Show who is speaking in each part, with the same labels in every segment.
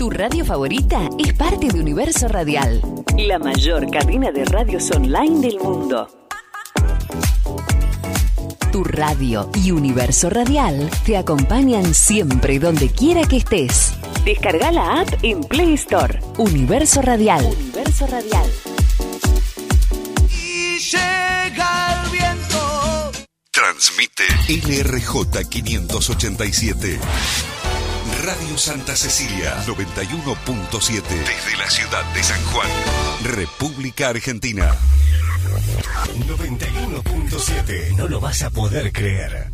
Speaker 1: Tu radio favorita es parte de Universo Radial, la mayor cadena de radios online del mundo. Tu radio y Universo Radial te acompañan siempre y donde quiera que estés. Descarga la app en Play Store. Universo Radial. Universo Radial.
Speaker 2: Y llega el viento.
Speaker 3: Transmite LRJ 587. Radio Santa Cecilia 91.7 desde la ciudad de San Juan, República Argentina.
Speaker 4: 91.7. No lo vas a poder creer.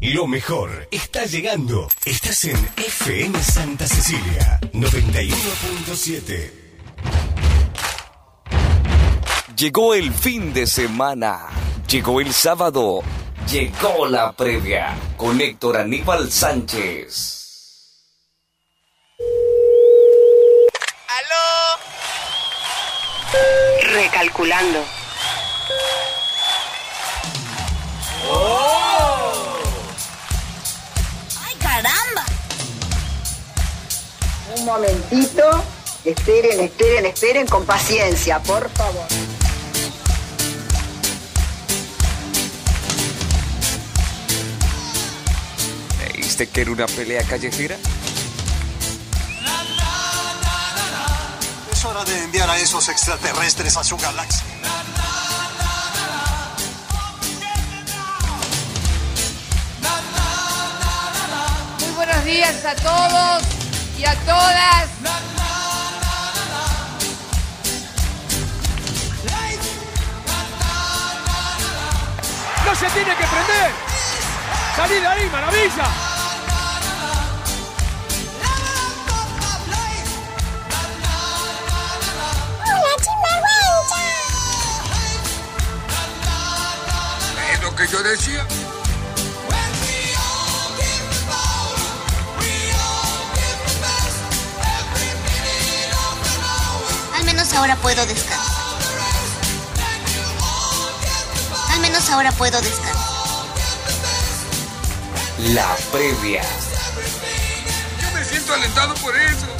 Speaker 4: Lo mejor está llegando. Estás en FM Santa Cecilia 91.7.
Speaker 5: Llegó el fin de semana. Llegó el sábado. Llegó la previa con Héctor Aníbal Sánchez.
Speaker 6: Recalculando.
Speaker 7: ¡Ay, caramba!
Speaker 6: Un momentito. Esperen, esperen, esperen con paciencia, por favor.
Speaker 5: ¿Viste que era una pelea callejera?
Speaker 8: Es hora de enviar a esos extraterrestres a su galaxia.
Speaker 9: Muy buenos días a todos y a todas.
Speaker 10: ¡No se tiene que prender! ¡Salí de ahí, maravilla! Que yo decía.
Speaker 7: Al menos ahora puedo descansar. Al menos ahora puedo descansar.
Speaker 5: La previa.
Speaker 10: Yo me siento alentado por eso.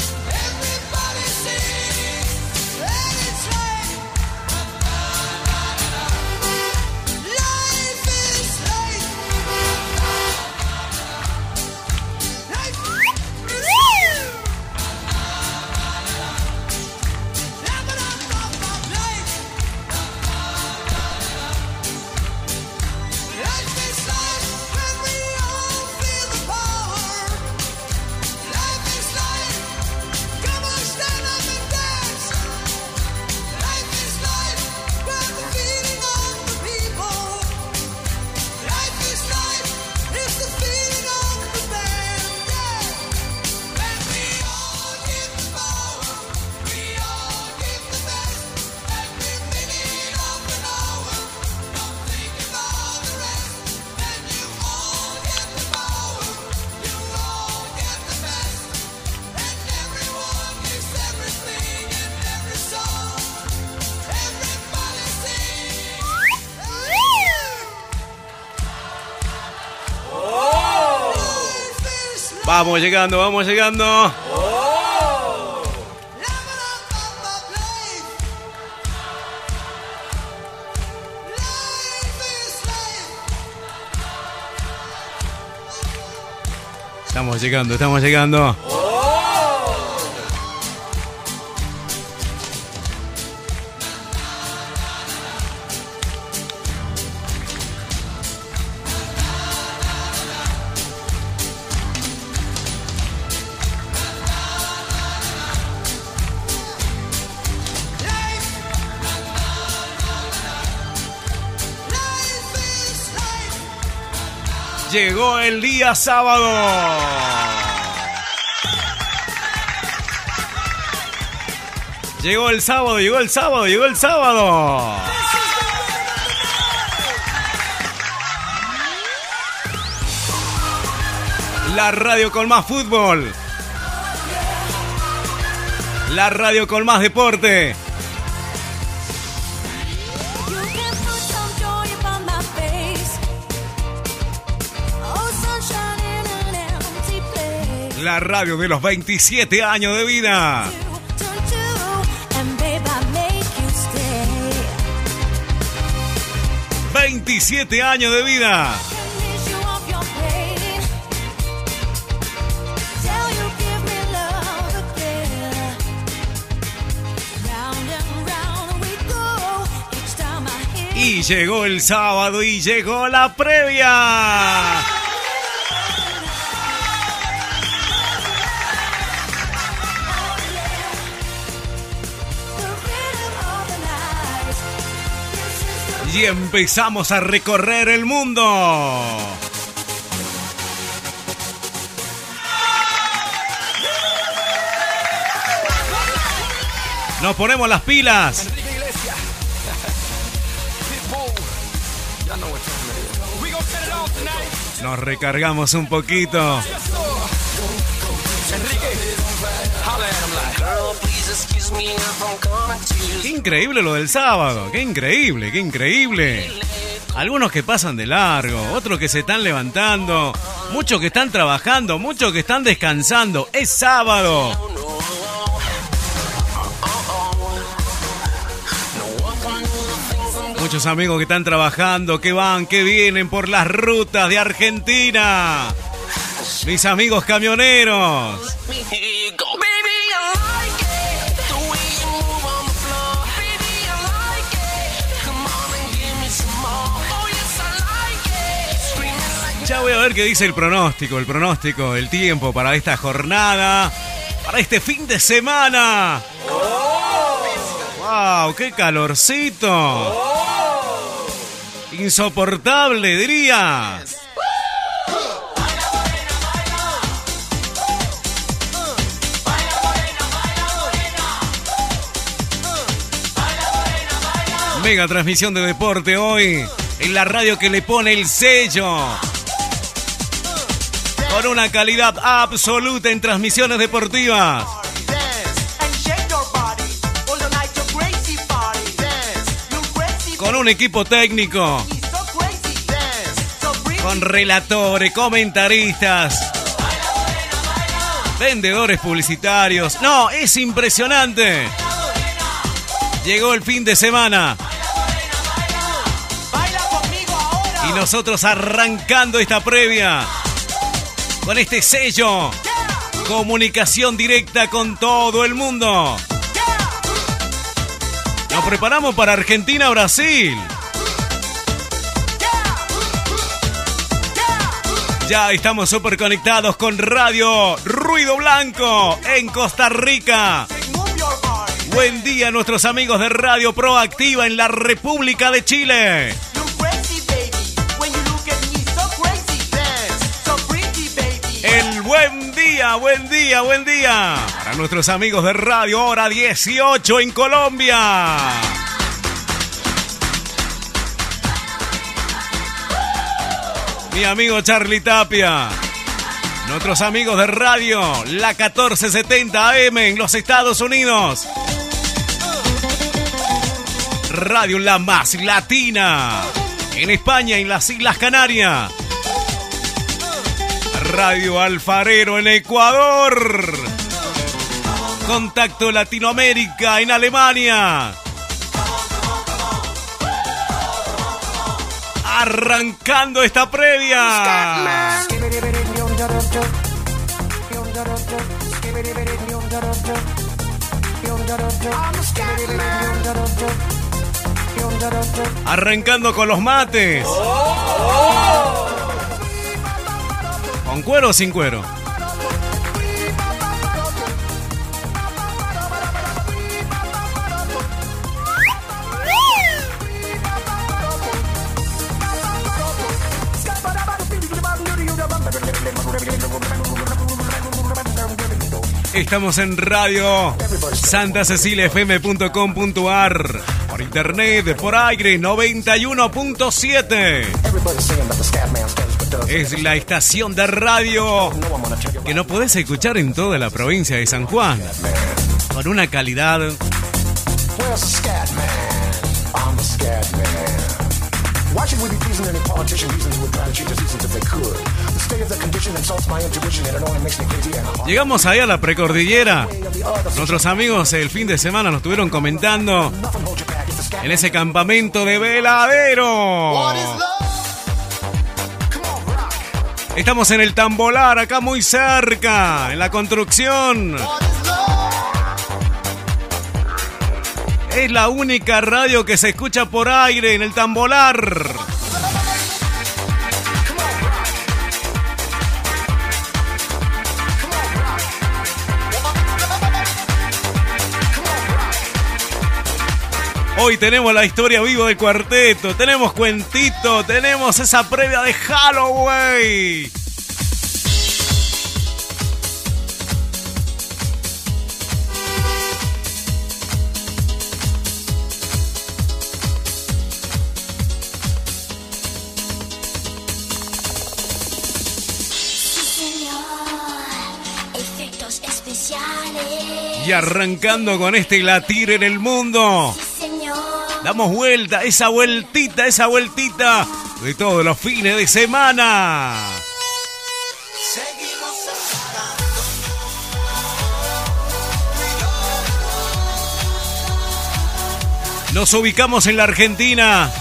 Speaker 11: Vamos llegando, vamos llegando. Estamos llegando, estamos llegando. El día sábado. Llegó el sábado, llegó el sábado, llegó el sábado. La radio con más fútbol. La radio con más deporte. La radio de los 27 años de vida. 27 años de vida. Y llegó el sábado y llegó la previa. Y empezamos a recorrer el mundo. Nos ponemos las pilas. Nos recargamos un poquito. Increíble lo del sábado, qué increíble, qué increíble. Algunos que pasan de largo, otros que se están levantando, muchos que están trabajando, muchos que están descansando. Es sábado. Muchos amigos que están trabajando, que van, que vienen por las rutas de Argentina. Mis amigos camioneros. Ya voy a ver qué dice el pronóstico, el pronóstico, el tiempo para esta jornada, para este fin de semana. ¡Wow! ¡Qué calorcito! Insoportable, diría. Mega transmisión de deporte hoy en la radio que le pone el sello con una calidad absoluta en transmisiones deportivas. Con un equipo técnico. Con relatores, comentaristas. Vendedores publicitarios. No, es impresionante. Llegó el fin de semana. Y nosotros arrancando esta previa con este sello. Comunicación directa con todo el mundo. Nos preparamos para Argentina-Brasil. Ya estamos súper conectados con Radio Ruido Blanco en Costa Rica. Buen día a nuestros amigos de Radio Proactiva en la República de Chile. Buen día, buen día, buen día para nuestros amigos de Radio Hora 18 en Colombia. Mi amigo Charlie Tapia. Nuestros amigos de radio, la 1470 AM en los Estados Unidos. Radio La Más Latina. En España, en las Islas Canarias. Radio Alfarero en Ecuador. Contacto Latinoamérica en Alemania. Arrancando esta previa. Arrancando con los mates. ¿Con cuero o sin cuero? Estamos en radio santaceciliafm.com.ar por internet, por aire 91.7. Es la estación de radio que no podés escuchar en toda la provincia de San Juan. Con una calidad.
Speaker 12: Why should we be pleasing any politician reasons who would try to cheat us reasons if they could? The
Speaker 11: Llegamos ahí a la precordillera. Nuestros amigos el fin de semana nos estuvieron comentando en ese campamento de veladero. Estamos en el Tambolar, acá muy cerca, en la construcción. Es la única radio que se escucha por aire en el Tambolar. Hoy tenemos la historia viva del cuarteto, tenemos cuentito, tenemos esa previa de Halloween. Y arrancando con este latir en el mundo. Damos vuelta, esa vueltita, esa vueltita de todos los fines de semana. Nos ubicamos en la Argentina.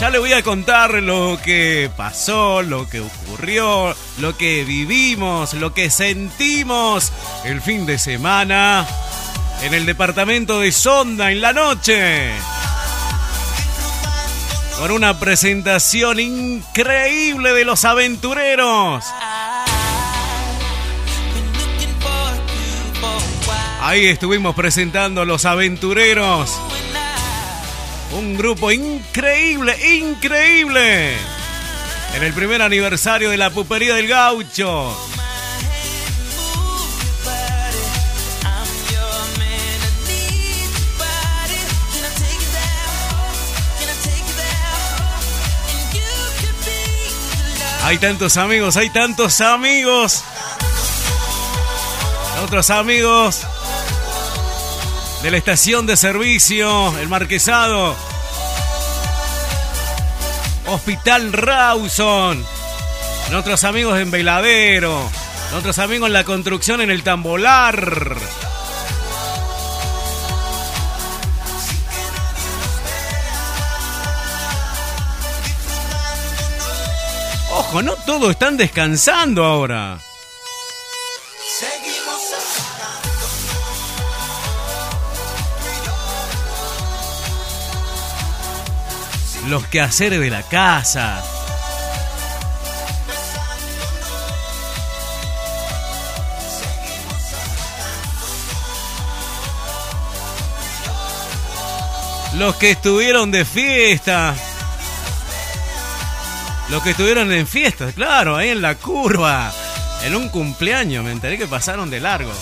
Speaker 11: Ya le voy a contar lo que pasó, lo que ocurrió, lo que vivimos, lo que sentimos el fin de semana en el departamento de Sonda en la noche. Con una presentación increíble de los aventureros. Ahí estuvimos presentando los aventureros. Un grupo increíble, increíble. En el primer aniversario de la pupería del gaucho. Hay tantos amigos, hay tantos amigos. Otros amigos de la estación de servicio, el Marquesado. Hospital Rawson. Nuestros amigos en Veladero. Nuestros amigos en la construcción en el Tambolar. Todos están descansando ahora. Los quehaceres de la casa. Los que estuvieron de fiesta. Los que estuvieron en fiestas, claro, ahí en la curva. En un cumpleaños, me enteré que pasaron de largo.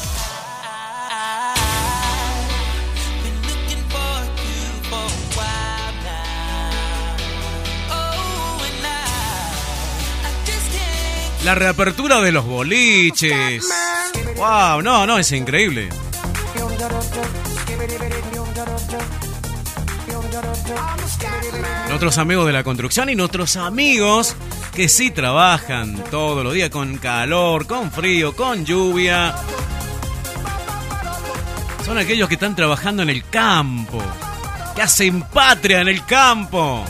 Speaker 11: La reapertura de los boliches. Wow, no, no, es increíble. Nuestros amigos de la construcción y nuestros amigos que sí trabajan todos los días con calor, con frío, con lluvia. Son aquellos que están trabajando en el campo, que hacen patria en el campo.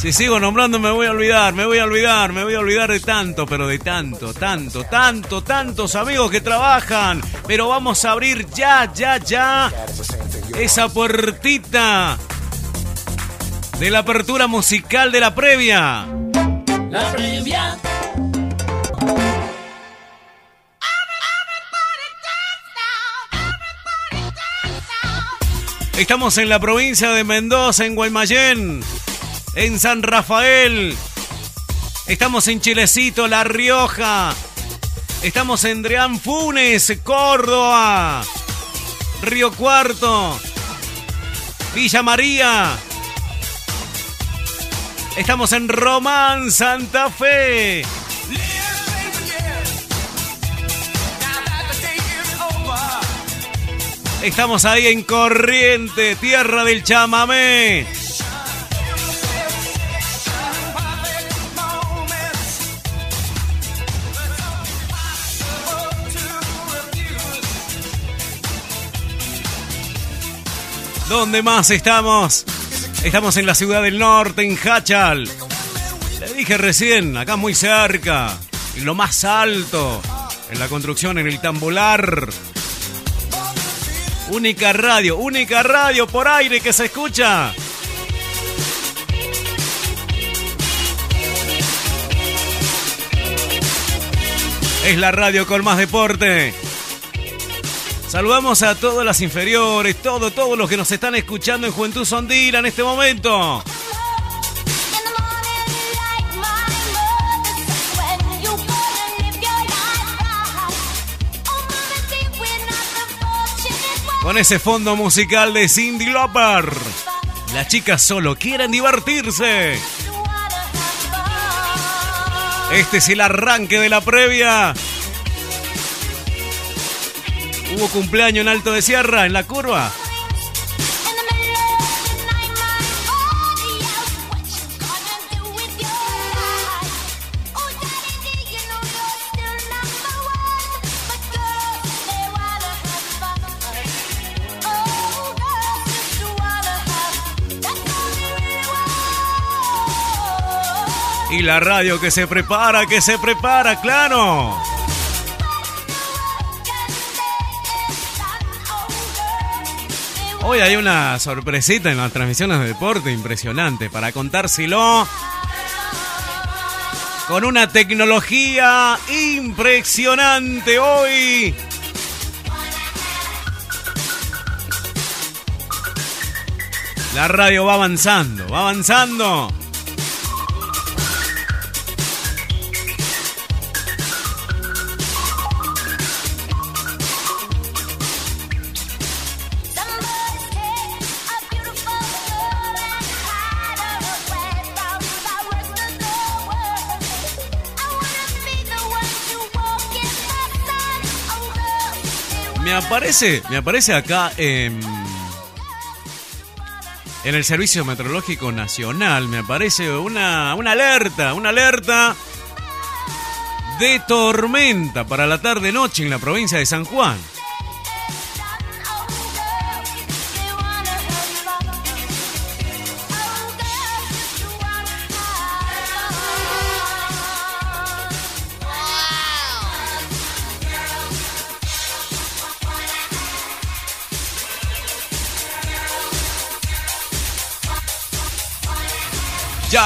Speaker 11: Si sigo nombrando me voy a olvidar, me voy a olvidar, me voy a olvidar de tanto, pero de tanto, tanto, tanto, tantos amigos que trabajan. Pero vamos a abrir ya, ya, ya esa puertita de la apertura musical de la previa.
Speaker 10: La previa.
Speaker 11: Estamos en la provincia de Mendoza, en Guaymallén, en San Rafael. Estamos en Chilecito, La Rioja. Estamos en Dreán Funes, Córdoba. Río Cuarto. Villa María. Estamos en Román, Santa Fe. Estamos ahí en Corriente, tierra del chamamé. ¿Dónde más estamos? Estamos en la ciudad del norte, en Hachal. Le dije recién, acá muy cerca, en lo más alto, en la construcción, en el tambolar. Única radio, única radio por aire que se escucha. Es la radio con más deporte. Saludamos a todas las inferiores, todo, todos los que nos están escuchando en Juventud Sondira en este momento. Con ese fondo musical de Cindy Lauper. Las chicas solo quieren divertirse. Este es el arranque de la previa Hubo cumpleaños en Alto de Sierra, en la curva. Y la radio que se prepara, que se prepara, claro. Hoy hay una sorpresita en las transmisiones de deporte impresionante para contárselo. Con una tecnología impresionante hoy. La radio va avanzando, va avanzando. Me aparece, me aparece acá en, en el Servicio Meteorológico Nacional, me aparece una, una alerta, una alerta de tormenta para la tarde-noche en la provincia de San Juan.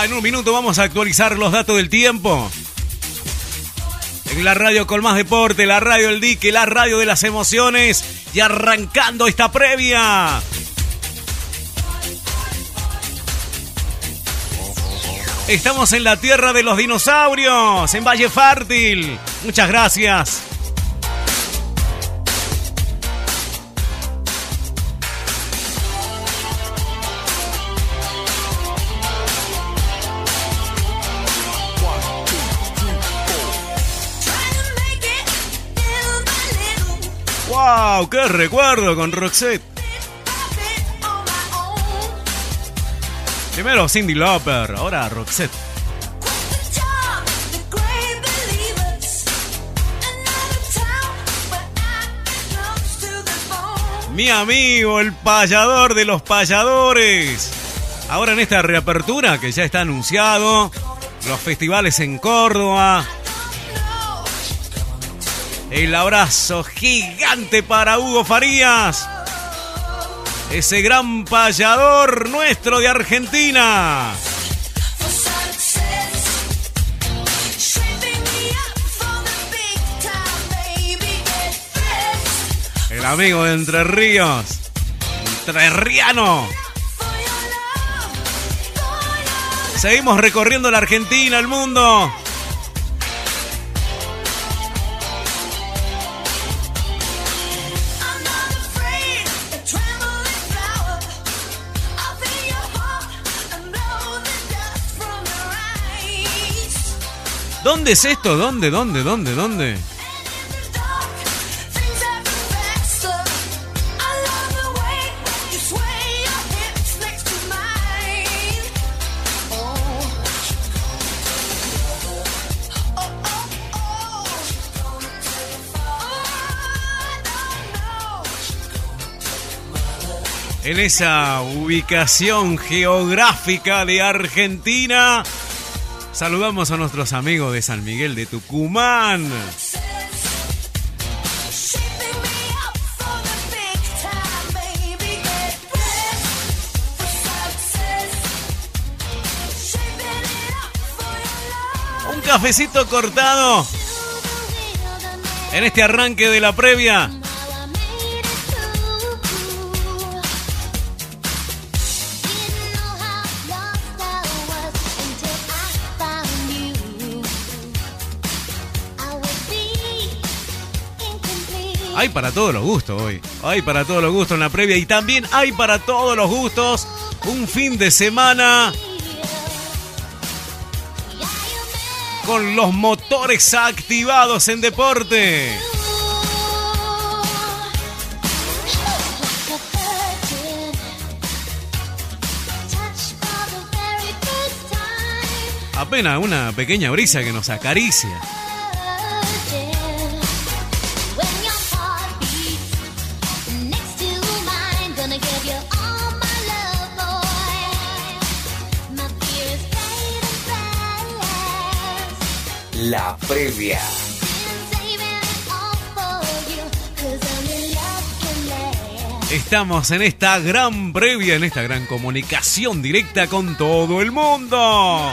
Speaker 11: En un minuto vamos a actualizar los datos del tiempo. En la radio con más deporte, la radio del dique, la radio de las emociones y arrancando esta previa. Estamos en la tierra de los dinosaurios, en Valle Fártil. Muchas gracias. ¡Wow! ¡Qué recuerdo con Roxette! Primero Cindy Lauper, ahora Roxette. Mi amigo, el payador de los payadores. Ahora en esta reapertura que ya está anunciado, los festivales en Córdoba, el abrazo gigante para Hugo Farías. Ese gran payador nuestro de Argentina. El amigo de Entre Ríos. Entrerriano. Seguimos recorriendo la Argentina, el mundo.
Speaker 13: ¿Dónde es esto? ¿Dónde? ¿Dónde? ¿Dónde? ¿Dónde? en esa ubicación geográfica de Argentina. Saludamos a nuestros amigos de San Miguel de Tucumán. Un cafecito cortado en este arranque de la previa. Para todos los gustos hoy. Hay para todos los gustos en la previa y también hay para todos los gustos un fin de semana con los motores activados en deporte. Apenas una pequeña brisa que nos acaricia.
Speaker 5: La previa.
Speaker 13: Estamos en esta gran previa, en esta gran comunicación directa con todo el mundo.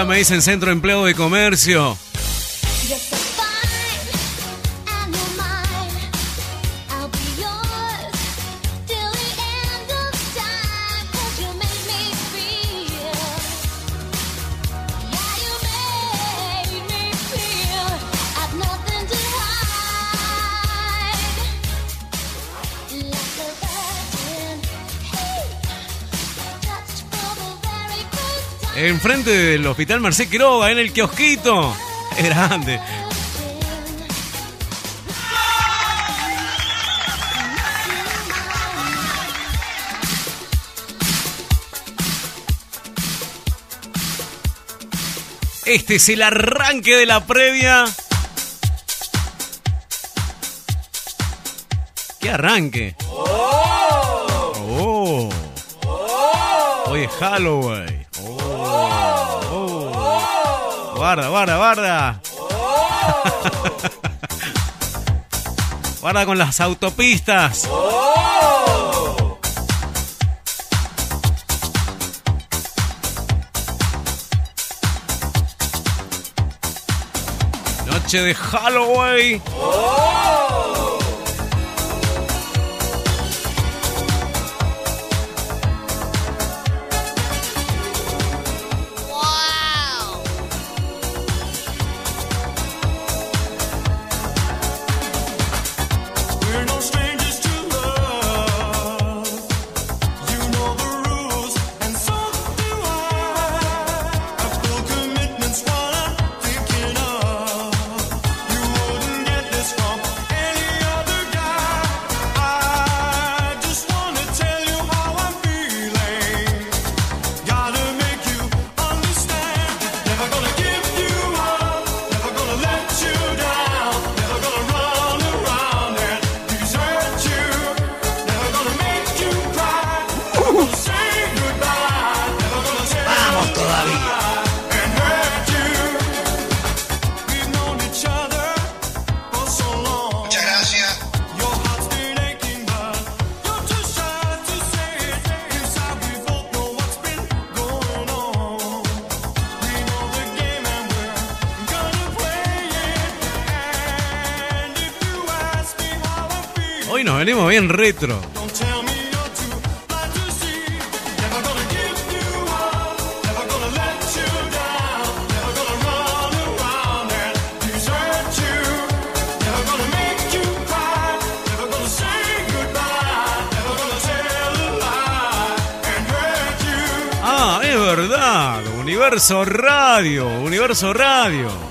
Speaker 13: Acá me dicen Centro Empleo de Comercio. Enfrente del Hospital Merced Quiroga, en el kiosquito. Es grande. Este es el arranque de la previa. ¿Qué arranque? Oh. Hoy es Halloween. Oh. Guarda, guarda, guarda. guarda con las autopistas. Noche de Halloween.
Speaker 11: Hoy venimos bien retro. Ah, es verdad. Universo Radio, Universo Radio.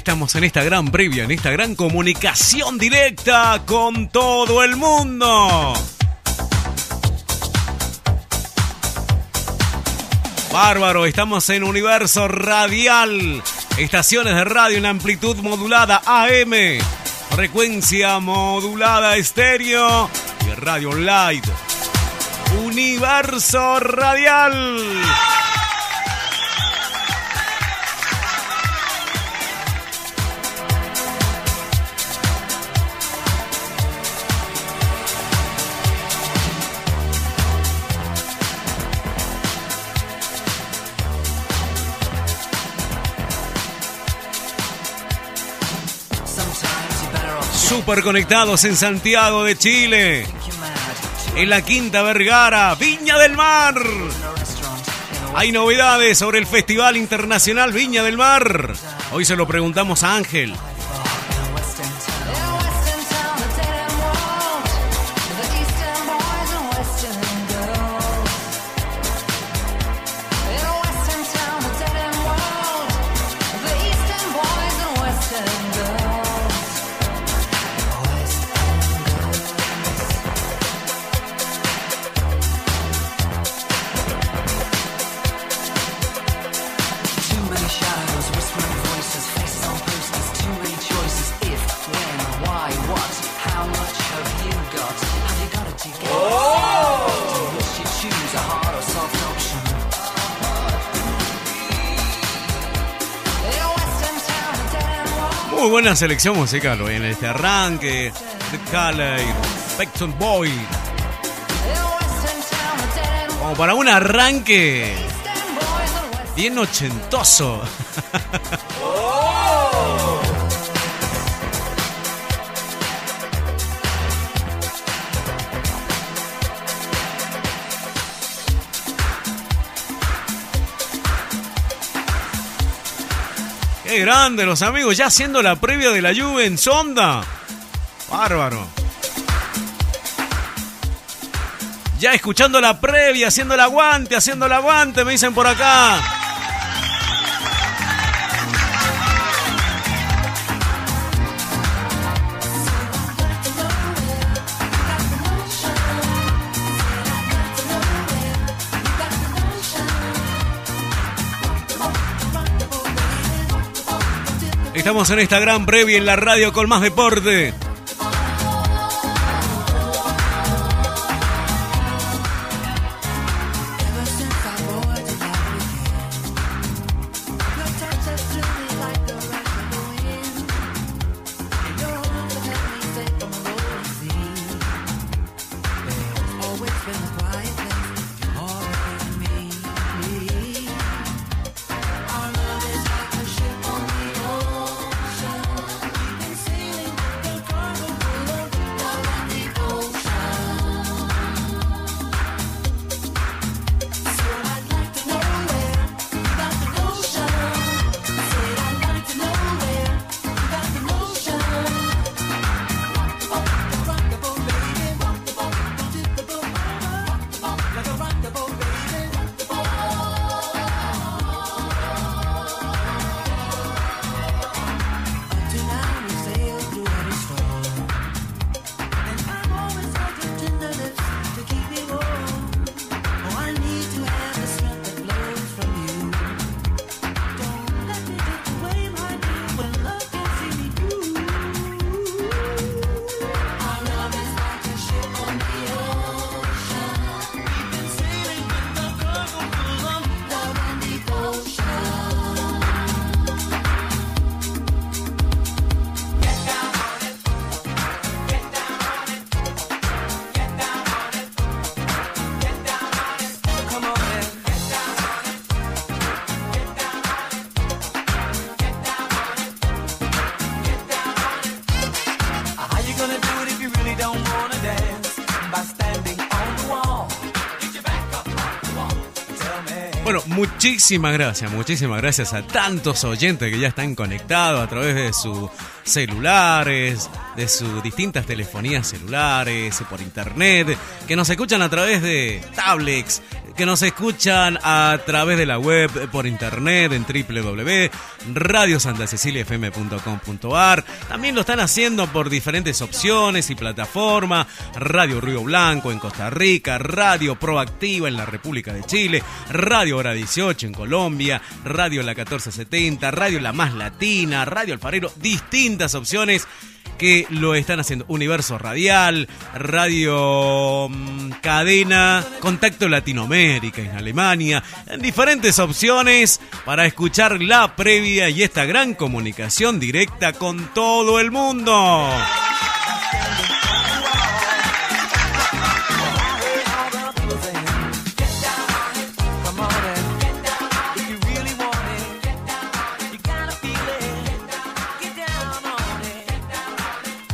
Speaker 11: Estamos en esta gran previa, en esta gran comunicación directa con todo el mundo. Bárbaro, estamos en Universo Radial. Estaciones de radio en amplitud modulada AM. Frecuencia modulada estéreo y radio light. Universo Radial. Super conectados en Santiago de Chile. En la Quinta Vergara, Viña del Mar. Hay novedades sobre el Festival Internacional Viña del Mar. Hoy se lo preguntamos a Ángel. Selección musical en este arranque. The Pecton Boy. Como para un arranque bien ochentoso. grande los amigos, ya haciendo la previa de la lluvia en Sonda. Bárbaro. Ya escuchando la previa, haciendo el aguante, haciendo el aguante, me dicen por acá. En esta gran previa en la radio con más deporte. Muchísimas gracias, muchísimas gracias a tantos oyentes que ya están conectados a través de sus celulares, de sus distintas telefonías celulares, por internet, que nos escuchan a través de tablets, que nos escuchan a través de la web por internet en www.radiosantaceciliafm.com.ar. También lo están haciendo por diferentes opciones y plataformas. Radio Río Blanco en Costa Rica, Radio Proactiva en la República de Chile, Radio Hora 18 en Colombia, Radio La 1470, Radio La Más Latina, Radio Alfarero, distintas opciones que lo están haciendo. Universo Radial, Radio mm, Cadena, Contacto Latinoamérica en Alemania, en diferentes opciones para escuchar la previa y esta gran comunicación directa con todo el mundo.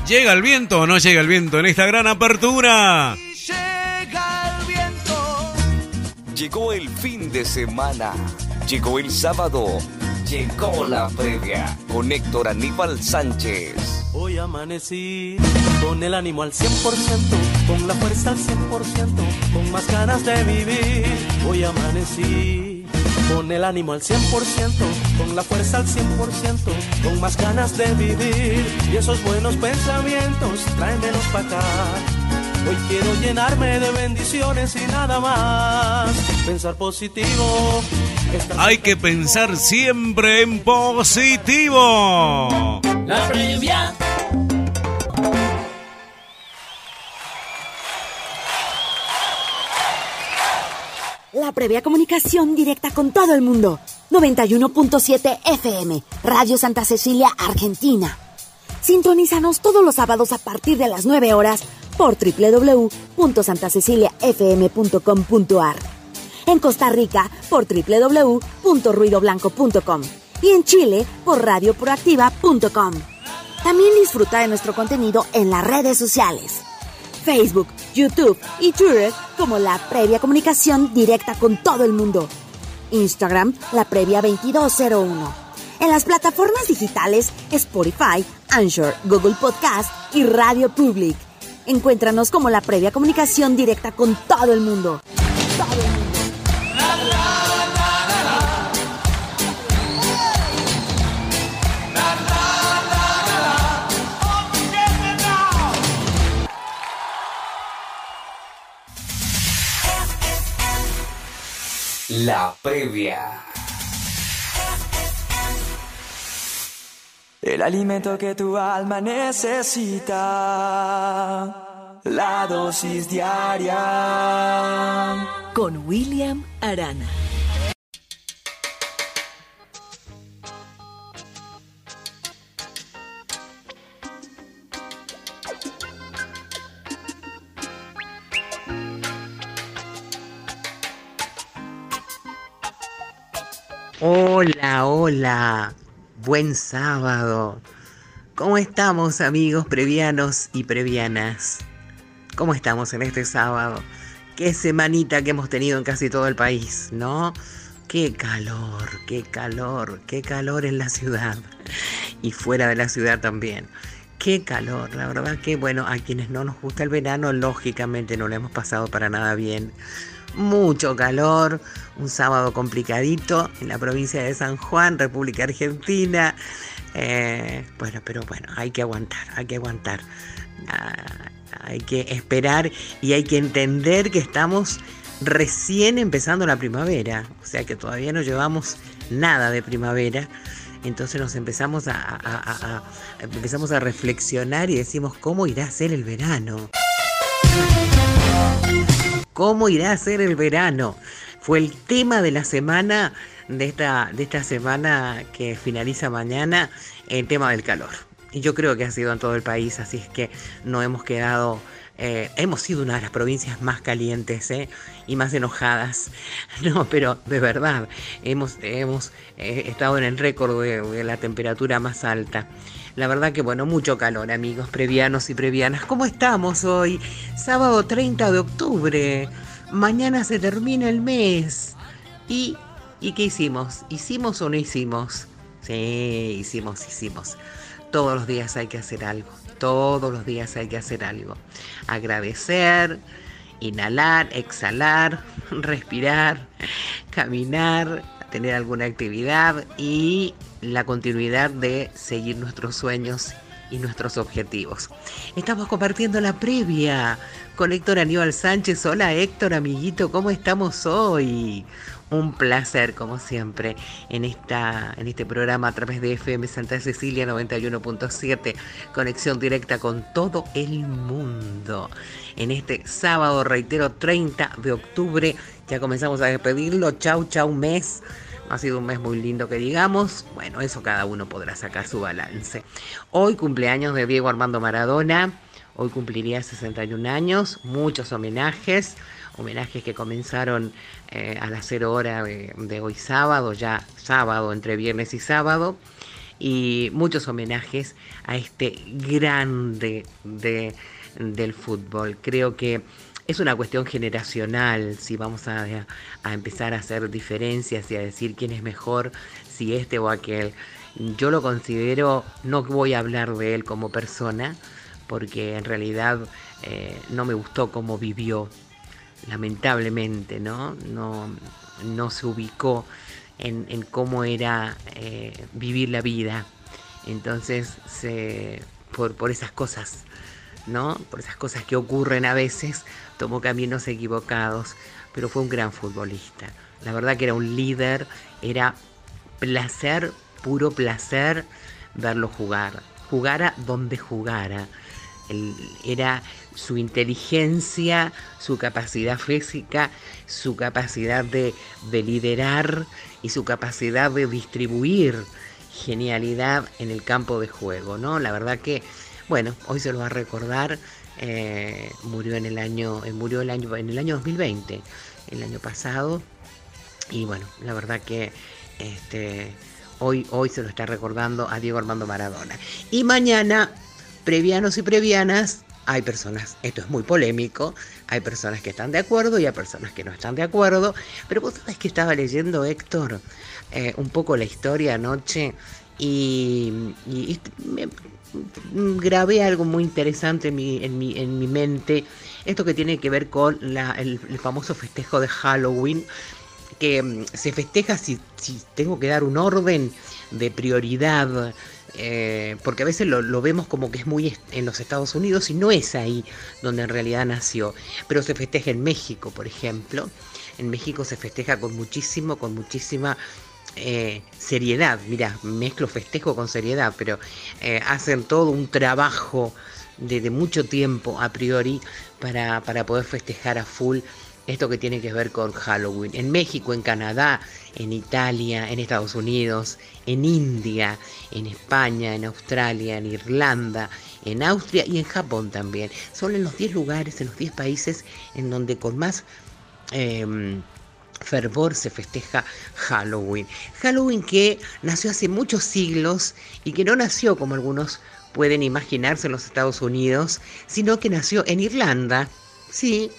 Speaker 11: ¿Llega el viento o no llega el viento en esta gran apertura?
Speaker 10: Llega el viento.
Speaker 5: Llegó el fin de semana. Llegó el sábado. Llegó la previa con Héctor Aníbal Sánchez.
Speaker 12: Hoy amanecí con el ánimo al 100%, con la fuerza al 100%, con más ganas de vivir. Hoy amanecí con el ánimo al 100%, con la fuerza al 100%, con más ganas de vivir. Y esos buenos pensamientos, tráemelos para acá. Hoy quiero llenarme de bendiciones y nada más. Pensar positivo.
Speaker 11: Hay que pensar siempre en positivo.
Speaker 10: La previa.
Speaker 14: La previa comunicación directa con todo el mundo. 91.7 FM, Radio Santa Cecilia, Argentina. Sintonízanos todos los sábados a partir de las 9 horas por www.santaceciliafm.com.ar. En Costa Rica por www.ruidoblanco.com y en Chile por radioproactiva.com. También disfruta de nuestro contenido en las redes sociales. Facebook, YouTube y Twitter como la previa comunicación directa con todo el mundo. Instagram, la previa 2201. En las plataformas digitales Spotify, Anchor, Google Podcast y Radio Public. Encuéntranos como la previa comunicación directa con todo el mundo. Todo el mundo.
Speaker 5: La previa.
Speaker 15: El alimento que tu alma necesita. La dosis diaria.
Speaker 1: Con William Arana.
Speaker 16: Hola, hola. Buen sábado. ¿Cómo estamos amigos previanos y previanas? ¿Cómo estamos en este sábado? Qué semanita que hemos tenido en casi todo el país, ¿no? Qué calor, qué calor, qué calor en la ciudad y fuera de la ciudad también. Qué calor, la verdad que bueno, a quienes no nos gusta el verano, lógicamente no lo hemos pasado para nada bien mucho calor, un sábado complicadito en la provincia de San Juan, República Argentina. Eh, bueno, pero bueno, hay que aguantar, hay que aguantar. Ah, hay que esperar y hay que entender que estamos recién empezando la primavera, o sea que todavía no llevamos nada de primavera. Entonces nos empezamos a, empezamos a reflexionar y decimos cómo irá a ser el verano. ¿Cómo irá a ser el verano? Fue el tema de la semana, de esta, de esta semana que finaliza mañana, el tema del calor. Y yo creo que ha sido en todo el país, así es que no hemos quedado eh, hemos sido una de las provincias más calientes ¿eh? y más enojadas. No, pero de verdad, hemos, hemos eh, estado en el récord de, la temperatura más alta. La verdad que bueno, mucho calor amigos previanos y previanas. ¿Cómo estamos hoy? Sábado 30 de octubre. Mañana se termina el mes. Y ¿Y qué hicimos? ¿Hicimos o no hicimos? Sí, hicimos, hicimos. Todos los días hay que hacer algo. Todos los días hay que hacer algo. Agradecer, inhalar, exhalar, respirar, caminar, tener alguna actividad y la continuidad de seguir nuestros sueños y nuestros objetivos. Estamos compartiendo la previa con Héctor Aníbal Sánchez. Hola Héctor, amiguito, ¿cómo estamos hoy? Un placer, como siempre, en, esta, en este programa a través de FM Santa Cecilia 91.7, conexión directa con todo el mundo. En este sábado, reitero, 30 de octubre, ya comenzamos a despedirlo. Chau, chau, mes. Ha sido un mes muy lindo que digamos. Bueno, eso cada uno podrá sacar su balance. Hoy cumpleaños de Diego Armando Maradona. Hoy cumpliría 61 años. Muchos homenajes. Homenajes que comenzaron eh, a las 0 horas de, hoy sábado, ya sábado, entre viernes y sábado. Y muchos homenajes a este grande de, del fútbol. Creo que es una cuestión generacional, si vamos a, empezar a hacer diferencias y a decir quién es mejor, si este o aquel. Yo lo considero, no voy a hablar de él como persona, porque en realidad eh, no me gustó cómo vivió, lamentablemente, ¿no? No, no se ubicó en, cómo era eh, vivir la vida. Entonces, por, por esas cosas, ¿no? Por esas cosas que ocurren a veces, tomó caminos equivocados, pero fue un gran futbolista. La verdad que era un líder, era placer, puro placer verlo jugar. Jugara donde jugara. era su inteligencia, su capacidad física, su capacidad de, de liderar y su capacidad de distribuir genialidad en el campo de juego, ¿no? La verdad que, bueno, hoy se lo va a recordar eh, murió en el año, eh, murió el año, en el año 2020, el año pasado. Y bueno, la verdad que este, hoy, hoy se lo está recordando a Diego Armando Maradona. Y mañana, previanos y previanas, hay personas, esto es muy polémico, hay personas que están de acuerdo y hay personas que no están de acuerdo, pero vos sabés que estaba leyendo, Héctor, eh, un poco la historia anoche y, y, grabé algo muy interesante en mi, en mi, en mi mente, esto que tiene que ver con el, famoso festejo de Halloween, que mm, se festeja si, si tengo que dar un orden de prioridad, eh, porque a veces lo, vemos como que es muy en los Estados Unidos y no es ahí donde en realidad nació, pero se festeja en México, por ejemplo. En México se festeja con muchísimo, con muchísima eh, seriedad, mira, mezclo festejo con seriedad, pero eh, hacen todo un trabajo de, mucho tiempo a priori para, para poder festejar a full esto que tiene que ver con Halloween. En México, en Canadá, en Italia, en Estados Unidos, en India, en España, en Australia, en Irlanda, en Austria y en Japón también. Son en los 10 lugares, en los 10 países en donde con más... Em, fervor se festeja Halloween. Halloween que nació hace muchos siglos y que no nació como algunos pueden imaginarse en los Estados Unidos, sino que nació en Irlanda. Sí,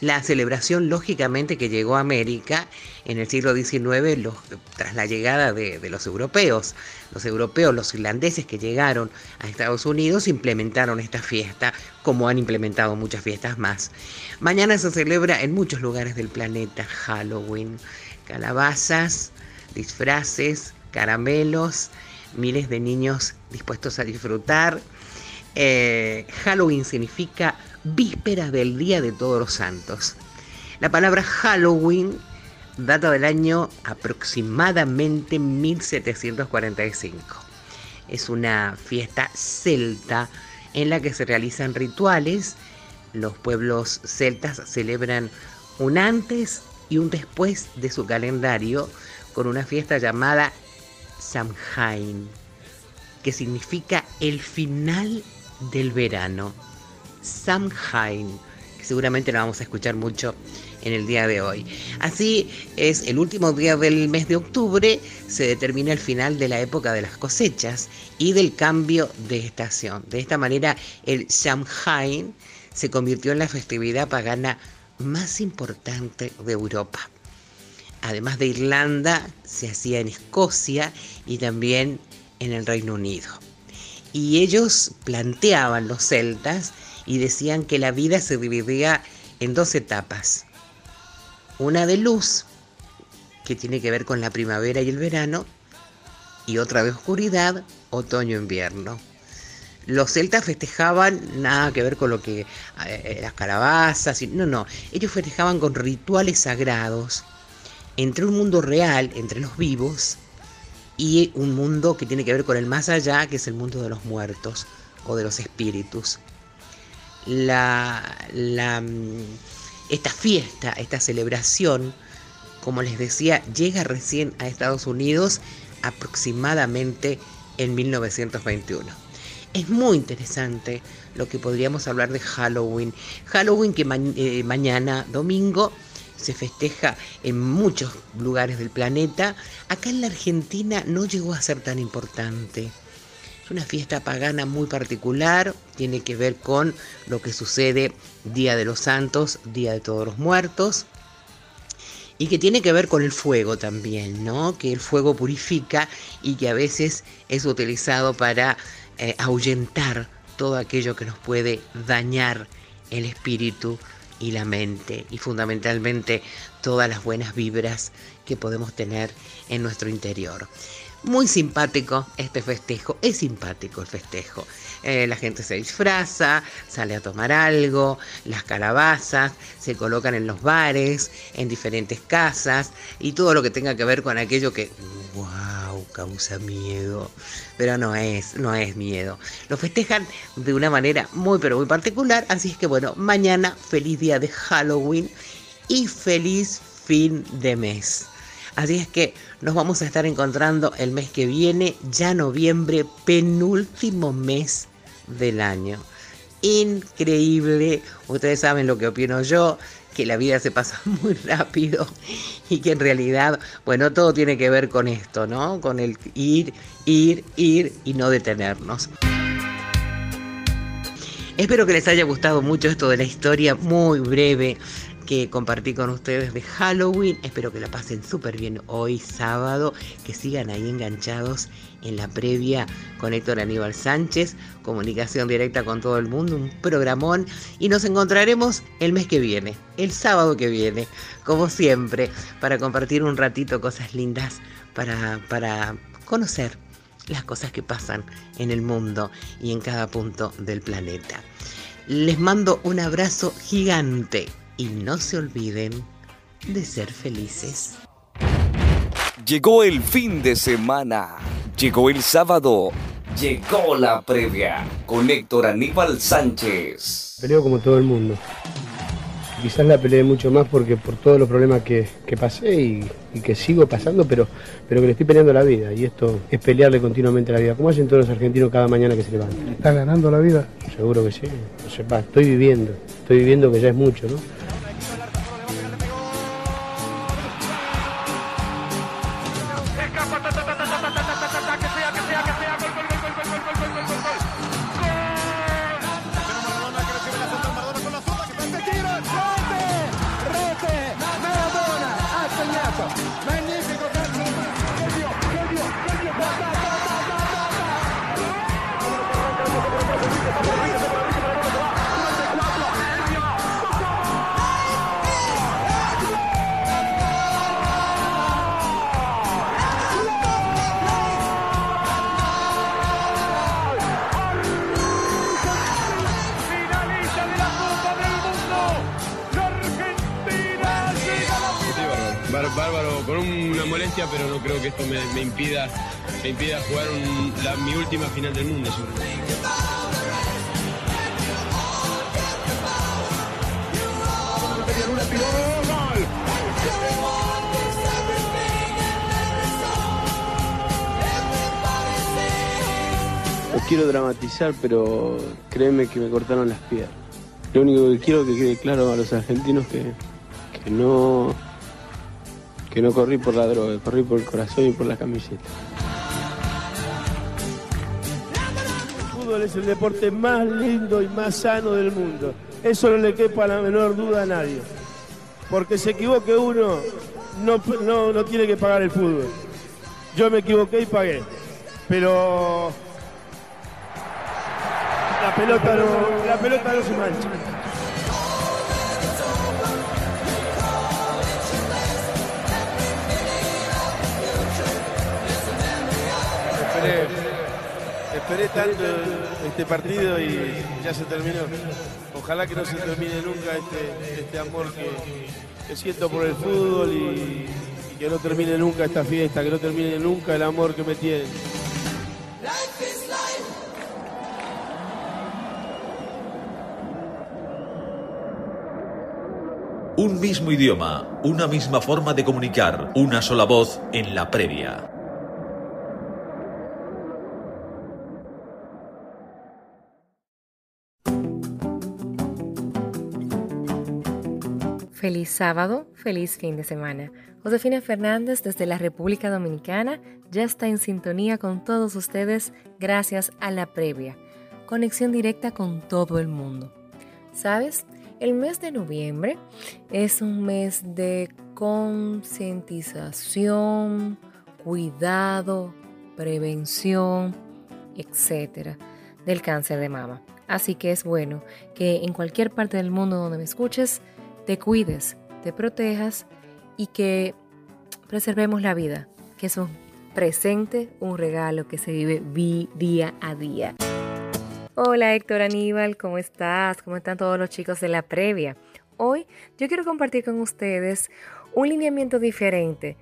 Speaker 16: la celebración, lógicamente, que llegó a América en el siglo XIX tras la llegada de, los europeos. Los europeos, los irlandeses que llegaron a Estados Unidos implementaron esta fiesta, como han implementado muchas fiestas más. Mañana se celebra en muchos lugares del planeta Halloween. Calabazas, disfraces, caramelos, miles de niños dispuestos a disfrutar. Eh, Halloween significa víspera del Día de Todos los Santos. La palabra Halloween data del año aproximadamente 1745. Es una fiesta celta en la que se realizan rituales. Los pueblos celtas celebran un antes y un después de su calendario con una fiesta llamada Samhain, que significa el final del verano. Samhain, que seguramente lo vamos a escuchar mucho en el día de hoy. Así es, el último día del mes de octubre se determina el final de la época de las cosechas y del cambio de estación. De esta manera, el Samhain se convirtió en la festividad pagana más importante de Europa. además de Irlanda, se hacía en Escocia y también en el Reino Unido. Y ellos planteaban los celtas y decían que la vida se dividía en dos etapas. Una de luz, que tiene que ver con la primavera y el verano, y otra de oscuridad, otoño-invierno. Los celtas festejaban nada que ver con lo que eh, las calabazas, no, no, ellos festejaban con rituales sagrados entre un mundo real, entre los vivos, y un mundo que tiene que ver con el más allá, que es el mundo de los muertos o de los espíritus. La, la, mm, esta fiesta, esta celebración, como les decía, llega recién a Estados Unidos aproximadamente en 1921. Es muy interesante lo que podríamos hablar de Halloween. Halloween que eh, mañana, domingo, se festeja en muchos lugares del planeta. Acá en la Argentina no llegó a ser tan importante. Una fiesta pagana muy particular, tiene que ver con lo que sucede Día de los Santos, Día de Todos los Muertos, y que tiene que ver con el fuego también, ¿no? Que el fuego purifica y que a veces es utilizado para eh, ahuyentar todo aquello que nos puede dañar el espíritu y la mente y fundamentalmente todas las buenas vibras que podemos tener en nuestro interior. Muy simpático este festejo, es simpático el festejo. Eh, la gente se disfraza, sale a tomar algo, las calabazas se colocan en los bares, en diferentes casas y todo lo que tenga que ver con aquello que, wow, causa miedo. Pero no es, no es miedo. Lo festejan de una manera muy, pero muy particular. Así es que bueno, mañana feliz día de Halloween y feliz fin de mes. Así es que nos vamos a estar encontrando el mes que viene, ya noviembre, penúltimo mes del año. Increíble, ustedes saben lo que opino yo, que la vida se pasa muy rápido y que en realidad, bueno, todo tiene que ver con esto, ¿no? Con el ir, ir, ir y no detenernos. Espero que les haya gustado mucho esto de la historia muy breve que compartí con ustedes de Halloween. Espero que la pasen súper bien hoy sábado, que sigan ahí enganchados en la previa con Héctor Aníbal Sánchez, comunicación directa con todo el mundo, un programón y nos encontraremos el mes que viene, el sábado que viene, como siempre, para compartir un ratito cosas lindas para, para conocer las cosas que pasan en el mundo y en cada punto del planeta. Les mando un abrazo gigante y no se olviden de ser felices.
Speaker 5: Llegó el fin de semana, llegó el sábado, llegó la previa con Héctor Aníbal Sánchez.
Speaker 17: Peleo como todo el mundo. Quizás la peleé mucho más porque por todos los problemas que, pasé y, que sigo pasando, pero, pero que le estoy peleando la vida. Y esto es pelearle continuamente la vida, como hacen todos los argentinos cada mañana que se levantan.
Speaker 18: ¿Estás ganando la vida?
Speaker 17: Seguro que sí. No estoy viviendo. Estoy viviendo que ya es mucho, ¿no? Quiero dramatizar, pero créeme que me cortaron las piernas. Lo único que quiero que quede claro a los argentinos que, que no que no corrí por la droga, corrí por el corazón y por la camiseta.
Speaker 18: El fútbol es el deporte más lindo y más sano del mundo. Eso no le quepa la menor duda a nadie. Porque se equivoque uno no, no, no tiene que pagar el fútbol. Yo me equivoqué y pagué. Pero la pelota no, la pelota no se mancha. Esperé, esperé tanto este partido y ya se terminó. Ojalá que no se termine nunca este, este amor que, que siento por el fútbol y, y que no termine nunca esta fiesta, que no termine nunca el amor que me tienen.
Speaker 19: Un mismo idioma, una misma forma de comunicar, una sola voz en la previa.
Speaker 20: Feliz sábado, feliz fin de semana. Josefina Fernández desde la República Dominicana ya está en sintonía con todos ustedes gracias a la previa. Conexión directa con todo el mundo. ¿Sabes? El mes de noviembre es un mes de concientización, cuidado, prevención, etcétera, del cáncer de mama. Así que es bueno que en cualquier parte del mundo donde me escuches, te cuides, te protejas y que preservemos la vida, que es un presente, un regalo que se vive día a día. Hola Héctor Aníbal, ¿cómo estás? ¿Cómo están todos los chicos de la previa? Hoy yo quiero compartir con ustedes un lineamiento diferente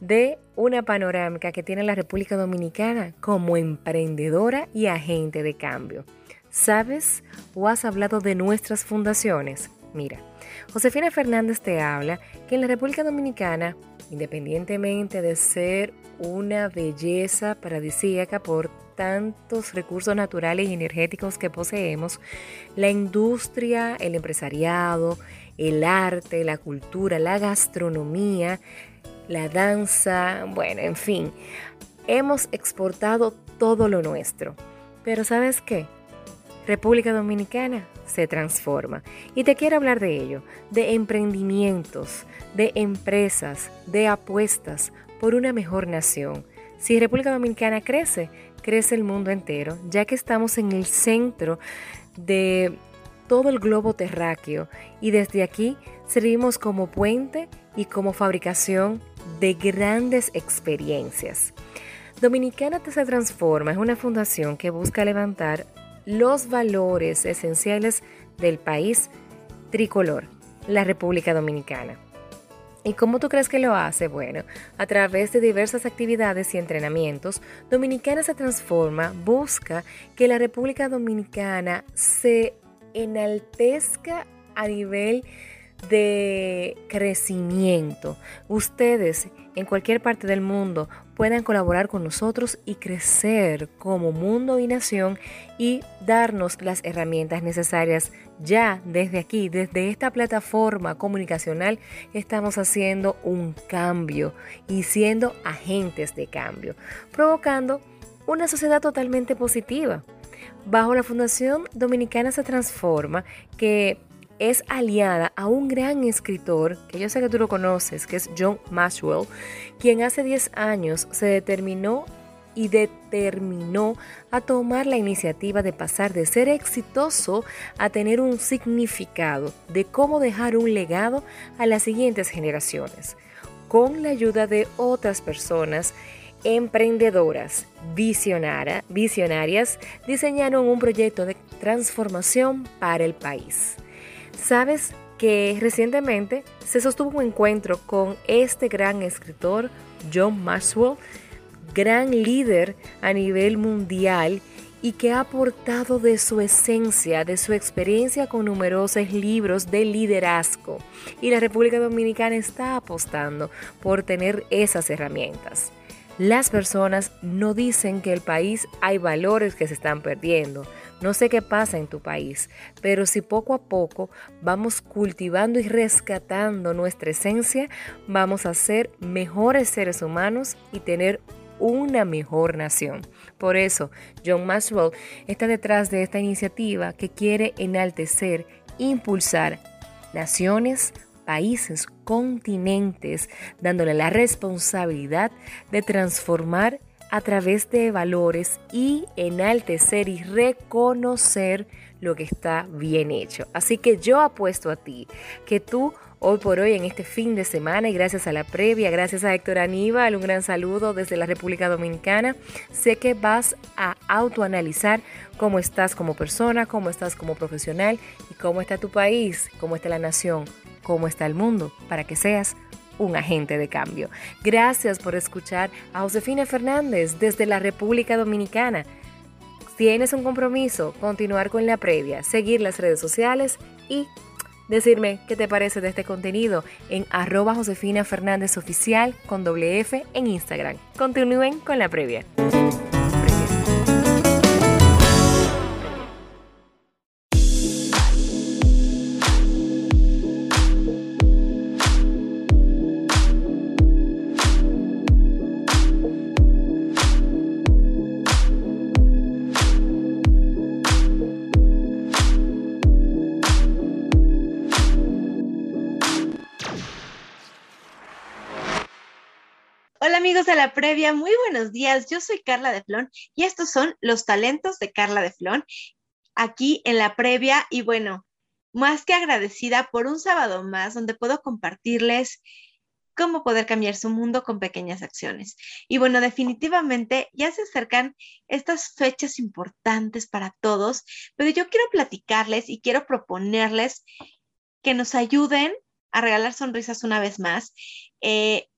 Speaker 20: de una panorámica que tiene la República Dominicana como emprendedora y agente de cambio. ¿Sabes o has hablado de nuestras fundaciones? Mira, Josefina Fernández te habla que en la República Dominicana, independientemente de ser una belleza paradisíaca por tantos recursos naturales y energéticos que poseemos, la industria, el empresariado, el arte, la cultura, la gastronomía, la danza, bueno, en fin, hemos exportado todo lo nuestro. Pero ¿sabes qué? República Dominicana se transforma. Y te quiero hablar de ello, de emprendimientos, de empresas, de apuestas por una mejor nación. Si República Dominicana crece, crece el mundo entero, ya que estamos en el centro de todo el globo terráqueo y desde aquí servimos como puente y como fabricación de grandes experiencias. Dominicana se transforma es una fundación que busca levantar los valores esenciales del país tricolor, la República Dominicana. ¿Y cómo tú crees que lo hace? Bueno, a través de diversas actividades y entrenamientos, Dominicana se transforma, busca que la República Dominicana se enaltezca a nivel de crecimiento. Ustedes en cualquier parte del mundo puedan colaborar con nosotros y crecer como mundo y nación y darnos las herramientas necesarias ya desde aquí, desde esta plataforma comunicacional, estamos haciendo un cambio y siendo agentes de cambio, provocando una sociedad totalmente positiva. Bajo la Fundación Dominicana se transforma que es aliada a un gran escritor, que yo sé que tú lo conoces, que es John Maxwell, quien hace 10 años se determinó y determinó a tomar la iniciativa de pasar de ser exitoso a tener un significado, de cómo dejar un legado a las siguientes generaciones, con la ayuda de otras personas emprendedoras, visionarias, diseñaron un proyecto de transformación para el país. Sabes que recientemente se sostuvo un encuentro con este gran escritor, John Maxwell, gran líder a nivel mundial y que ha aportado de su esencia, de su experiencia con numerosos libros de liderazgo. Y la República Dominicana está apostando por tener esas herramientas. Las personas no dicen que el país hay valores que se están perdiendo, no sé qué pasa en tu país, pero si poco a poco vamos cultivando y rescatando nuestra esencia, vamos a ser mejores seres humanos y tener una mejor nación. Por eso, John Maxwell está detrás de esta iniciativa que quiere enaltecer, impulsar naciones, países, continentes, dándole la responsabilidad de transformar a través de valores y enaltecer y reconocer lo que está bien hecho. Así que yo apuesto a ti que tú hoy por hoy en este fin de semana y gracias a la previa, gracias a Héctor Aníbal, un gran saludo desde la República Dominicana. Sé que vas a autoanalizar cómo estás como persona, cómo estás como profesional y cómo está tu país, cómo está la nación, cómo está el mundo, para que seas un agente de cambio. Gracias por escuchar a Josefina Fernández desde la República Dominicana. Tienes un compromiso, continuar con la previa, seguir las redes sociales y decirme qué te parece de este contenido en arroba Josefina Fernández Oficial con doble F en Instagram. Continúen con la previa.
Speaker 21: Previa, muy buenos días. Yo soy Carla de Flon y estos son los talentos de Carla de Flon aquí en la previa. Y bueno, más que agradecida por un sábado más donde puedo compartirles cómo poder cambiar su mundo con pequeñas acciones. Y bueno, definitivamente ya se acercan estas fechas importantes para todos, pero yo quiero platicarles y quiero proponerles que nos ayuden a regalar sonrisas una vez más. Eh,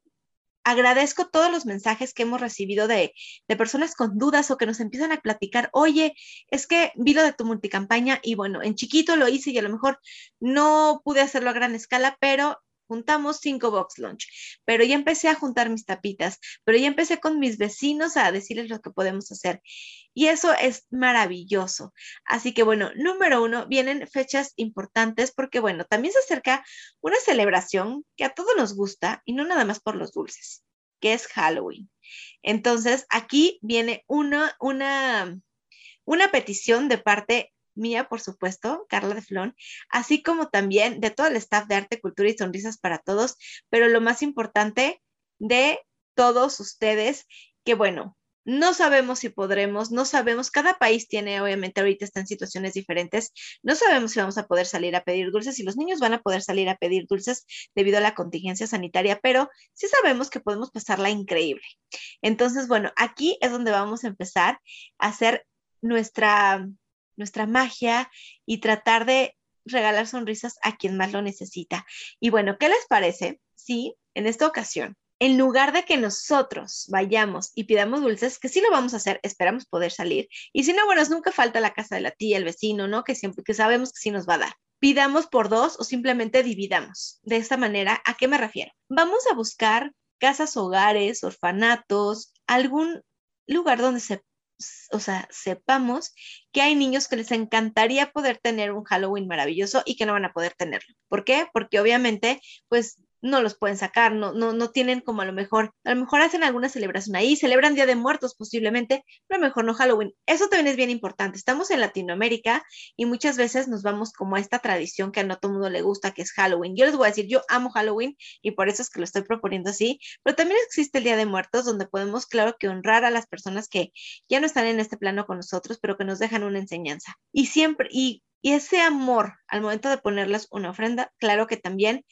Speaker 21: agradezco todos los mensajes que hemos recibido de, personas con dudas o que nos empiezan a platicar, oye, es que vi lo de tu multicampaña y bueno, en chiquito lo hice y a lo mejor no pude hacerlo a gran escala, pero juntamos cinco box lunch, pero ya empecé a juntar mis tapitas, pero ya empecé con mis vecinos a decirles lo que podemos hacer. Y eso es maravilloso. Así que bueno, número uno, vienen fechas importantes porque bueno, también se acerca una celebración que a todos nos gusta y no nada más por los dulces, que es Halloween. Entonces, aquí viene una, una, una petición de parte mía, por supuesto, Carla de Flon, así como también de todo el staff de Arte, Cultura y Sonrisas para Todos, pero lo más importante de todos ustedes, que bueno, no sabemos si podremos, no sabemos, cada país tiene, obviamente ahorita está en situaciones diferentes, no sabemos si vamos a poder salir a pedir dulces, si los niños van a poder salir a pedir dulces debido a la contingencia sanitaria, pero sí sabemos que podemos pasarla increíble. Entonces, bueno, aquí es donde vamos a empezar a hacer nuestra nuestra magia y tratar de regalar sonrisas a quien más lo necesita. Y bueno, ¿qué les parece si en esta ocasión, en lugar de que nosotros vayamos y pidamos dulces, que sí lo vamos a hacer, esperamos poder salir, y si no, bueno, nunca falta la casa de la tía, el vecino, ¿no? Que siempre, que sabemos que sí nos va a dar. Pidamos por dos o simplemente dividamos. De esta manera, ¿a qué me refiero? Vamos a buscar casas, hogares, orfanatos, algún lugar donde se o sea, sepamos que hay niños que les encantaría poder tener un Halloween maravilloso y que no van a poder tenerlo. ¿Por qué? Porque obviamente, pues no los pueden sacar, no, no, no tienen como a lo mejor, a lo mejor hacen alguna celebración ahí, celebran Día de Muertos posiblemente, pero a lo mejor no Halloween. Eso también es bien importante. Estamos en Latinoamérica y muchas veces nos vamos como a esta tradición que a no todo mundo le gusta, que es Halloween. Yo les voy a decir, yo amo Halloween y por eso es que lo estoy proponiendo así, pero también existe el Día de Muertos donde podemos, claro, que honrar a las personas que ya no están en este plano con nosotros, pero que nos dejan una enseñanza. Y siempre, y, y ese amor al momento de ponerles una ofrenda, claro que también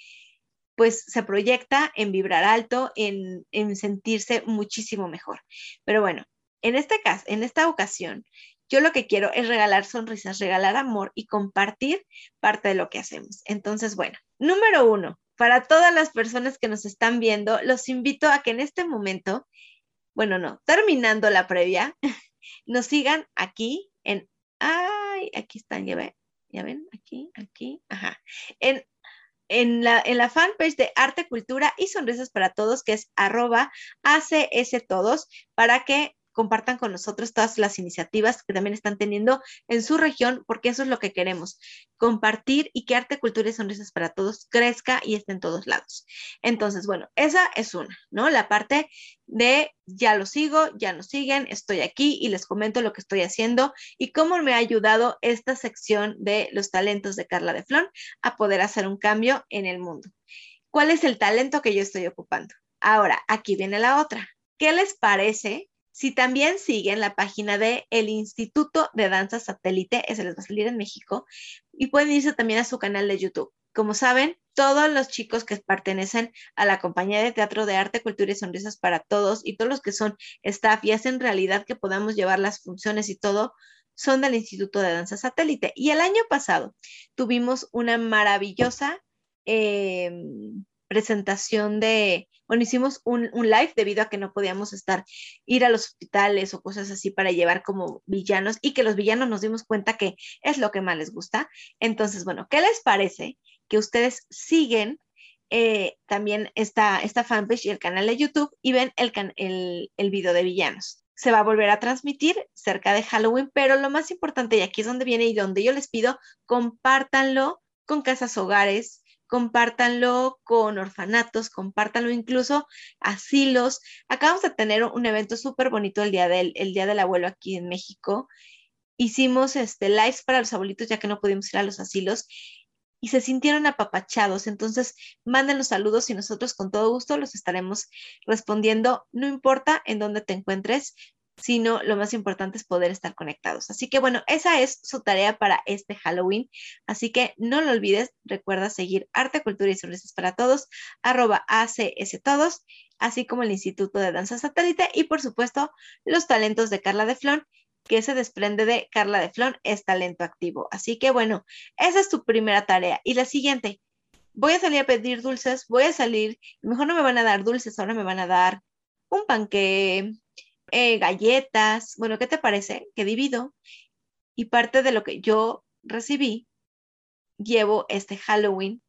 Speaker 21: pues se proyecta en vibrar alto, en, sentirse muchísimo mejor. Pero bueno, en este caso, en esta ocasión, yo lo que quiero es regalar sonrisas, regalar amor y compartir parte de lo que hacemos. Entonces, bueno, número uno, para todas las personas que nos están viendo, los invito a que en este momento, bueno, no, terminando la previa, nos sigan aquí en, ay, aquí están, ya ven, ya ven, aquí, aquí, ajá, en en la, en la fanpage de Arte, Cultura y Sonrisas para Todos, que es arroba ACS Todos, para que compartan con nosotros todas las iniciativas que también están teniendo en su región, porque eso es lo que queremos, compartir y que Arte, Cultura y Sonrisas para Todos crezca y esté en todos lados. Entonces, bueno, esa es una, ¿no? La parte de ya lo sigo, ya nos siguen, estoy aquí y les comento lo que estoy haciendo y cómo me ha ayudado esta sección de los talentos de Carla de Flon a poder hacer un cambio en el mundo. ¿Cuál es el talento que yo estoy ocupando? Ahora, aquí viene la otra. ¿Qué les parece si también siguen la página de el Instituto de Danza Satélite, ese les va a salir en México, y pueden irse también a su canal de YouTube. Como saben, todos los chicos que pertenecen a la compañía de teatro de arte, cultura y sonrisas para todos y todos los que son staff y hacen realidad que podamos llevar las funciones y todo, son del Instituto de Danza Satélite. Y el año pasado tuvimos una maravillosa eh, presentación de, bueno, hicimos un, un, live debido a que no podíamos estar, ir a los hospitales o cosas así para llevar como villanos y que los villanos nos dimos cuenta que es lo que más les gusta. Entonces, bueno, ¿qué les parece que ustedes siguen eh, también esta, esta fanpage y el canal de YouTube y ven el, el, el video de villanos? se va a volver a transmitir cerca de Halloween, pero lo más importante, y aquí es donde viene y donde yo les pido, compártanlo con casas hogares, compártanlo con orfanatos, compártanlo incluso asilos. Acabamos de tener un evento súper bonito el día del el día del abuelo aquí en México. Hicimos este lives para los abuelitos ya que no pudimos ir a los asilos y se sintieron apapachados. Entonces, manden los saludos y nosotros con todo gusto los estaremos respondiendo, no importa en dónde te encuentres, sino lo más importante es poder estar conectados. Así que bueno, esa es su tarea para este Halloween. Así que no lo olvides, recuerda seguir Arte, Cultura y Sonrisas para Todos, arroba ACS Todos, así como el Instituto de Danza Satélite y por supuesto los talentos de Carla de Flon, que se desprende de Carla de Flon, es talento activo. Así que bueno, esa es tu primera tarea. Y la siguiente, voy a salir a pedir dulces, voy a salir, mejor no me van a dar dulces, ahora me van a dar un panque, eh, galletas. Bueno, ¿qué te parece? Que divido y parte de lo que yo recibí, llevo este Halloween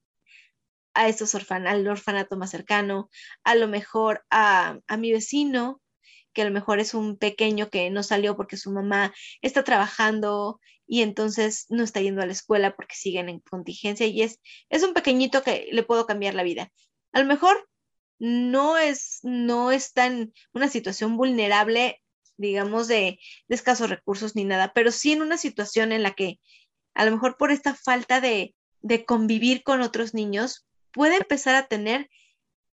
Speaker 21: a estos al orfanato más cercano, a lo mejor a, a mi vecino, que a lo mejor es un pequeño que no salió porque su mamá está trabajando y entonces no está yendo a la escuela porque siguen en contingencia y es, es un pequeñito que le puedo cambiar la vida. A lo mejor no es, no está en una situación vulnerable, digamos, de, de escasos recursos ni nada, pero sí en una situación en la que a lo mejor por esta falta de, de convivir con otros niños, puede empezar a tener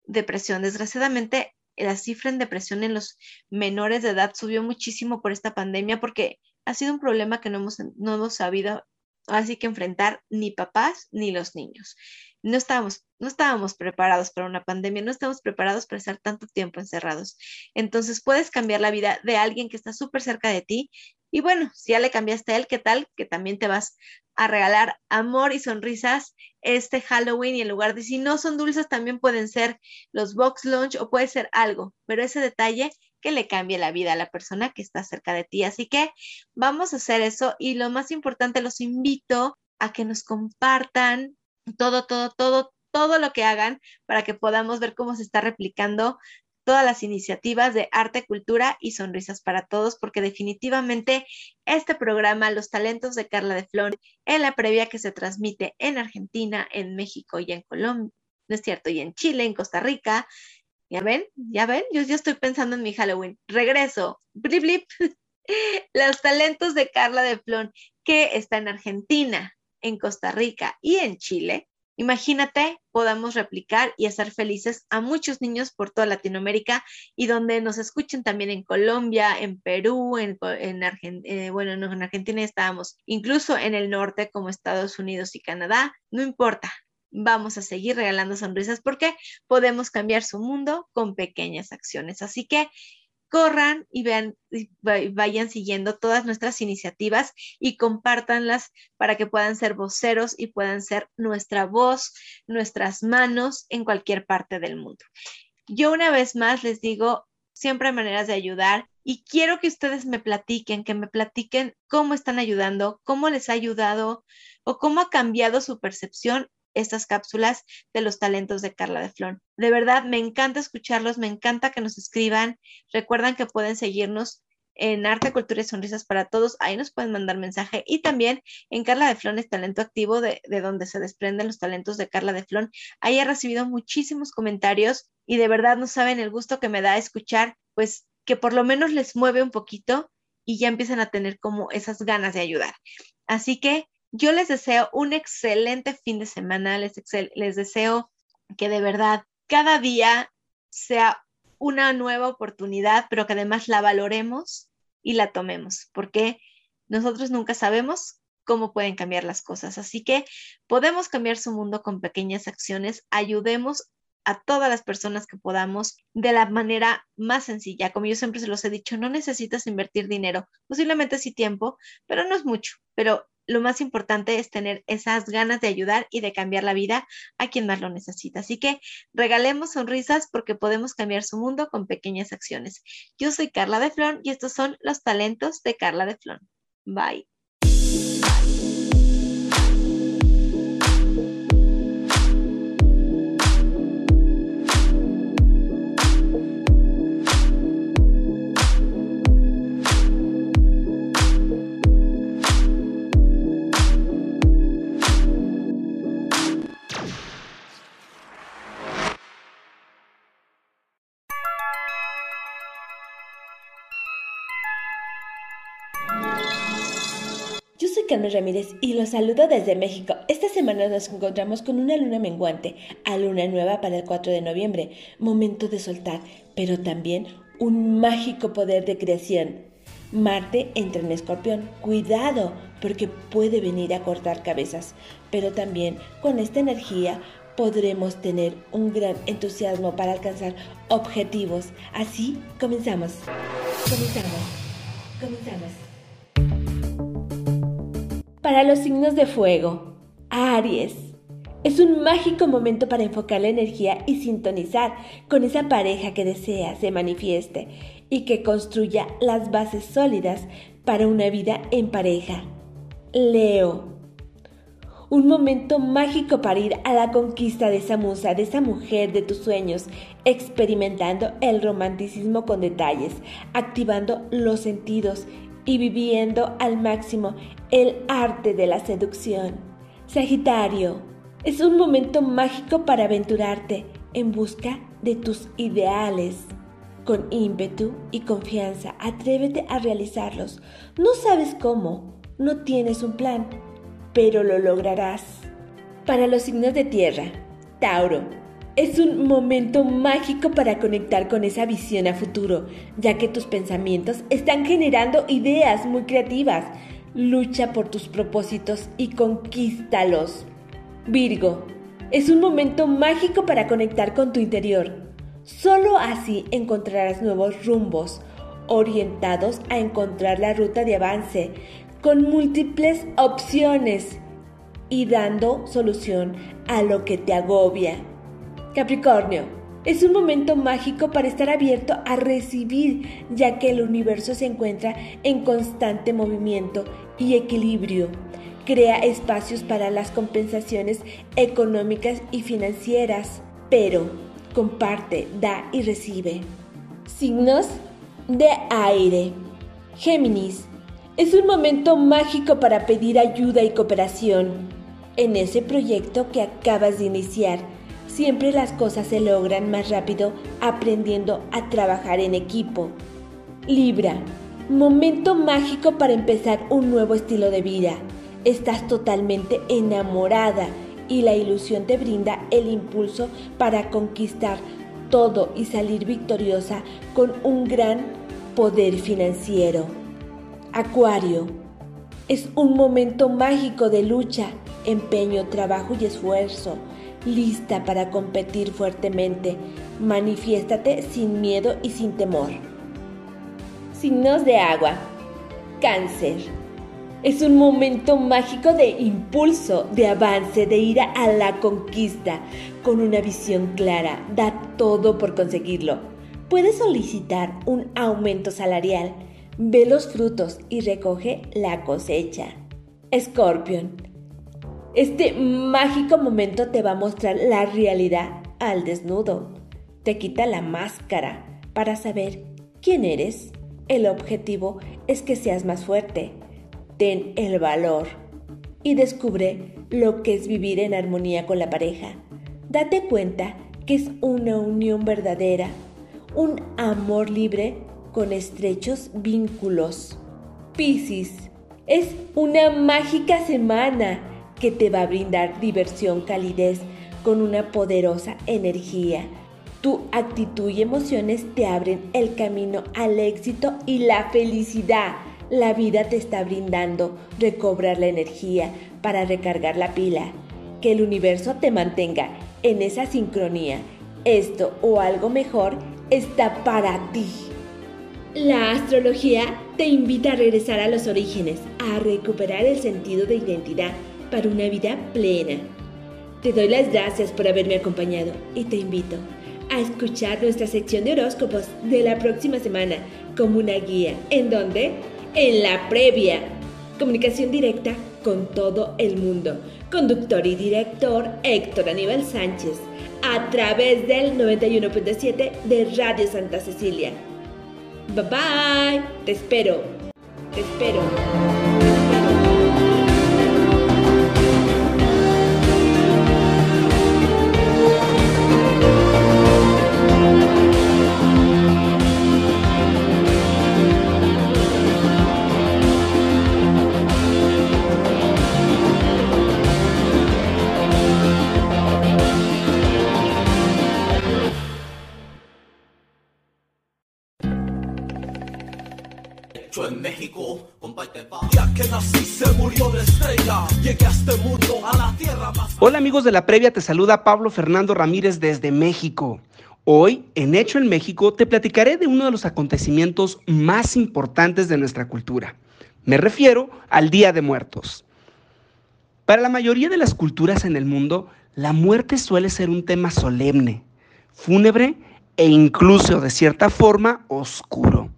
Speaker 21: depresión. Desgraciadamente, la cifra en depresión en los menores de edad subió muchísimo por esta pandemia porque ha sido un problema que no hemos, no hemos sabido así que enfrentar ni papás ni los niños no estábamos, no estábamos preparados para una pandemia, no estamos preparados para estar tanto tiempo encerrados. Entonces puedes cambiar la vida de alguien que está súper cerca de ti. Y bueno, si ya le cambiaste a él, ¿qué tal? Que también te vas a regalar amor y sonrisas este Halloween y en lugar de si no son dulces, también pueden ser los box lunch o puede ser algo, pero ese detalle que le cambie la vida a la persona que está cerca de ti. Así que vamos a hacer eso y lo más importante, los invito a que nos compartan todo, todo, todo, todo lo que hagan para que podamos ver cómo se está replicando todas las iniciativas de arte, cultura y sonrisas para todos, porque definitivamente este programa, Los Talentos de Carla de Flor, en la previa que se transmite en Argentina, en México y en Colombia, no es cierto, y en Chile, en Costa Rica, ya ven, ya ven, yo estoy pensando en mi Halloween. Regreso, blip, blip. Los Talentos de Carla de Flor, que está en Argentina, en Costa Rica y en Chile, imagínate podamos replicar y hacer felices a muchos niños por toda Latinoamérica y donde nos escuchen también en Colombia, en Perú, en, en Argentina, eh, bueno, no, en Argentina estábamos, incluso en el norte como Estados Unidos y Canadá, no importa. Vamos a seguir regalando sonrisas porque podemos cambiar su mundo con pequeñas acciones. Así que corran y vean, vayan siguiendo todas nuestras iniciativas y compártanlas para que puedan ser voceros y puedan ser nuestra voz, nuestras manos en cualquier parte del mundo. Yo una vez más les digo, siempre hay maneras de ayudar y quiero que ustedes me platiquen, que me platiquen cómo están ayudando, cómo les ha ayudado o cómo ha cambiado su percepción estas cápsulas de los talentos de Carla de Flor. De verdad, me encanta escucharlos, me encanta que nos escriban. Recuerdan que pueden seguirnos en Arte, Cultura y Sonrisas para Todos. Ahí nos pueden mandar mensaje. Y también en Carla de Flon es Talento Activo, de, de donde se desprenden los talentos de Carla de Flon. Ahí he recibido muchísimos comentarios y de verdad no saben el gusto que me da escuchar, pues que por lo menos les mueve un poquito y ya empiezan a tener como esas ganas de ayudar. Así que yo les deseo un excelente fin de semana, les, les deseo que de verdad cada día sea una nueva oportunidad, pero que además la valoremos y la tomemos, porque nosotros nunca sabemos cómo pueden cambiar las cosas. Así que podemos cambiar su mundo con pequeñas acciones, ayudemos a todas las personas que podamos de la manera más sencilla. Como yo siempre se los he dicho, no necesitas invertir dinero, posiblemente sí tiempo, pero no es mucho. Pero lo más importante es tener esas ganas de ayudar y de cambiar la vida a quien más lo necesita. Así que regalemos sonrisas porque podemos cambiar su mundo con pequeñas acciones. Yo soy Carla de Flon y estos son los talentos de Carla de Flon. Bye.
Speaker 22: Ramírez y los saludo desde México. Esta semana nos encontramos con una luna menguante, a luna nueva para el 4 de noviembre, momento de soltar, pero también un mágico poder de creación. Marte entra en escorpión, cuidado, porque puede venir a cortar cabezas, pero también con esta energía podremos tener un gran entusiasmo para alcanzar objetivos. Así. Comenzamos. Comenzamos. Para los signos de fuego, Aries. Es un mágico momento para enfocar la energía y sintonizar con esa pareja que desea se manifieste y que construya las bases sólidas para una vida en pareja. Leo. Un momento mágico para ir a la conquista de esa musa, de esa mujer de tus sueños, experimentando el romanticismo con detalles, activando los sentidos y viviendo al máximo el arte de la seducción. Sagitario, es un momento mágico para aventurarte en busca de tus ideales. Con ímpetu y confianza, atrévete a realizarlos. No sabes cómo, no tienes un plan, pero lo lograrás. Para los signos de tierra, Tauro, es un momento mágico para conectar con esa visión a futuro, ya que tus pensamientos están generando ideas muy creativas. Lucha por tus propósitos y conquístalos. Virgo, es un momento mágico para conectar con tu interior. Solo así encontrarás nuevos rumbos, orientados a encontrar la ruta de avance, con múltiples opciones y dando solución a lo que te agobia. Capricornio, es un momento mágico para estar abierto a recibir, ya que el universo se encuentra en constante movimiento y equilibrio. Crea espacios para las compensaciones económicas y financieras, pero comparte, da y recibe. Signos de aire. Géminis, es un momento mágico para pedir ayuda y cooperación en ese proyecto que acabas de iniciar Siempre las cosas se logran más rápido aprendiendo a trabajar en equipo. Libra, momento mágico para empezar un nuevo estilo de vida. Estás totalmente enamorada y la ilusión te brinda el impulso para conquistar todo y salir victoriosa con un gran poder financiero. Acuario, es un momento mágico de lucha, empeño, trabajo y esfuerzo lista para competir fuertemente. Manifiéstate sin miedo y sin temor. Signos de agua. Cáncer. Es un momento mágico de impulso, de avance, de ir a la conquista. Con una visión clara, da todo por conseguirlo. Puedes solicitar un aumento salarial. Ve los frutos y recoge la cosecha. Scorpion. Este mágico momento te va a mostrar la realidad al desnudo. Te quita la máscara para saber quién eres. El objetivo es que seas más fuerte. Ten el valor y descubre lo que es vivir en armonía con la pareja. Date cuenta que es una unión verdadera, un amor libre con estrechos vínculos. Piscis, es una mágica semana que te va a brindar diversión, calidez con una poderosa energía. Tu actitud y emociones te abren el camino al éxito y la felicidad. La vida te está brindando recobrar la energía para recargar la pila. Que el universo te mantenga en esa sincronía. Esto o algo mejor está para ti. La astrología te invita a regresar a los orígenes, a recuperar el sentido de identidad para una vida plena. Te doy las gracias por haberme acompañado y te invito a escuchar nuestra sección de horóscopos de la próxima semana como una guía. ¿En dónde? En la previa. Comunicación directa con todo el mundo. Conductor y director Héctor Aníbal Sánchez. A través del 91.7 de Radio Santa Cecilia. Bye bye. Te espero. Te espero.
Speaker 23: Hola amigos de la previa, te saluda Pablo Fernando Ramírez desde México. Hoy, en Hecho en México, te platicaré de uno de los acontecimientos más importantes de nuestra cultura. Me refiero al Día de Muertos. Para la mayoría de las culturas en el mundo, la muerte suele ser un tema solemne, fúnebre e incluso de cierta forma oscuro.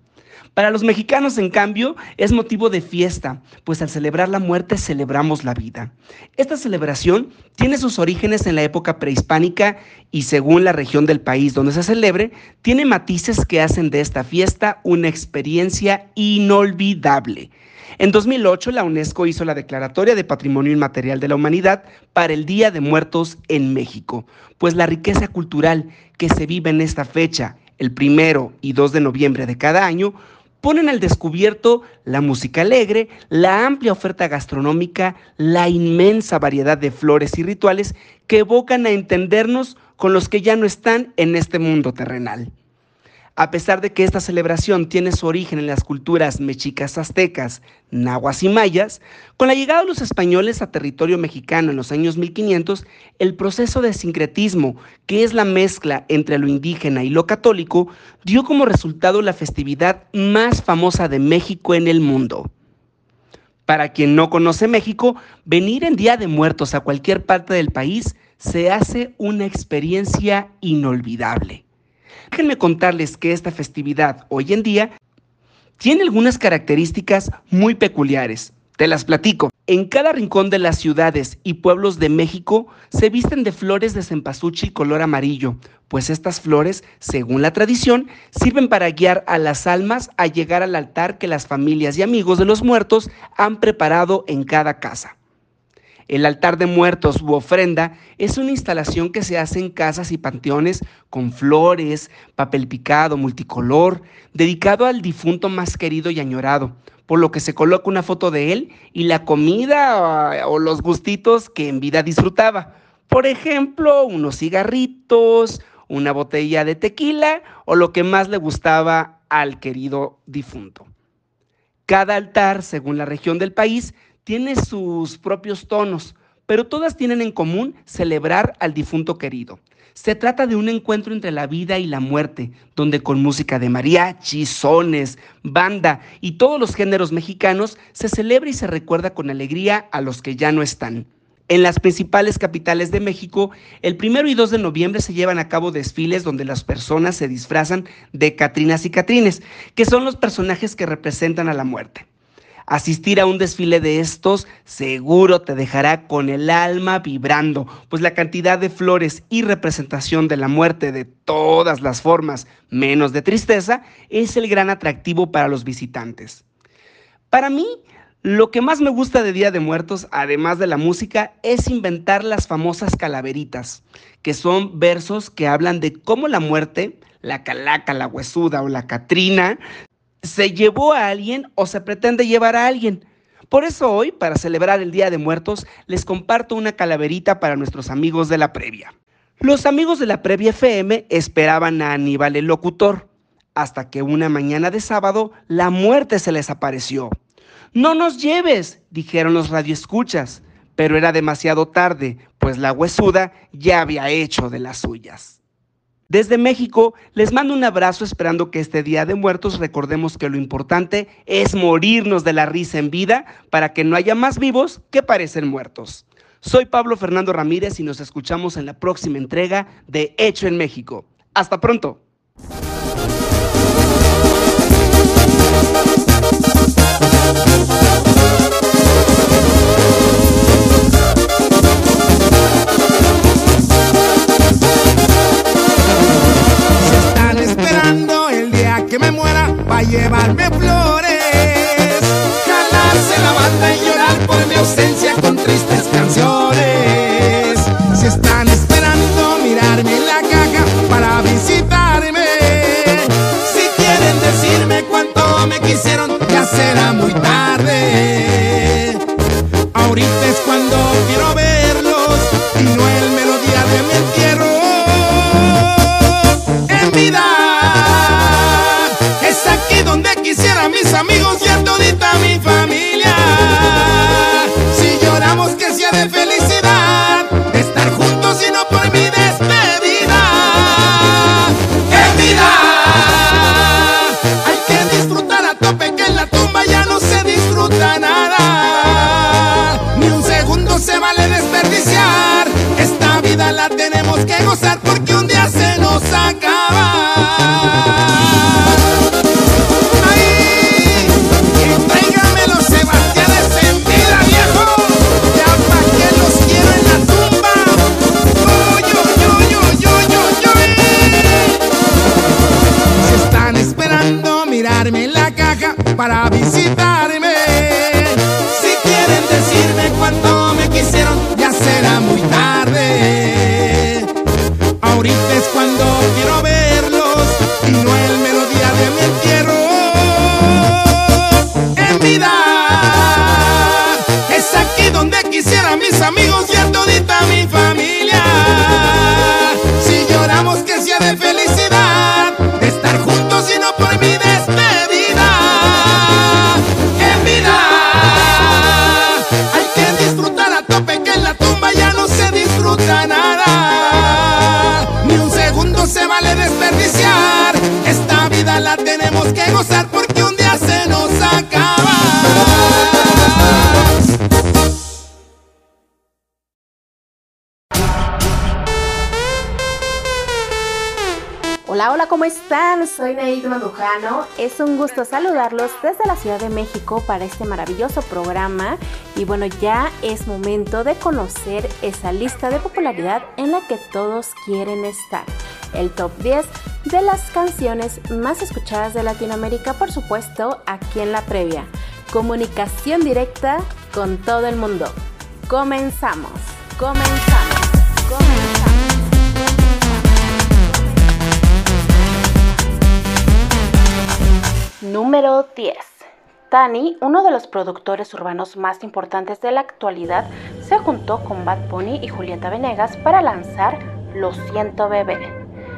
Speaker 23: Para los mexicanos, en cambio, es motivo de fiesta, pues al celebrar la muerte celebramos la vida. Esta celebración tiene sus orígenes en la época prehispánica y según la región del país donde se celebre, tiene matices que hacen de esta fiesta una experiencia inolvidable. En 2008, la UNESCO hizo la Declaratoria de Patrimonio Inmaterial de la Humanidad para el Día de Muertos en México, pues la riqueza cultural que se vive en esta fecha, el primero y 2 de noviembre de cada año, ponen al descubierto la música alegre, la amplia oferta gastronómica, la inmensa variedad de flores y rituales que evocan a entendernos con los que ya no están en este mundo terrenal. A pesar de que esta celebración tiene su origen en las culturas mexicas aztecas, nahuas y mayas, con la llegada de los españoles a territorio mexicano en los años 1500, el proceso de sincretismo, que es la mezcla entre lo indígena y lo católico, dio como resultado la festividad más famosa de México en el mundo. Para quien no conoce México, venir en Día de Muertos a cualquier parte del país se hace una experiencia inolvidable. Déjenme contarles que esta festividad hoy en día tiene algunas características muy peculiares. Te las platico. En cada rincón de las ciudades y pueblos de México se visten de flores de cempasúchil color amarillo, pues estas flores, según la tradición, sirven para guiar a las almas a llegar al altar que las familias y amigos de los muertos han preparado en cada casa. El altar de muertos u ofrenda es una instalación que se hace en casas y panteones con flores, papel picado, multicolor, dedicado al difunto más querido y añorado, por lo que se coloca una foto de él y la comida o los gustitos que en vida disfrutaba. Por ejemplo, unos cigarritos, una botella de tequila o lo que más le gustaba al querido difunto. Cada altar, según la región del país, tiene sus propios tonos, pero todas tienen en común celebrar al difunto querido. Se trata de un encuentro entre la vida y la muerte, donde con música de mariachi, sones, banda y todos los géneros mexicanos se celebra y se recuerda con alegría a los que ya no están. En las principales capitales de México, el primero y 2 de noviembre se llevan a cabo desfiles donde las personas se disfrazan de Catrinas y Catrines, que son los personajes que representan a la muerte. Asistir a un desfile de estos seguro te dejará con el alma vibrando, pues la cantidad de flores y representación de la muerte de todas las formas, menos de tristeza, es el gran atractivo para los visitantes. Para mí, lo que más me gusta de Día de Muertos, además de la música, es inventar las famosas calaveritas, que son versos que hablan de cómo la muerte, la calaca, la huesuda o la catrina, se llevó a alguien o se pretende llevar a alguien. Por eso hoy, para celebrar el Día de Muertos, les comparto una calaverita para nuestros amigos de la previa. Los amigos de la previa FM esperaban a Aníbal el locutor, hasta que una mañana de sábado la muerte se les apareció. No nos lleves, dijeron los radioescuchas, pero era demasiado tarde, pues la huesuda ya había hecho de las suyas. Desde México les mando un abrazo esperando que este Día de Muertos recordemos que lo importante es morirnos de la risa en vida para que no haya más vivos que parecen muertos. Soy Pablo Fernando Ramírez y nos escuchamos en la próxima entrega de Hecho en México. Hasta pronto.
Speaker 24: Llevarme flores, jalarse la banda y llorar por mi ausencia con tristes canciones. Si están esperando mirarme en la caja para visitarme, si quieren decirme cuánto me quisieron, ya será muy tarde. Todita mi familia. Es un
Speaker 25: gusto saludarlos desde la Ciudad de México para este maravilloso programa. Y bueno, ya es momento de conocer esa lista de popularidad en la que todos quieren estar. El top 10 de las canciones más escuchadas de Latinoamérica, por supuesto, aquí en la previa. Comunicación directa con todo el mundo. Comenzamos, comenzamos, comenzamos. Número 10. Tani, uno de los productores urbanos más importantes de la actualidad, se juntó con Bad Bunny y Julieta Venegas para lanzar Lo siento bebé.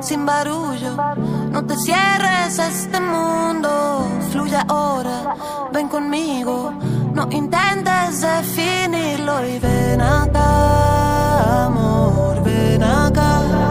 Speaker 26: sin barullo, no te cierres a este mundo, fluye ahora, ven conmigo
Speaker 27: No intentes definirlo y ven acá, amor, ven acá.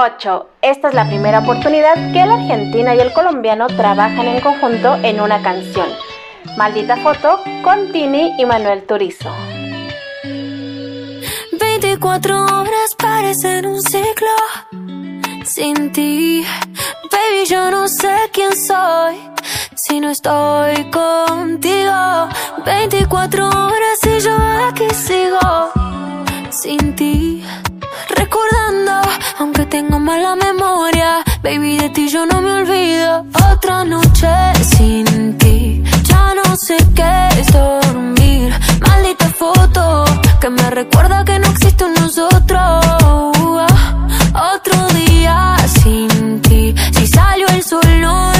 Speaker 25: 8. Esta es la primera oportunidad que la argentina y el colombiano trabajan en conjunto en una canción. Maldita foto con Tini y Manuel Turizo.
Speaker 28: 24 horas parecen un ciclo sin ti. Baby, yo no sé quién soy si no estoy contigo. 24 horas y yo aquí sigo sin ti. Recordando, aunque tengo mala memoria, baby, de ti yo no me olvido. Otra noche sin ti, ya no sé qué es dormir. Maldita foto que me recuerda que no existe un nosotros. Otro día sin ti, si salió el sol no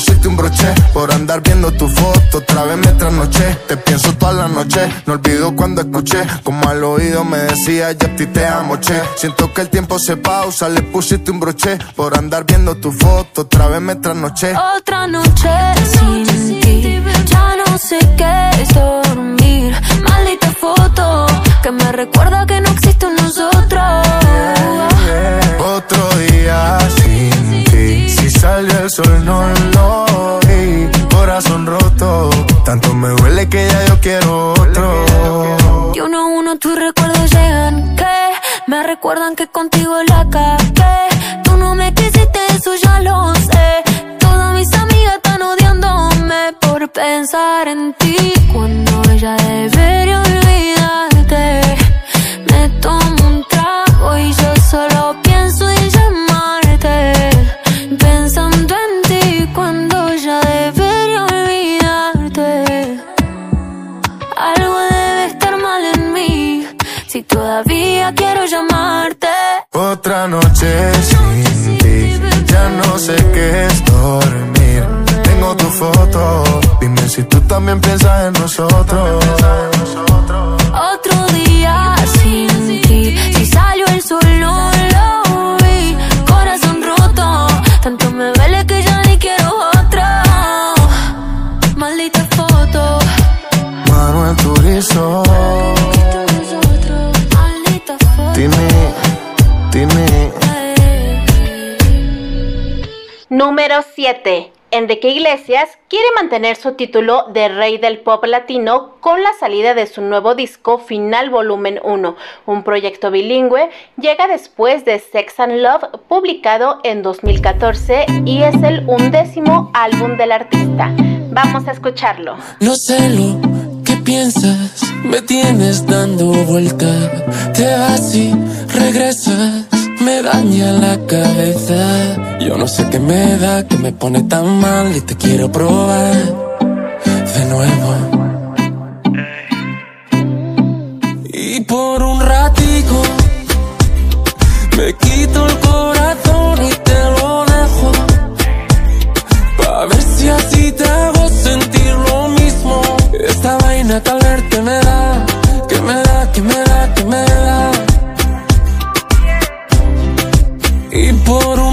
Speaker 29: pusiste un broche Por andar viendo tu foto, otra vez me trasnoché Te pienso toda la noche, no olvido cuando escuché Como al oído me decía yo a ti te amo, che Siento que el tiempo se pausa, le pusiste un broche Por andar viendo tu foto, otra vez me trasnoché
Speaker 28: Otra noche sin ti, ya no sé qué es dormir. Maldita foto que me recuerda que no existe un nosotros.
Speaker 29: Otro día sin ti Si salió el sol no lo vi Corazón roto Tanto me duele que ya yo quiero otro
Speaker 28: Y uno a uno tus recuerdos llegan que me recuerdan que contigo la cagué. Tú no me quisiste, eso ya lo sé. Todas mis amigas están odiándome por pensar en ti cuando ella debería todavía quiero llamarte.
Speaker 29: Otra noche sin ti. Ya no sé qué es dormir. Tengo tu foto. Dime si tú también piensas en nosotros
Speaker 25: 7. Enrique Iglesias quiere mantener su título de Rey del Pop Latino con la salida de su nuevo disco Final Volumen 1. Un proyecto bilingüe llega después de Sex and Love, publicado en 2014 y es el undécimo álbum del artista. Vamos a escucharlo.
Speaker 30: No sé lo que piensas, me tienes dando vuelta. Te vas y regresas, me daña la cabeza. Yo no sé qué me da, que me pone tan mal y te quiero probar de nuevo. Y por un ratico me quito el corazón y te lo dejo. Pa' ver si así te hago sentir lo mismo. Esta vaina que al me da, que me da, que me da, que me da. Y por un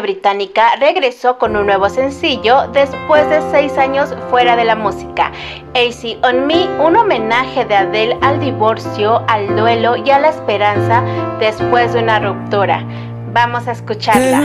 Speaker 31: británica regresó con un nuevo sencillo después de seis años fuera de la música. AC on Me, un homenaje de Adele al divorcio, al duelo y a la esperanza después de una ruptura. Vamos a escucharla.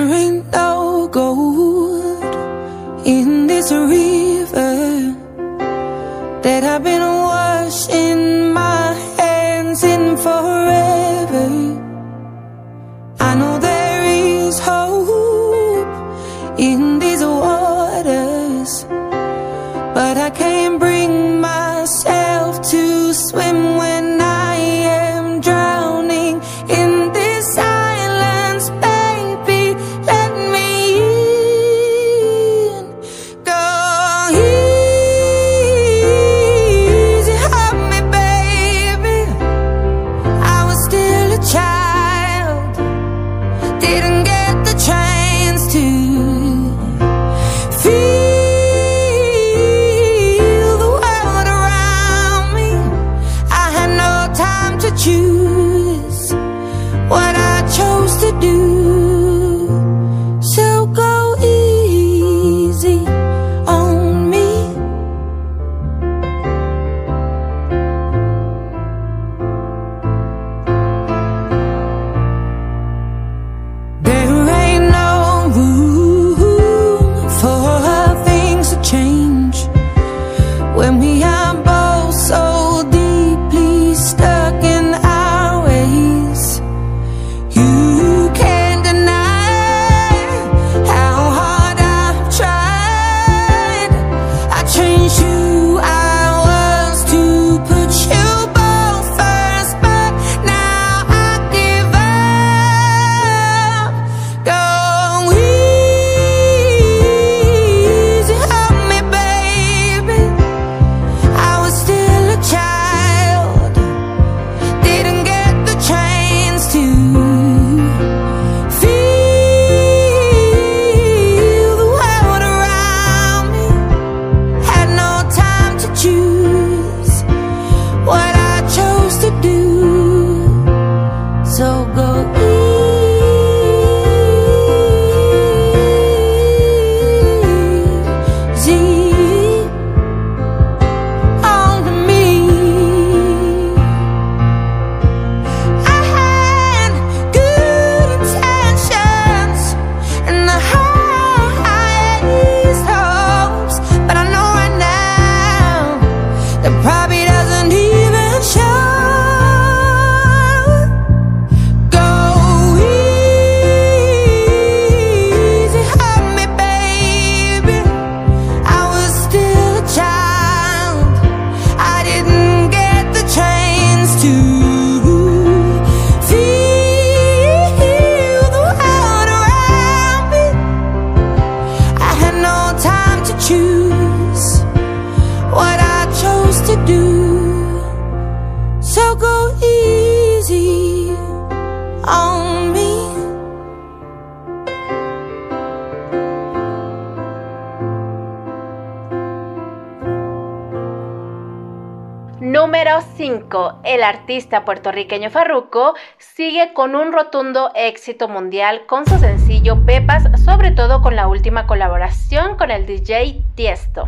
Speaker 31: el artista puertorriqueño Farruko sigue con un rotundo éxito mundial con su sencillo Pepas, sobre todo con la última colaboración con el DJ Tiesto.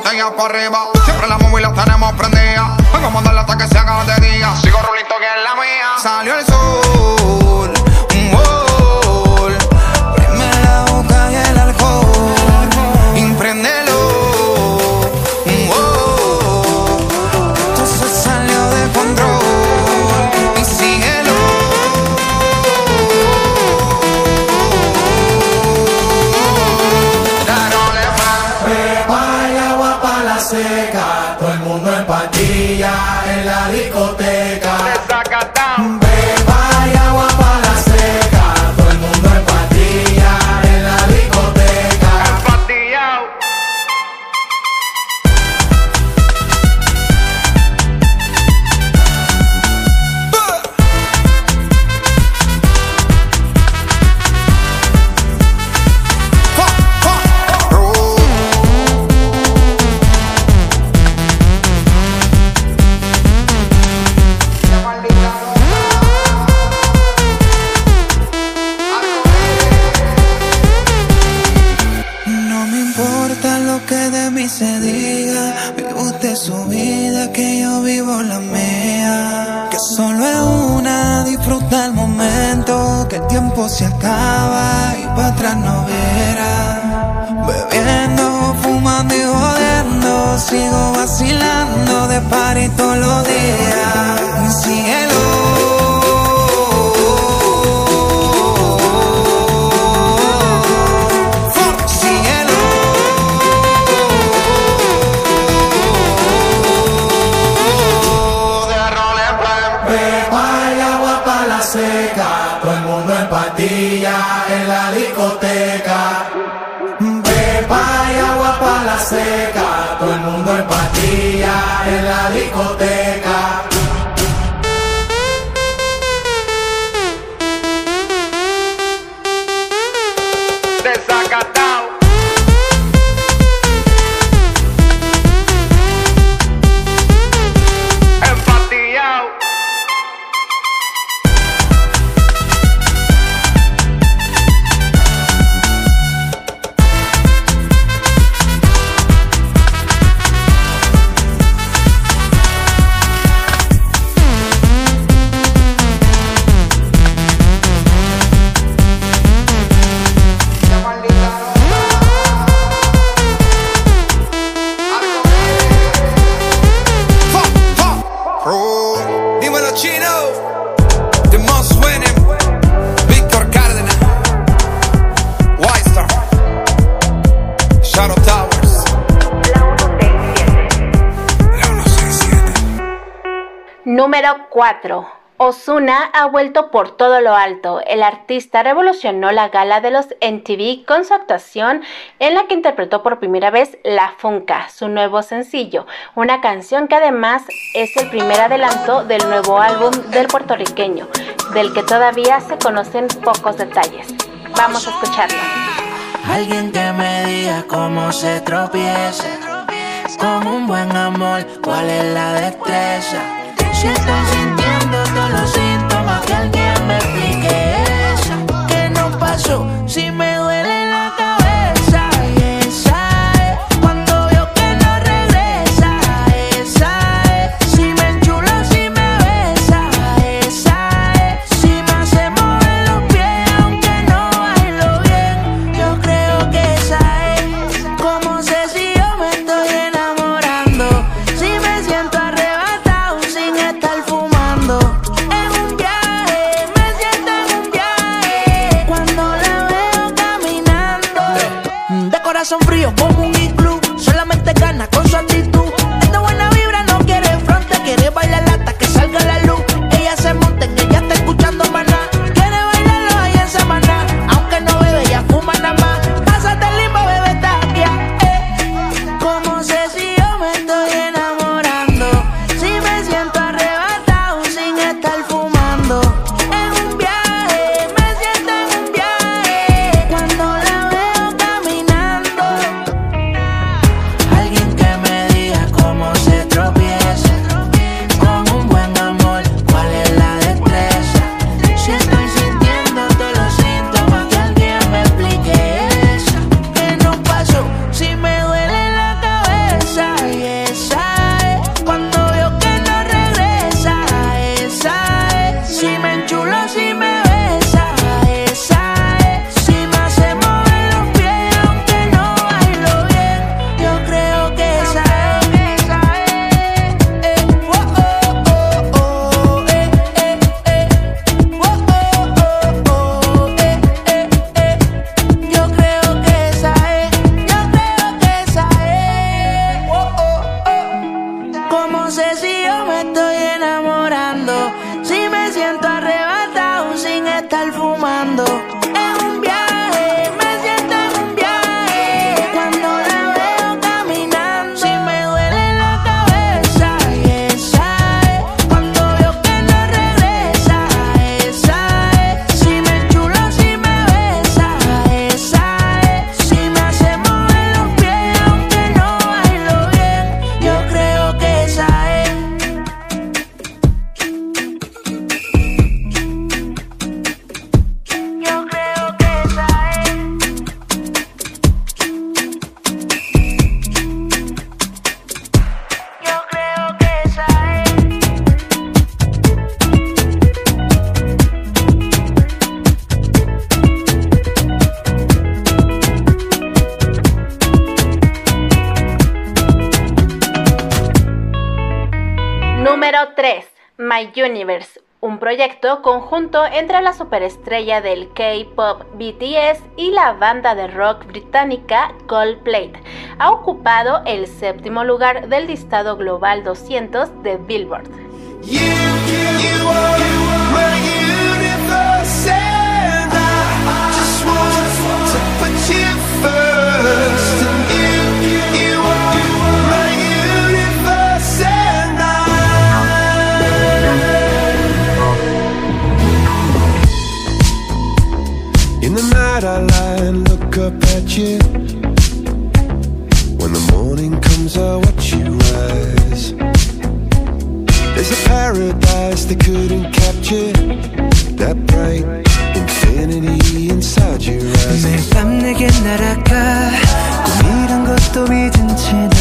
Speaker 32: Botella para arriba. Siempre la móvil la tenemos prendida. Vengo a mandarla hasta que se haga de día. Sigo rulito que es la mía. Salió
Speaker 10: party
Speaker 33: en la
Speaker 25: 4. Osuna ha vuelto por todo lo alto. El artista revolucionó la gala de los MTV con su actuación en la que interpretó por primera vez La Funka, su nuevo sencillo, una canción que además es el primer adelanto del nuevo álbum del puertorriqueño, del que todavía se conocen pocos detalles. Vamos a escucharlo.
Speaker 31: Alguien que me diga cómo se tropieza. Con un buen amor, cuál es la destreza. Si tengo todos los síntomas que alguien me explique eso.
Speaker 34: Que no pasó si me
Speaker 31: corazón frío conjunto entre la superestrella del K-pop BTS y la banda de rock británica Coldplay. Ha ocupado el séptimo lugar del listado global 200 de Billboard.
Speaker 32: I lie and look up at you. When the morning comes, I watch you rise. There's a paradise they couldn't capture. That bright infinity inside your eyes.
Speaker 10: 매밤 내게 날아가 꿈이란 것도 믿은 채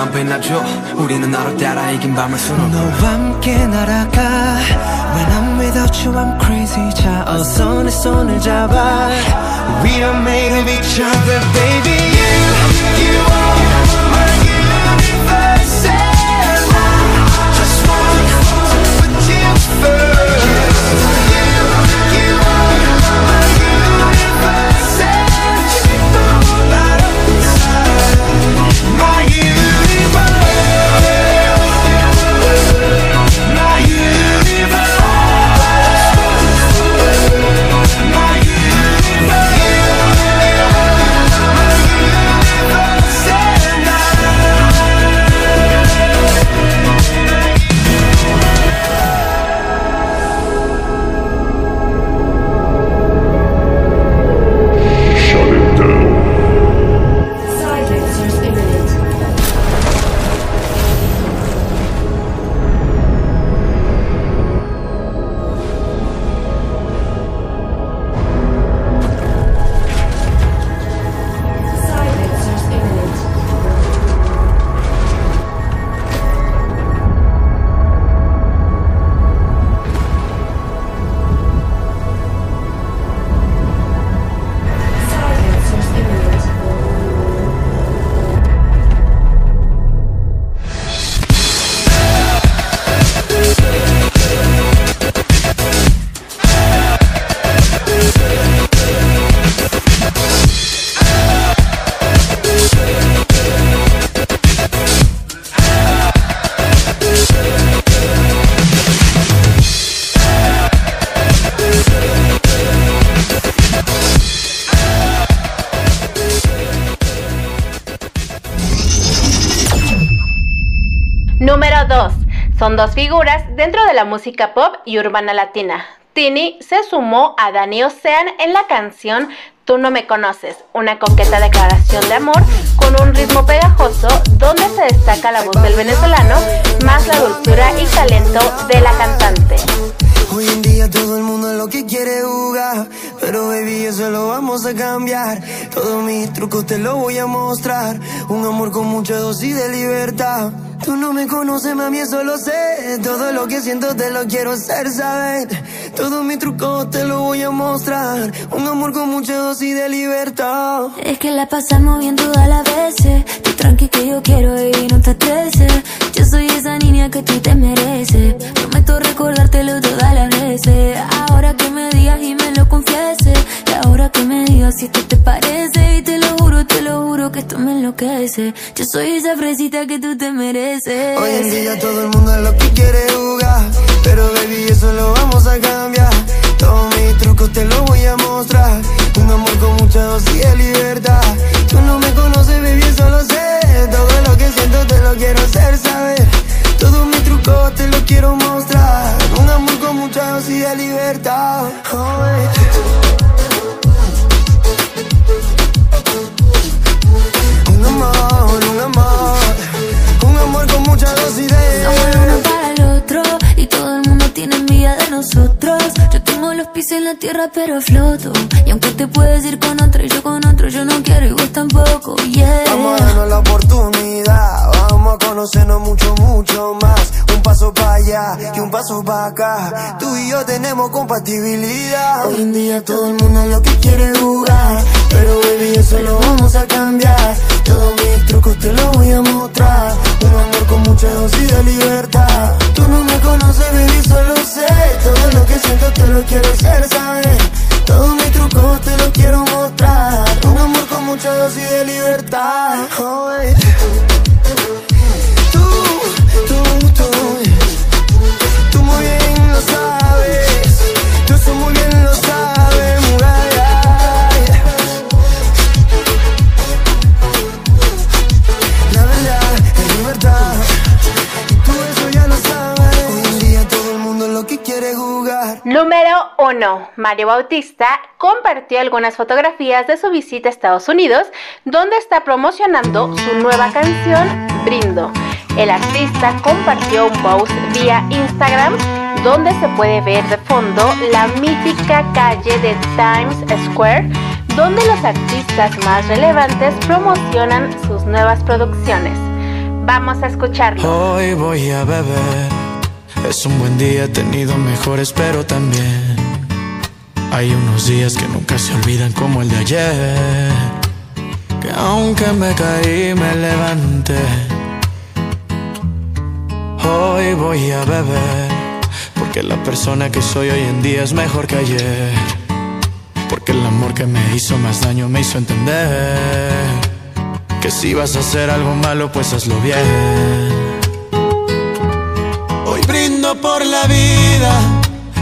Speaker 10: 빛만 빛나죠 우리는 나로 따라 이긴 밤을 수놓고. 너와 함께 날아가. When I'm without
Speaker 35: you I'm crazy. 자 어서 내 손을 잡아.
Speaker 25: La música pop y urbana latina. Tini se sumó a Dani Ocean en la canción Tú no me conoces, una coqueta declaración de amor con un ritmo pegajoso donde se destaca la voz del venezolano más la dulzura y talento de la cantante.
Speaker 35: Hoy en día todo el mundo es lo que quiere jugar Pero baby eso lo vamos a cambiar Todos mis trucos te lo voy a mostrar Un amor con mucha dosis de libertad Tú no me conoces mami eso lo sé Todo lo que siento te lo quiero hacer saber Todos mis trucos te lo voy a mostrar Un amor con mucha dosis de libertad
Speaker 28: Es que la pasamos bien todas las veces. Tú tranqui que yo quiero y no te estreses. Yo soy esa niña que tú te mereces. Prometo recordártelo todas las veces. Yo soy esa fresita que tú te mereces.
Speaker 35: Hoy en día todo el mundo es lo que quiere jugar Pero baby eso lo vamos a cambiar. Todos mis trucos te los voy a mostrar. Un amor con mucha dosis de libertad. Tú no me conoces baby eso lo sé Todo lo que siento te lo quiero hacer saber. Todos mis trucos te los quiero mostrar. Un amor con mucha dosis de libertad Oh,
Speaker 28: la tierra pero floto. Y aunque te puedes ir con otro y yo con otro, yo no quiero vos tampoco. Yeah.
Speaker 35: Y un paso para acá. Tú y yo tenemos compatibilidad. Hoy en día todo el mundo lo que quiere jugar, pero baby eso lo vamos a cambiar. Todos mis trucos te los voy a mostrar. Un amor con mucha dosis de libertad. Tú no me conoces, baby, solo sé. Todo lo que siento te lo quiero hacer saber. Todos mis trucos te los quiero mostrar. Un amor con mucha dosis de libertad. Oh.
Speaker 25: 1. Mario Bautista compartió algunas fotografías de su visita a Estados Unidos, donde está promocionando su nueva canción Brindo. El artista compartió un post vía Instagram donde se puede ver de fondo la mítica calle de Times Square, donde los artistas más relevantes promocionan sus nuevas producciones. Vamos a escucharlo.
Speaker 35: Hoy voy a beber
Speaker 36: Es un buen día, he tenido mejores, pero también hay unos días que nunca se olvidan como el de ayer. Que aunque me caí, me levanté. Hoy voy a beber, porque la persona que soy hoy en día es mejor que ayer. Porque el amor que me hizo más daño me hizo entender que si vas a hacer algo malo, pues hazlo bien. Hoy brindo por la vida,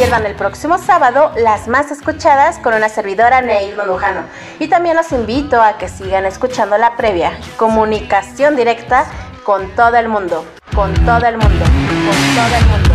Speaker 31: Pierdan el próximo sábado las más escuchadas con una servidora Neil Lujano. Y también los invito a que sigan escuchando la previa, comunicación directa con todo el mundo, con todo el mundo, con todo el mundo.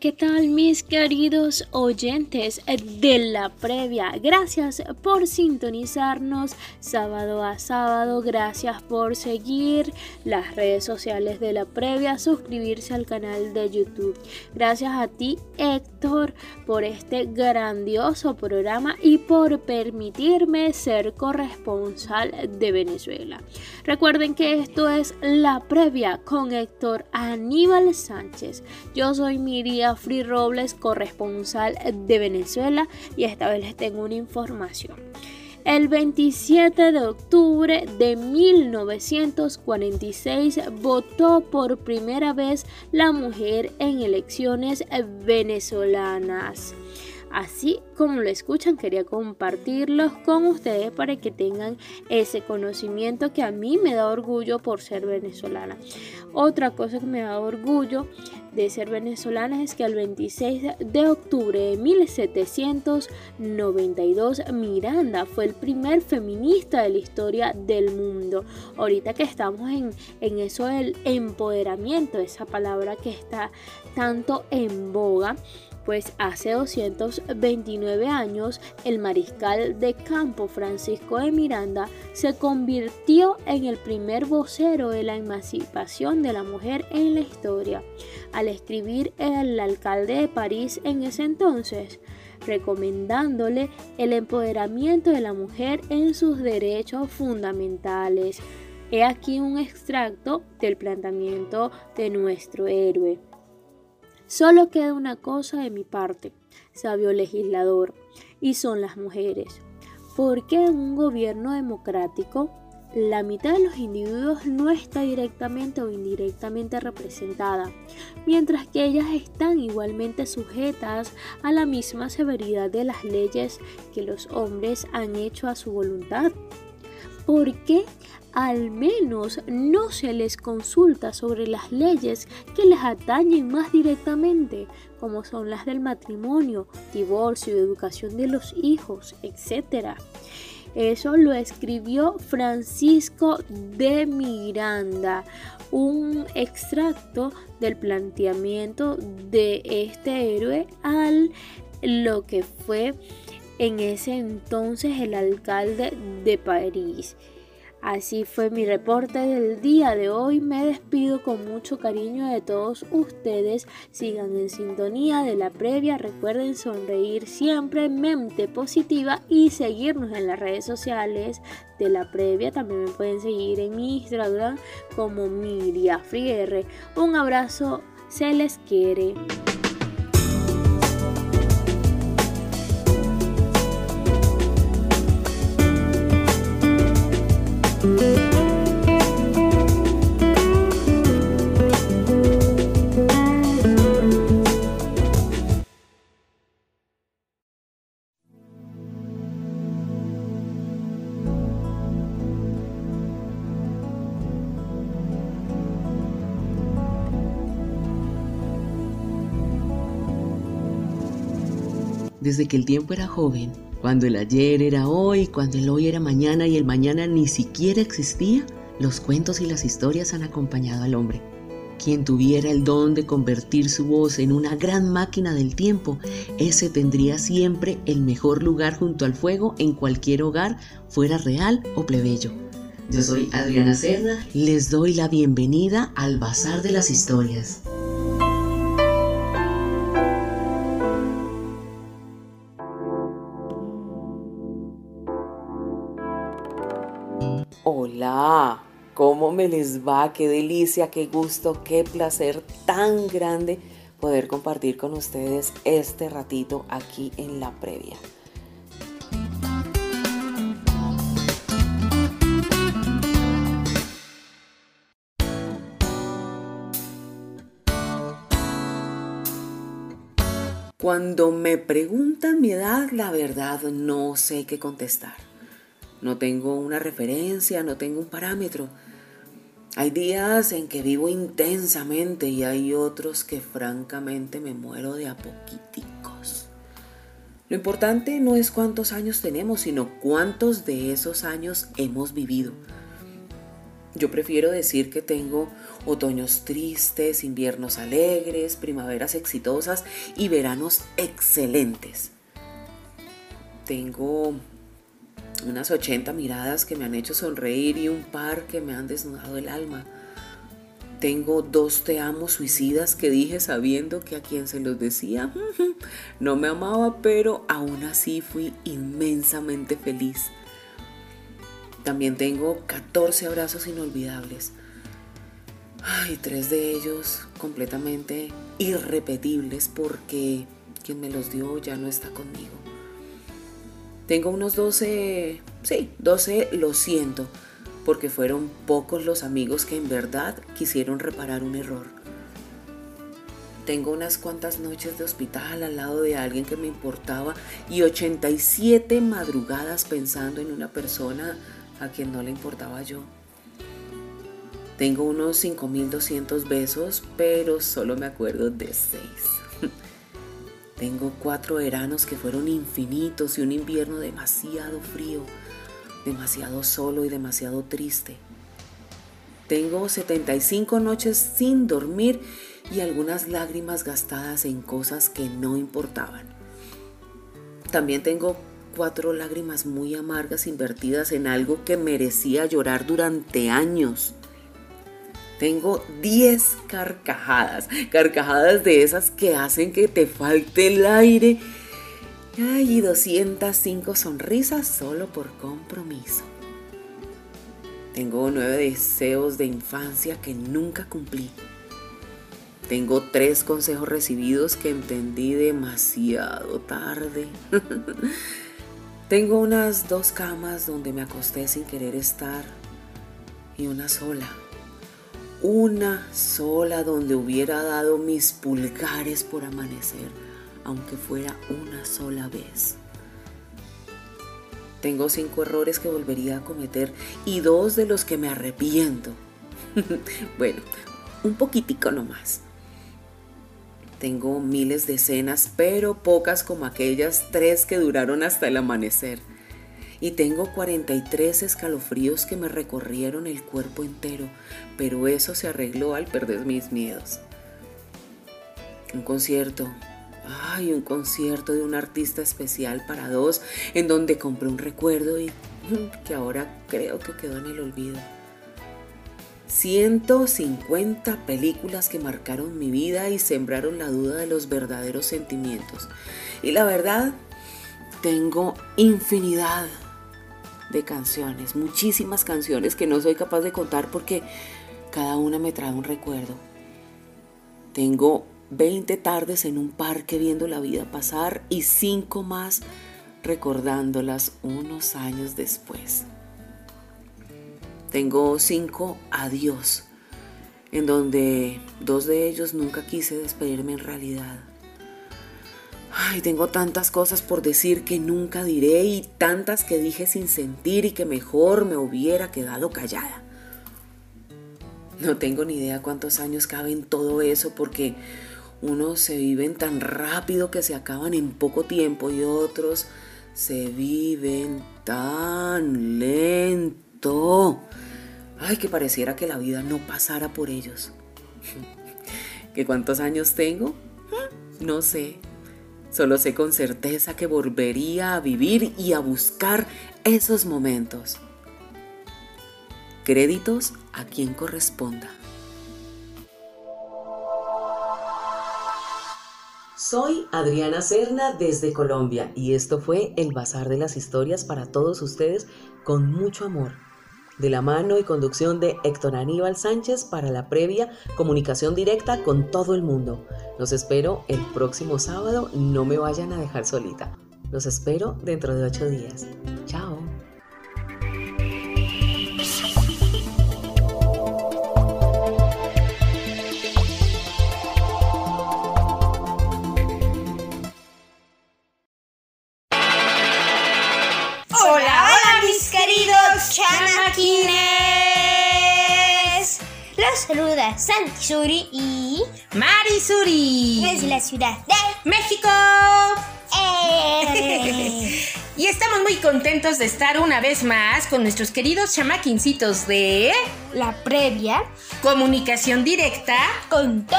Speaker 37: ¿Qué tal mis queridos oyentes de la previa? Gracias por sintonizarnos sábado a sábado, gracias por seguir las redes sociales de la previa, suscribirse al canal de YouTube. Gracias a ti Héctor por este grandioso programa y por permitirme ser corresponsal de Venezuela. Recuerden que esto es la previa con Héctor Aníbal Sánchez. Yo soy Miria Free Robles, corresponsal de Venezuela, y esta vez les tengo una información. El 27 de octubre de 1946 votó por primera vez la mujer en elecciones venezolanas. Así como lo escuchan, quería compartirlos con ustedes para que tengan ese conocimiento que a mí me da orgullo por ser venezolana. Otra cosa que me da orgullo de ser venezolana es que el 26 de octubre de 1792 Miranda fue el primer feminista de la historia del mundo. Ahorita que estamos en, en eso del empoderamiento, esa palabra que está tanto en boga, pues hace 229 años el mariscal de campo Francisco de Miranda se convirtió en el primer vocero de la emancipación de la mujer en la historia, al escribir el alcalde de París en ese entonces recomendándole el empoderamiento de la mujer en sus derechos fundamentales. He aquí un extracto del planteamiento de nuestro héroe. Solo queda una cosa de mi parte, sabio legislador, y son las mujeres. Porque en un gobierno democrático la mitad de los individuos no está directamente o indirectamente representada, mientras que ellas están igualmente sujetas a la misma severidad de las leyes que los hombres han hecho a su voluntad. ¿Por qué al menos no se les consulta sobre las leyes que les atañen más directamente, como son las del matrimonio, divorcio, educación de los hijos, etcétera? Eso lo escribió Francisco de Miranda, un extracto del planteamiento de este héroe al lo que fue en ese entonces el alcalde de París. Así fue mi reporte del día de hoy. Me despido con mucho cariño de todos ustedes. Sigan en sintonía de la previa. Recuerden sonreír siempre, mente positiva y seguirnos en las redes sociales de la previa. También me pueden seguir en Instagram como Miria Friguerre. Un abrazo, se les quiere.
Speaker 16: Desde que el tiempo era joven, cuando el ayer era hoy, cuando el hoy era mañana y el mañana ni siquiera existía, los cuentos y las historias han acompañado al hombre. Quien tuviera el don de convertir su voz en una gran máquina del tiempo, ese tendría siempre el mejor lugar junto al fuego en cualquier hogar, fuera real o plebeyo. Yo soy Adriana Cerda, les doy la bienvenida al Bazar de las Historias. Hola, ¿cómo me les va? Qué delicia, qué gusto, qué placer tan grande poder compartir con ustedes este ratito aquí en la previa. Cuando me preguntan mi edad, la verdad no sé qué contestar. No tengo una referencia, no tengo un parámetro. Hay días en que vivo intensamente y hay otros que francamente me muero de a poquiticos. Lo importante no es cuántos años tenemos, sino cuántos de esos años hemos vivido. Yo prefiero decir que tengo otoños tristes, inviernos alegres, primaveras exitosas y veranos excelentes. Tengo unas 80 miradas que me han hecho sonreír y un par que me han desnudado el alma. Tengo dos te amo suicidas que dije sabiendo que a quien se los decía no me amaba, pero aún así fui inmensamente feliz. También tengo 14 abrazos inolvidables. Ay, tres de ellos completamente irrepetibles porque quien me los dio ya no está conmigo. Tengo unos 12, sí, 12 lo siento, porque fueron pocos los amigos que en verdad quisieron reparar un error. Tengo unas cuantas noches de hospital al lado de alguien que me importaba y 87 madrugadas pensando en una persona a quien no le importaba yo. Tengo unos 5200 besos, pero solo me acuerdo de 6. Tengo cuatro veranos que fueron infinitos y un invierno demasiado frío, demasiado solo y demasiado triste. Tengo 75 noches sin dormir y algunas lágrimas gastadas en cosas que no importaban. También tengo cuatro lágrimas muy amargas invertidas en algo que merecía llorar durante años. Tengo 10 carcajadas, carcajadas de esas que hacen que te falte el aire. Ay, y 205 sonrisas solo por compromiso. Tengo nueve deseos de infancia que nunca cumplí. Tengo tres consejos recibidos que entendí demasiado tarde. Tengo unas dos camas donde me acosté sin querer estar y una sola. Una sola donde hubiera dado mis pulgares por amanecer, aunque fuera una sola vez. Tengo cinco errores que volvería a cometer y dos de los que me arrepiento. bueno, un poquitico nomás. Tengo miles de escenas, pero pocas como aquellas tres que duraron hasta el amanecer. Y tengo 43 escalofríos que me recorrieron el cuerpo entero, pero eso se arregló al perder mis miedos. Un concierto, ay, un concierto de un artista especial para dos, en donde compré un recuerdo y que ahora creo que quedó en el olvido. 150 películas que marcaron mi vida y sembraron la duda de los verdaderos sentimientos. Y la verdad, tengo infinidad de canciones, muchísimas canciones que no soy capaz de contar porque cada una me trae un recuerdo. Tengo 20 tardes en un parque viendo la vida pasar y 5 más recordándolas unos años después. Tengo cinco adiós, en donde dos de ellos nunca quise despedirme en realidad. Ay, tengo tantas cosas por decir que nunca diré y tantas que dije sin sentir y que mejor me hubiera quedado callada. No tengo ni idea cuántos años caben todo eso porque unos se viven tan rápido que se acaban en poco tiempo y otros se viven tan lento. Ay, que pareciera que la vida no pasara por ellos. ¿Qué cuántos años tengo? No sé. Solo sé con certeza que volvería a vivir y a buscar esos momentos. Créditos a quien corresponda.
Speaker 38: Soy Adriana Serna desde Colombia y esto fue el Bazar de las Historias para todos ustedes con mucho amor. De la mano y conducción de Héctor Aníbal Sánchez para la previa comunicación directa con todo el mundo. Los espero el próximo sábado, no me vayan a dejar solita. Los espero dentro de ocho días. Chao.
Speaker 13: Los saluda Santi Suri y
Speaker 25: Mari Suri.
Speaker 13: desde la ciudad de
Speaker 25: México.
Speaker 13: Eh.
Speaker 25: Y estamos muy contentos de estar una vez más con nuestros queridos chamaquincitos de
Speaker 13: la previa
Speaker 25: comunicación directa
Speaker 13: con todo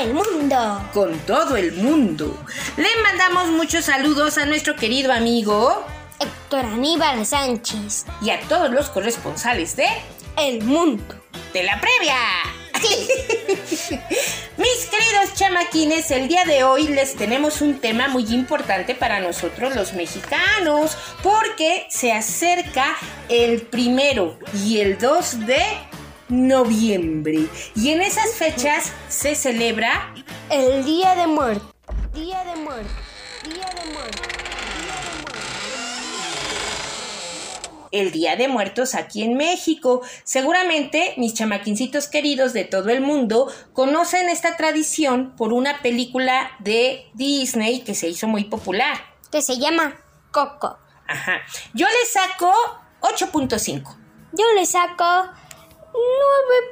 Speaker 13: el mundo.
Speaker 25: con todo el mundo. Le mandamos muchos saludos a nuestro querido amigo
Speaker 13: Héctor Aníbal Sánchez
Speaker 25: y a todos los corresponsales de
Speaker 13: El Mundo
Speaker 25: de la previa. Mis queridos chamaquines, el día de hoy les tenemos un tema muy importante para nosotros los mexicanos, porque se acerca el primero y el 2 de noviembre. Y en esas fechas se celebra
Speaker 13: el Día de Muertos. Día de Muertos. Día de Muertos.
Speaker 25: El Día de Muertos aquí en México. Seguramente mis chamaquincitos queridos de todo el mundo conocen esta tradición por una película de Disney que se hizo muy popular.
Speaker 13: Que se llama Coco.
Speaker 25: Ajá. Yo le saco 8.5.
Speaker 13: Yo le saco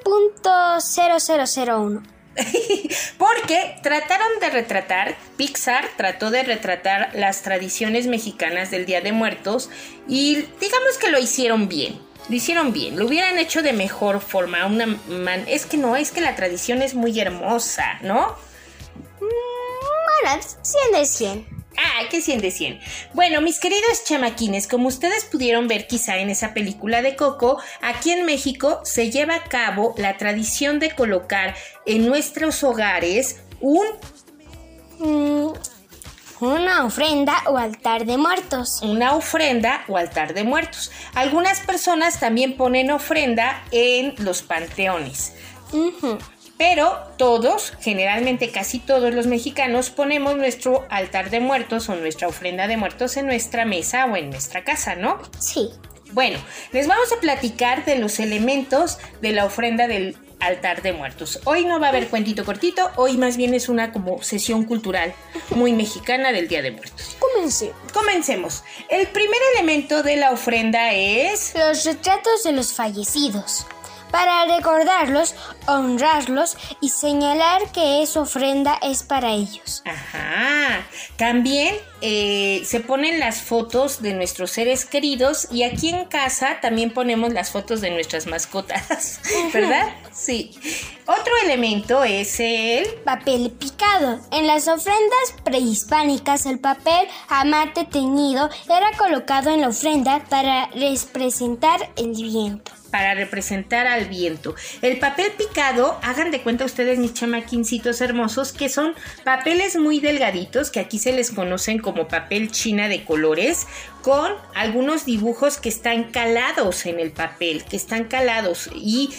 Speaker 13: 9.0001.
Speaker 25: Porque trataron de retratar, Pixar trató de retratar las tradiciones mexicanas del Día de Muertos y digamos que lo hicieron bien. Lo hicieron bien, lo hubieran hecho de mejor forma. Una man- es que no, es que la tradición es muy hermosa, ¿no?
Speaker 13: Bueno, 100 de 100.
Speaker 25: Ah, que 100 de 100. Bueno, mis queridos chamaquines, como ustedes pudieron ver quizá en esa película de Coco, aquí en México se lleva a cabo la tradición de colocar en nuestros hogares un...
Speaker 13: Mm, una ofrenda o altar de muertos.
Speaker 25: Una ofrenda o altar de muertos. Algunas personas también ponen ofrenda en los panteones.
Speaker 13: Ujú.
Speaker 25: Pero todos, generalmente casi todos los mexicanos, ponemos nuestro altar de muertos o nuestra ofrenda de muertos en nuestra mesa o en nuestra casa, ¿no?
Speaker 13: Sí.
Speaker 25: Bueno, les vamos a platicar de los elementos de la ofrenda del altar de muertos. Hoy no va a haber cuentito cortito, hoy más bien es una como sesión cultural muy mexicana del Día de Muertos.
Speaker 13: Comencé.
Speaker 25: Comencemos. El primer elemento de la ofrenda es...
Speaker 13: Los retratos de los fallecidos. Para recordarlos, honrarlos y señalar que esa ofrenda es para ellos.
Speaker 25: Ajá. También eh, se ponen las fotos de nuestros seres queridos y aquí en casa también ponemos las fotos de nuestras mascotas, ¿verdad? Sí. Otro elemento es el
Speaker 13: papel picado. En las ofrendas prehispánicas el papel amate teñido era colocado en la ofrenda para representar el viento
Speaker 25: para representar al viento. El papel picado, hagan de cuenta ustedes mis chamaquincitos hermosos, que son papeles muy delgaditos, que aquí se les conocen como papel china de colores, con algunos dibujos que están calados en el papel, que están calados y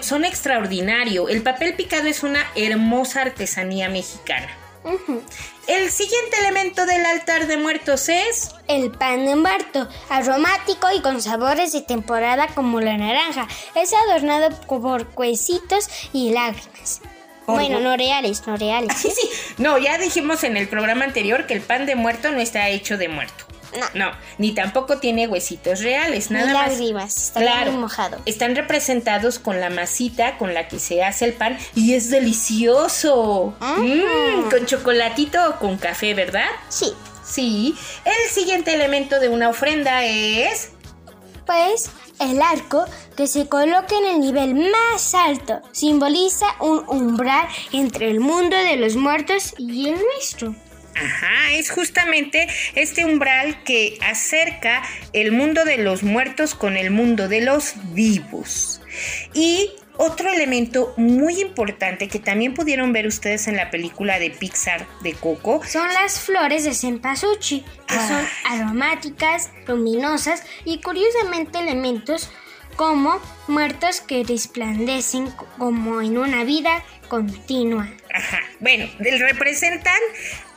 Speaker 25: son extraordinario. El papel picado es una hermosa artesanía mexicana. Uh -huh. El siguiente elemento del altar de muertos es
Speaker 13: el pan de muerto, aromático y con sabores de temporada como la naranja. Es adornado por cuecitos y lágrimas. Bueno, no reales, no reales.
Speaker 25: Sí, sí. No, ya dijimos en el programa anterior que el pan de muerto no está hecho de muerto.
Speaker 13: No.
Speaker 25: no. ni tampoco tiene huesitos reales, nada
Speaker 13: Ni
Speaker 25: más.
Speaker 13: lágrimas, está
Speaker 25: Claro,
Speaker 13: muy mojado.
Speaker 25: están representados con la masita con la que se hace el pan y es delicioso. Mm, con chocolatito o con café, ¿verdad?
Speaker 13: Sí.
Speaker 25: Sí. El siguiente elemento de una ofrenda es
Speaker 13: Pues el arco que se coloca en el nivel más alto simboliza un umbral entre el mundo de los muertos y el nuestro.
Speaker 25: Ajá, es justamente este umbral que acerca el mundo de los muertos con el mundo de los vivos. Y otro elemento muy importante que también pudieron ver ustedes en la película de Pixar de Coco
Speaker 13: Son las flores de cempasúchil, que son aromáticas, luminosas y curiosamente elementos como muertos que resplandecen como en una vida continua.
Speaker 25: Ajá. Bueno, representan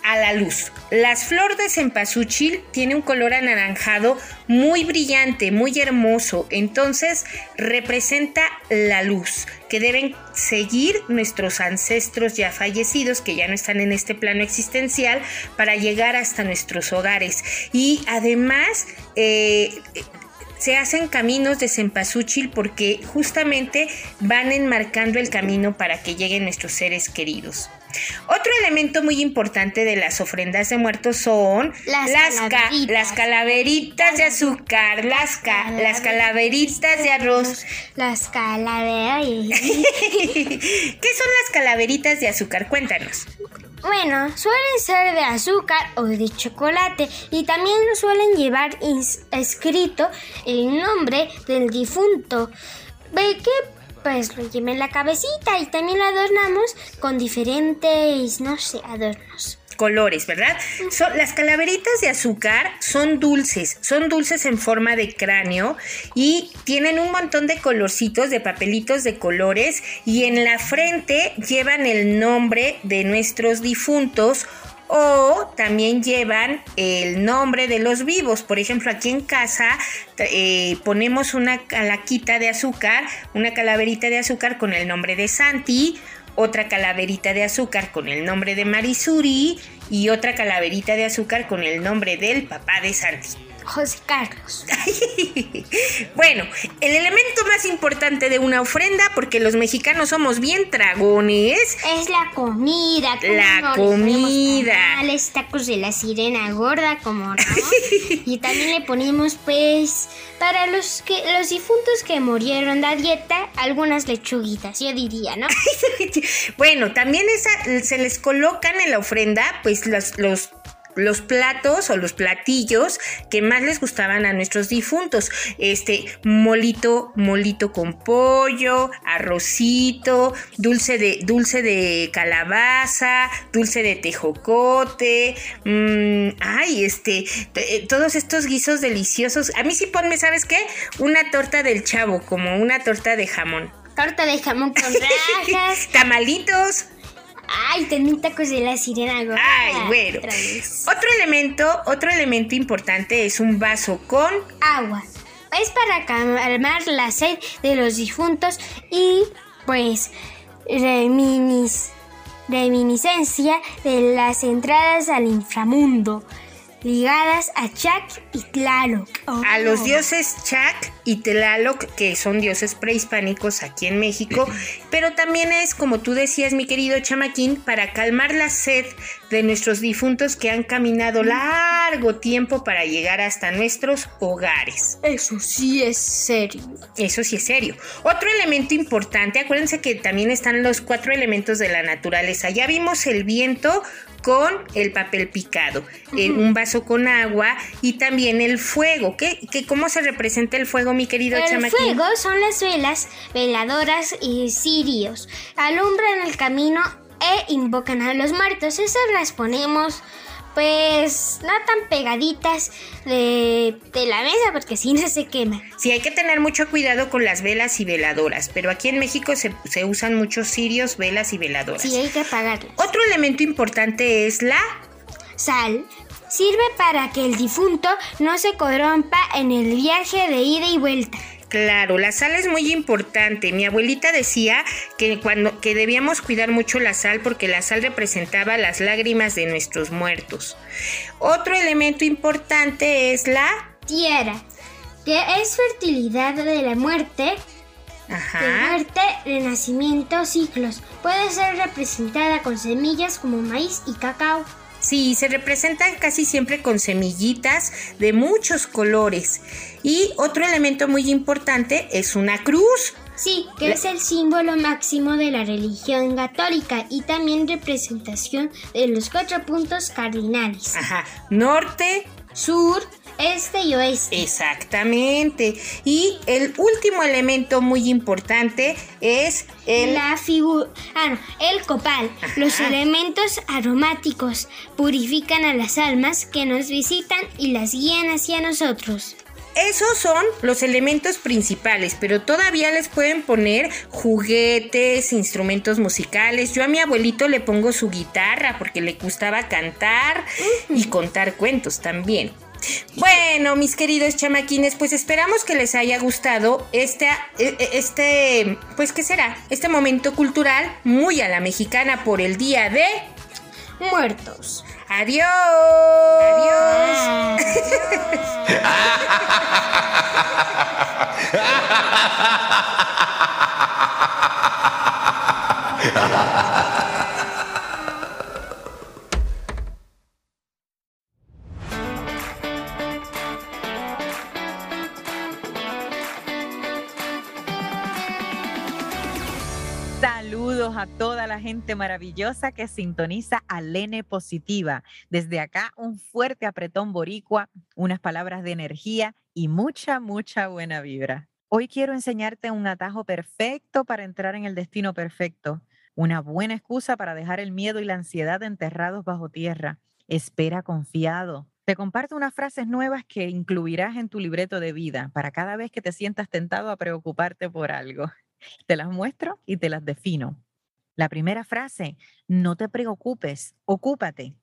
Speaker 25: a la luz. Las flores de cempasúchil tiene un color anaranjado muy brillante, muy hermoso. Entonces representa la luz que deben seguir nuestros ancestros ya fallecidos, que ya no están en este plano existencial, para llegar hasta nuestros hogares. Y además, eh, se hacen caminos de cempasúchil porque justamente van enmarcando el camino para que lleguen nuestros seres queridos. Otro elemento muy importante de las ofrendas de muertos son
Speaker 13: Las calaveritas.
Speaker 25: las calaveritas de azúcar, las, ca- las calaveritas de arroz.
Speaker 13: Las calaveras.
Speaker 25: ¿Qué son las calaveritas de azúcar? Cuéntanos.
Speaker 13: Bueno, suelen ser de azúcar o de chocolate y también suelen llevar escrito el nombre del difunto. Ve que pues en la cabecita y también lo adornamos con diferentes, no sé, adornos.
Speaker 25: colores, ¿verdad? Son, las calaveritas de azúcar son dulces, son dulces en forma de cráneo y tienen un montón de colorcitos, de papelitos de colores y en la frente llevan el nombre de nuestros difuntos o también llevan el nombre de los vivos. Por ejemplo, aquí en casa eh, ponemos una calaquita de azúcar, una calaverita de azúcar con el nombre de Santi, otra calaverita de azúcar con el nombre de Marisuri y otra calaverita de azúcar con el nombre del papá de Santi.
Speaker 13: José Carlos.
Speaker 25: Bueno, el elemento más importante de una ofrenda, porque los mexicanos somos bien dragones,
Speaker 13: Es la comida. ¿cómo
Speaker 25: La comida.
Speaker 13: tamales, tacos de la sirena gorda, como no. y también le ponemos, pues, para los que los difuntos que murieron de dieta, algunas lechuguitas, yo diría, ¿no?
Speaker 25: Bueno, también esa, se les colocan en la ofrenda, pues los, los, los platos o los platillos que más les gustaban a nuestros difuntos. Este, molito, molito con pollo, arrocito, dulce de, dulce de calabaza, dulce de tejocote, mm, ay, este, eh, todos estos guisos deliciosos. A mí sí ponme, ¿sabes qué? Una torta del chavo, como una torta de jamón.
Speaker 13: torta de jamón con rajas.
Speaker 25: Tamalitos.
Speaker 13: Ay, también tacos de la sirena. gorda.
Speaker 25: Ay, bueno. Otro elemento, otro elemento importante es un vaso con
Speaker 13: Agua. Es para calmar la sed de los difuntos y, pues, reminis, reminiscencia de las entradas al inframundo, ligadas a Chac y Tlaloc.
Speaker 25: a los dioses Chac y Tlaloc, que son dioses prehispánicos aquí en México, pero también es, como tú decías, mi querido Chamaquín, para calmar la sed de nuestros difuntos que han caminado largo tiempo para llegar hasta nuestros hogares.
Speaker 13: Eso sí es serio.
Speaker 25: Eso sí es serio. Otro elemento importante, acuérdense que también están los cuatro elementos de la naturaleza. Ya vimos el viento con el papel picado, eh, un vaso con agua y también el fuego. ¿Qué, qué- cómo se representa el fuego, mi querido
Speaker 13: El
Speaker 25: Chamaquín?
Speaker 13: fuego son las velas veladoras y cirios. Alumbran el camino e invocan a los muertos. Esas las ponemos, pues, no tan pegaditas de, de la mesa porque si no se quema.
Speaker 25: Sí, hay que tener mucho cuidado con las velas y veladoras, pero aquí en México se, se usan muchos cirios, velas y veladoras.
Speaker 13: Sí, hay que apagarlas.
Speaker 25: Otro elemento importante es la
Speaker 13: Sal. Sirve para que el difunto no se corrompa en el viaje de ida y vuelta.
Speaker 25: Claro, la sal es muy importante. Mi abuelita decía que cuando que debíamos cuidar mucho la sal porque la sal representaba las lágrimas de nuestros muertos. Otro elemento importante es la
Speaker 13: Tierra, que es fertilidad de la muerte, de
Speaker 25: Ajá.
Speaker 13: muerte, renacimiento, ciclos. Puede ser representada con semillas como maíz y cacao.
Speaker 25: Sí, se representan casi siempre con semillitas de muchos colores. Y otro elemento muy importante es una cruz.
Speaker 13: Sí, que es el símbolo máximo de la religión católica y también representación de los cuatro puntos cardinales.
Speaker 25: Ajá, norte,
Speaker 13: Sur, este y oeste.
Speaker 25: exactamente. Y el último elemento muy importante es el...
Speaker 13: La figura, ah, no, el copal. Los elementos aromáticos purifican a las almas que nos visitan y las guían hacia nosotros.
Speaker 25: Esos son los elementos principales, pero todavía les pueden poner juguetes, instrumentos musicales. Yo a mi abuelito le pongo su guitarra porque le gustaba cantar y contar cuentos también. Bueno, mis queridos chamaquines, pues esperamos que les haya gustado este, este, pues qué será, este momento cultural muy a la mexicana por el día de
Speaker 13: Muertos.
Speaker 25: Adiós.
Speaker 13: Ah.
Speaker 39: Saludos toda la gente maravillosa que sintoniza a Lene Positiva. Desde acá, un fuerte apretón boricua, unas palabras de energía y mucha, mucha buena vibra. Hoy quiero enseñarte un atajo perfecto para entrar en el destino perfecto. Una buena excusa para dejar el miedo y la ansiedad enterrados bajo tierra. Espera confiado. Te comparto unas frases nuevas que incluirás en tu libreto de vida para cada vez que te sientas tentado a preocuparte por algo. Te las muestro y te las defino. La primera frase, no te preocupes, ocúpate.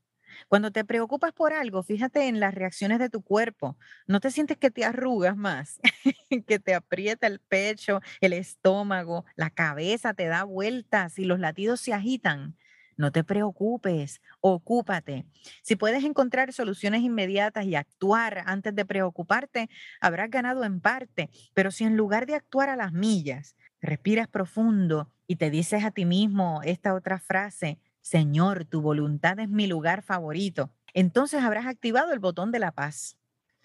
Speaker 39: Cuando te preocupas por algo, fíjate en las reacciones de tu cuerpo. No te sientes que te arrugas más, que te aprieta el pecho, el estómago, la cabeza te da vueltas y los latidos se agitan. No te preocupes, ocúpate. Si puedes encontrar soluciones inmediatas y actuar antes de preocuparte, habrás ganado en parte. Pero si en lugar de actuar a las millas, respiras profundo y te dices a ti mismo esta otra frase, Señor, tu voluntad es mi lugar favorito, entonces habrás activado el botón de la paz.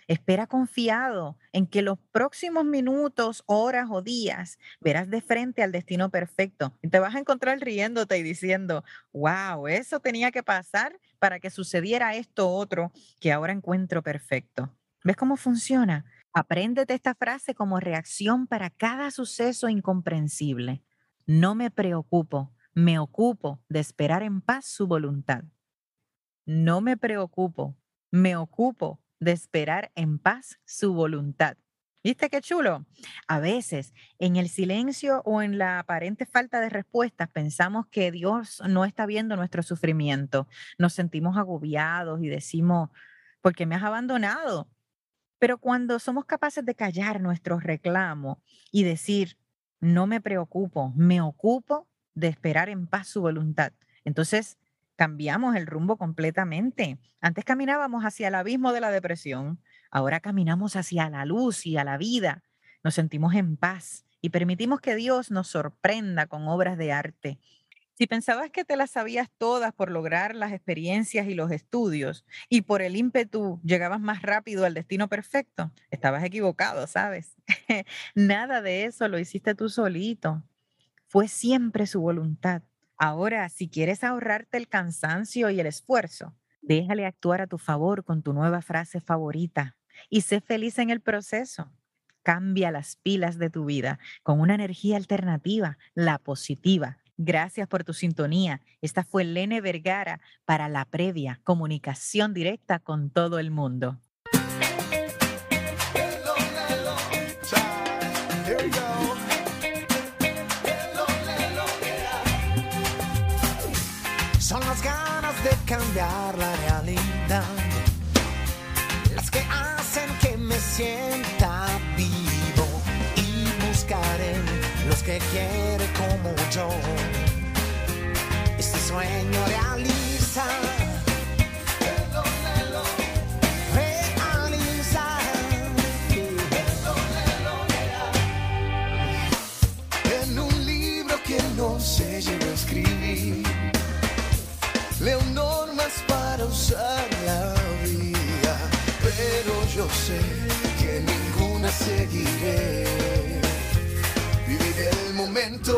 Speaker 39: Espera confiado en que los próximos minutos, horas o días verás de frente al destino perfecto y te vas a encontrar riéndote y diciendo, wow, eso tenía que pasar para que sucediera esto otro que ahora encuentro perfecto. ¿Ves cómo funciona? Apréndete esta frase como reacción para cada suceso incomprensible. No me preocupo, me ocupo de esperar en paz su voluntad. No me preocupo, me ocupo de esperar en paz su voluntad. ¿Viste qué chulo? A veces, en el silencio o en la aparente falta de respuestas, pensamos que Dios no está viendo nuestro sufrimiento. Nos sentimos agobiados y decimos, ¿por qué me has abandonado? Pero cuando somos capaces de callar nuestros reclamos y decir, no me preocupo, me ocupo de esperar en paz su voluntad, entonces cambiamos el rumbo completamente. Antes caminábamos hacia el abismo de la depresión, ahora caminamos hacia la luz y a la vida. Nos sentimos en paz y permitimos que Dios nos sorprenda con obras de arte. Si pensabas que te las sabías todas por lograr las experiencias y los estudios y por el ímpetu llegabas más rápido al destino perfecto, estabas equivocado, ¿sabes? Nada de eso lo hiciste tú solito. Fue siempre su voluntad. Ahora, si quieres ahorrarte el cansancio y el esfuerzo, déjale actuar a tu favor con tu nueva frase favorita y sé feliz en el proceso. Cambia las pilas de tu vida con una energía alternativa, la positiva. Gracias por tu sintonía. Esta fue Lene Vergara para la previa comunicación directa con todo el mundo.
Speaker 10: Son las ganas de cambiar la realidad las que hacen que me sienta los que quieren como yo. Este sueño realiza. realiza. En un libro que se llegó a escribir Leo normas para usar la vida, pero yo sé que ninguna seguiré. Momento,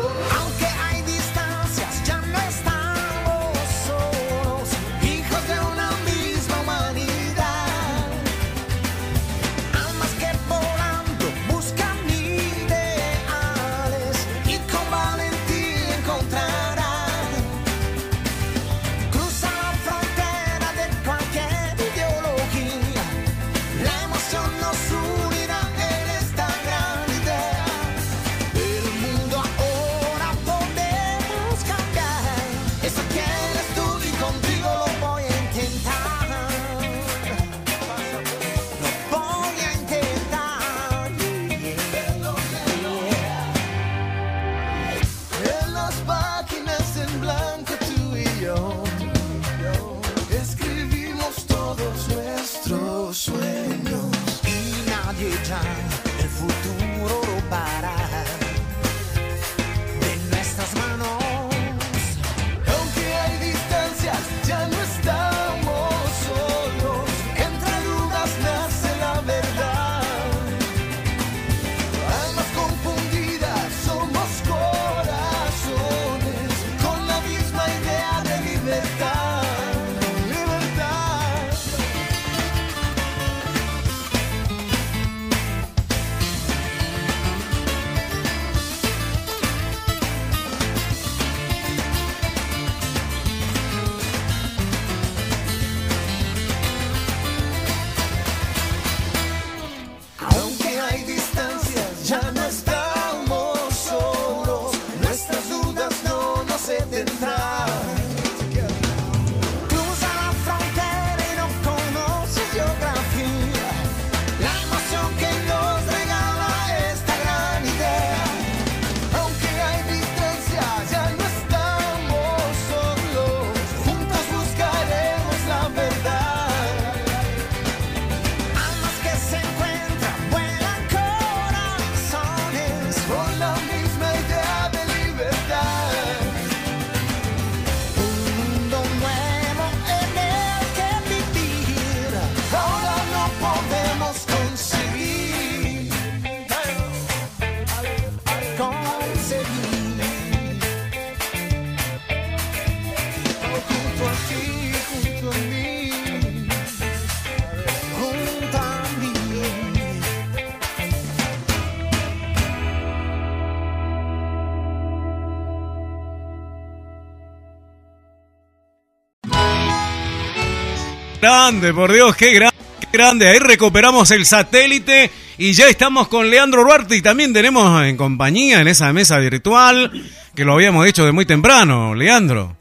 Speaker 40: Grande, por Dios, qué grande, qué grande. Ahí recuperamos el satélite
Speaker 11: Y ya estamos con Leandro Ruarte y también tenemos en compañía en esa mesa virtual, que lo habíamos dicho de muy temprano, Leandro.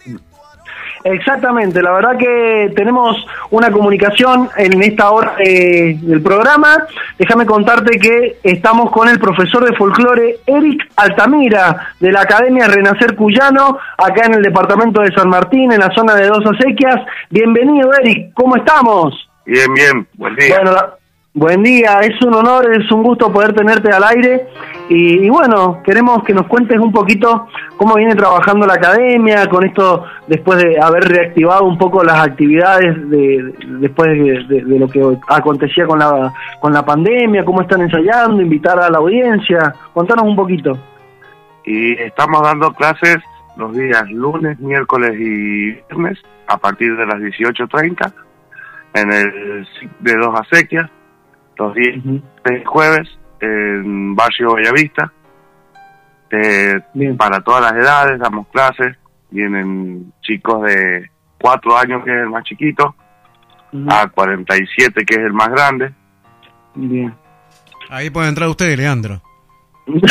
Speaker 41: Exactamente, la verdad que tenemos una comunicación en esta hora de- del programa. Déjame contarte que estamos con el profesor de folclore Eric Altamira de la Academia Renacer Cuyano, acá en el departamento de San Martín, en la zona de Dos Acequias. Bienvenido Eric, ¿cómo estamos?
Speaker 42: Bien, bien, buen día.
Speaker 41: Bueno, la- buen día, es un honor, es un gusto poder tenerte al aire. Y, bueno, queremos que nos cuentes un poquito cómo viene trabajando la academia con esto después de haber reactivado un poco las actividades de, de- después de, de- lo que acontecía con la, con la pandemia, cómo están ensayando, invitar a la audiencia. Contanos un poquito.
Speaker 42: Y estamos dando clases los días lunes, miércoles y viernes a partir de las 18.30 en el de Dos Acequias, los días de jueves en Barrio Bellavista. Eh, para todas las edades damos clases, vienen chicos de 4 años que es el más chiquito, a 47 que es el más grande.
Speaker 41: Bien.
Speaker 11: Ahí puede entrar usted, Leandro.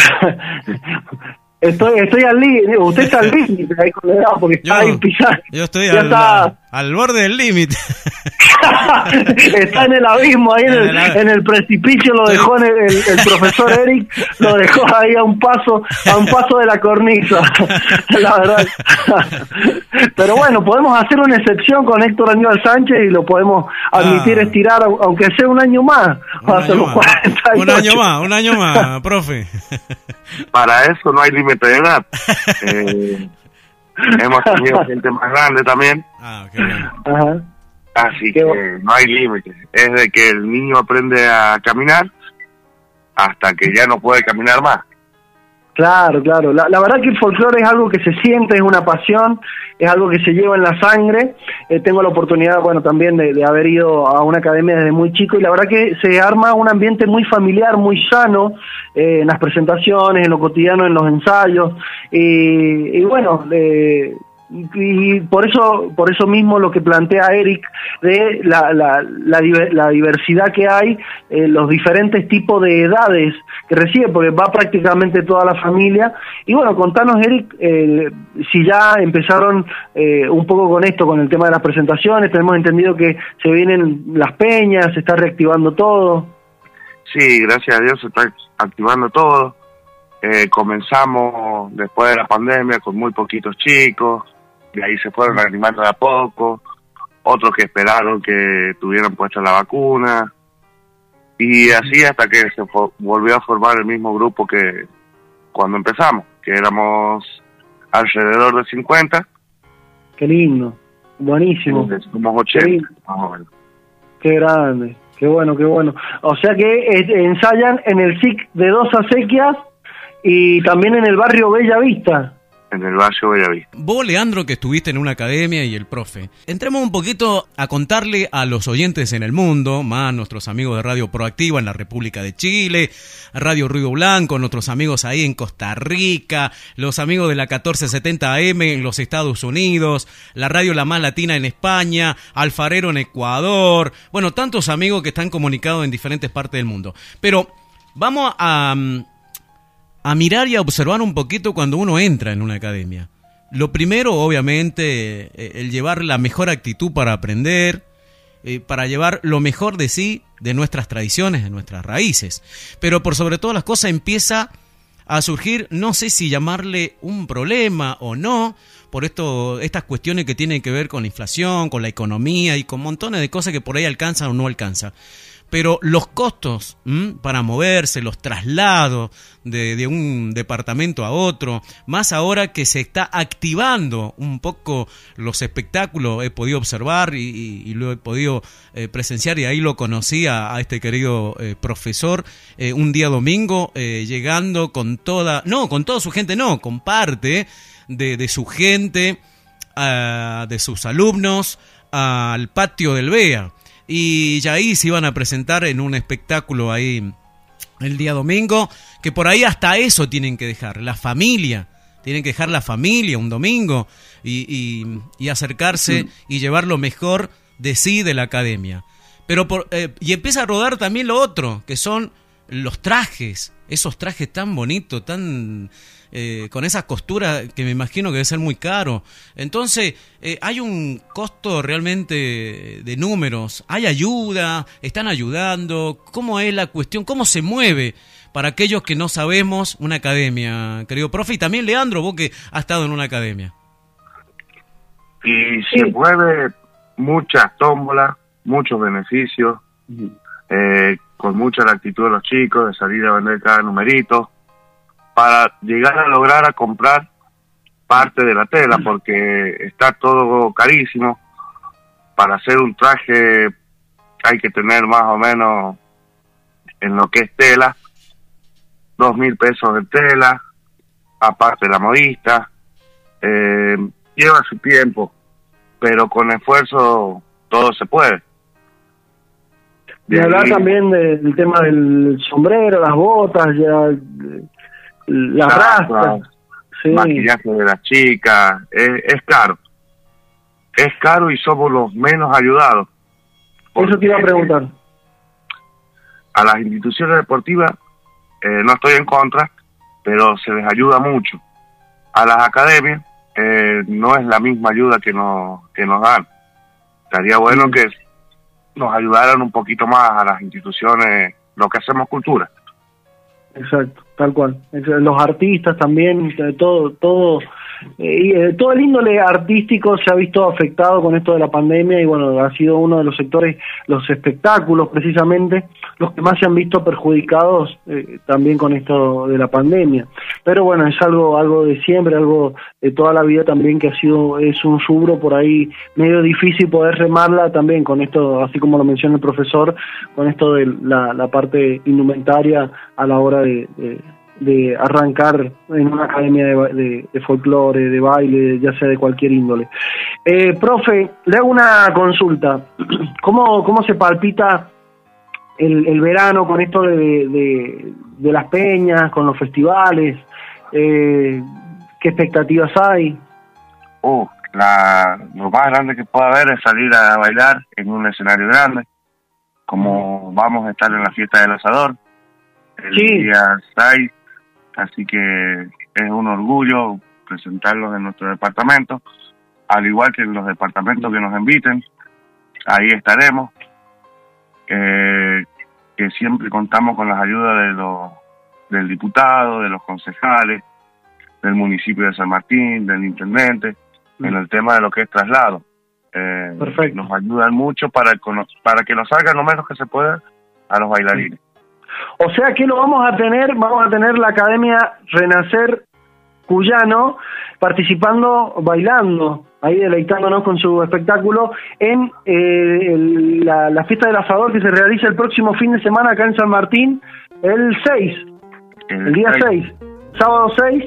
Speaker 41: Estoy, estoy al límite, usted está al límite ahí con la edad, porque está ahí pisando.
Speaker 11: Yo estoy
Speaker 41: Ya
Speaker 11: al,
Speaker 41: está.
Speaker 11: Al borde del límite.
Speaker 41: está en el abismo, ahí en el, en el precipicio lo dejó en el, el- el profesor Eric, lo dejó ahí a un paso, a un paso de la cornisa, la verdad. Pero bueno, podemos hacer una excepción con Héctor Aníbal Sánchez y lo podemos admitir
Speaker 11: Ah.
Speaker 41: estirar, au- aunque sea un año más, hasta los 48.
Speaker 11: Un año más, un año más, profe.
Speaker 42: Para eso no hay límite de edad. Eh, hemos tenido gente más grande también.
Speaker 41: Ajá.
Speaker 42: Así que no hay límite. Es de que el niño aprende a caminar hasta que ya no puede caminar más.
Speaker 41: Claro, claro. La, verdad que el folclore es algo que se siente, es una pasión, es algo que se lleva en la sangre. Eh, tengo la oportunidad, bueno, también de, haber ido a una academia desde muy chico y la verdad que se arma un ambiente muy familiar, muy sano eh, en las presentaciones, en lo cotidiano, en los ensayos. Y, y bueno, eh, y por eso por eso mismo lo que plantea Eric de la, la, la, diver- la diversidad que hay eh, los diferentes tipos de edades que recibe porque va prácticamente toda la familia y bueno contanos Eric eh, si ya empezaron eh, un poco con esto con el tema de las presentaciones tenemos entendido que se vienen las peñas se está reactivando todo
Speaker 42: Sí, gracias a Dios se está activando todo. Eh, comenzamos después de la pandemia con muy poquitos chicos, de ahí se fueron animando de a poco, otros que esperaron que tuvieran puesta la vacuna, y así hasta que se volvió a formar el mismo grupo que cuando empezamos, que éramos alrededor de 50,
Speaker 41: qué lindo buenísimo
Speaker 42: somos 80, más o menos.
Speaker 41: Qué grande, qué bueno, qué bueno. O sea que ensayan en el SIC de Dos Acequias y también en el barrio Bella Vista.
Speaker 42: En el barrio Bellavista.
Speaker 11: Vos, Leandro, que estuviste en una academia y el profe, entremos un poquito a contarle a los oyentes en el mundo, más nuestros amigos de Radio Proactiva en la República de Chile, Radio Ruido Blanco, nuestros amigos ahí en Costa Rica, los amigos de la 1470 AM en los Estados Unidos, la Radio La Más Latina en España, Alfarero en Ecuador, bueno, tantos amigos que están comunicados en diferentes partes del mundo. Pero vamos a... mm, a mirar y a observar un poquito cuando uno entra en una academia. Lo primero, obviamente, eh, el llevar la mejor actitud para aprender, eh, para llevar lo mejor de sí, de nuestras tradiciones, de nuestras raíces. Pero por sobre todas las cosas empieza a surgir, no sé si llamarle un problema o no, por esto, estas cuestiones que tienen que ver con la inflación, con la economía y con montones de cosas que por ahí alcanzan o no alcanzan. Pero los costos para moverse, los traslados de, de un departamento a otro, más ahora que se está activando un poco los espectáculos, he podido observar y, lo he podido eh, presenciar y ahí lo conocí a, a este querido eh, profesor eh, un día domingo eh, llegando con toda, no, con toda su gente, no, con parte de, de su gente, ah, de sus alumnos, al patio del BEA. Y ya ahí se iban a presentar en un espectáculo ahí el día domingo, que por ahí hasta eso tienen que dejar, la familia. Tienen que dejar la familia un domingo y, y- y acercarse y llevar lo mejor de sí de la academia. Pero por, eh, y empieza a rodar también lo otro, que son los trajes, esos trajes tan bonitos, tan eh, con esa costura que me imagino que debe ser muy caro. Entonces, eh, hay un costo realmente de números, hay ayuda, están ayudando, ¿cómo es la cuestión? ¿Cómo se mueve? Para aquellos que no sabemos una academia, querido profe, y también Leandro, vos que has estado en una academia.
Speaker 42: Y se mueve muchas tómbolas, muchos beneficios, eh, con mucha la actitud de los chicos de salir a vender cada numerito, para llegar a lograr a comprar parte de la tela, porque está todo carísimo. Para hacer un traje hay que tener más o menos en lo que es tela, dos mil pesos de tela, aparte la modista, eh, lleva su tiempo, pero con esfuerzo todo se puede.
Speaker 41: Y hablar también del tema del sombrero, las botas, ya las rastas. Sí.
Speaker 42: maquillaje de las chicas, es, es caro. Es caro y somos los menos ayudados.
Speaker 41: Eso te iba a preguntar.
Speaker 42: A las instituciones deportivas eh, no estoy en contra, pero se les ayuda mucho. A las academias eh, no es la misma ayuda que nos, que nos dan. Estaría bueno que nos ayudaran un poquito más a las instituciones, lo que hacemos cultura.
Speaker 41: Exacto, tal cual. Es- Los artistas también, eh, todo, todo, eh, eh, todo el índole artístico se ha visto afectado con esto de la pandemia y bueno, ha sido uno de los sectores, los espectáculos precisamente, los que más se han visto perjudicados eh, también con esto de la pandemia. Pero bueno, es algo, algo de siempre, algo de toda la vida también que ha sido, es un subro por ahí medio difícil poder remarla también con esto, así como lo menciona el profesor, con esto de la, la parte indumentaria a la hora de- de arrancar en una academia de, de, de folclore, de baile, ya sea de cualquier índole. Eh, profe, le hago una consulta. ¿Cómo, cómo se palpita el, el verano con esto de, de, de las peñas, con los festivales? Eh, ¿Qué expectativas hay?
Speaker 42: Oh, la, lo más grande que puede haber es salir a bailar en un escenario grande, como vamos a estar en la fiesta del asador el
Speaker 41: Sí.
Speaker 42: día 6, así que es un orgullo presentarlos en nuestro departamento, al igual que en los departamentos que nos inviten, ahí estaremos, eh, que siempre contamos con las ayudas de los, del diputado, de los concejales, del municipio de San Martín, del intendente, en el tema de lo que es traslado. Eh, Nos ayudan mucho para, para que nos salga lo menos que se pueda a los bailarines.
Speaker 41: O sea que lo vamos a tener, vamos a tener la Academia Renacer Cuyano participando, bailando, ahí deleitándonos con su espectáculo en eh, el- la, la fiesta del asador que se realiza el próximo fin de semana acá en San Martín, el 6, el, día 6, sábado 6,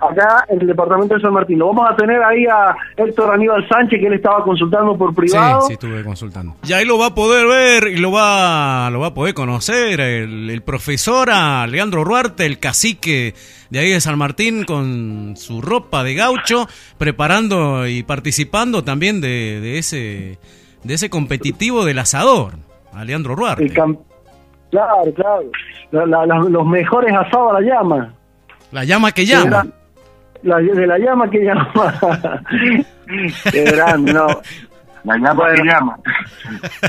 Speaker 41: acá en el departamento de San Martín. Lo vamos a tener ahí a Héctor Aníbal Sánchez que él estaba consultando por privado.
Speaker 11: Sí, sí, estuve consultando. Y ahí lo va a poder ver y lo va, lo va a poder conocer el, el profesor a Leandro Ruarte, el cacique de ahí de San Martín, con su ropa de gaucho, preparando y participando también de, de ese de ese competitivo del asador, a Leandro Ruarte.
Speaker 41: El Claro, claro. La- la- la- los mejores asados a la llama.
Speaker 11: La llama que llama.
Speaker 41: La, de la llama que llama. Qué grande, no.
Speaker 42: La llama que llama.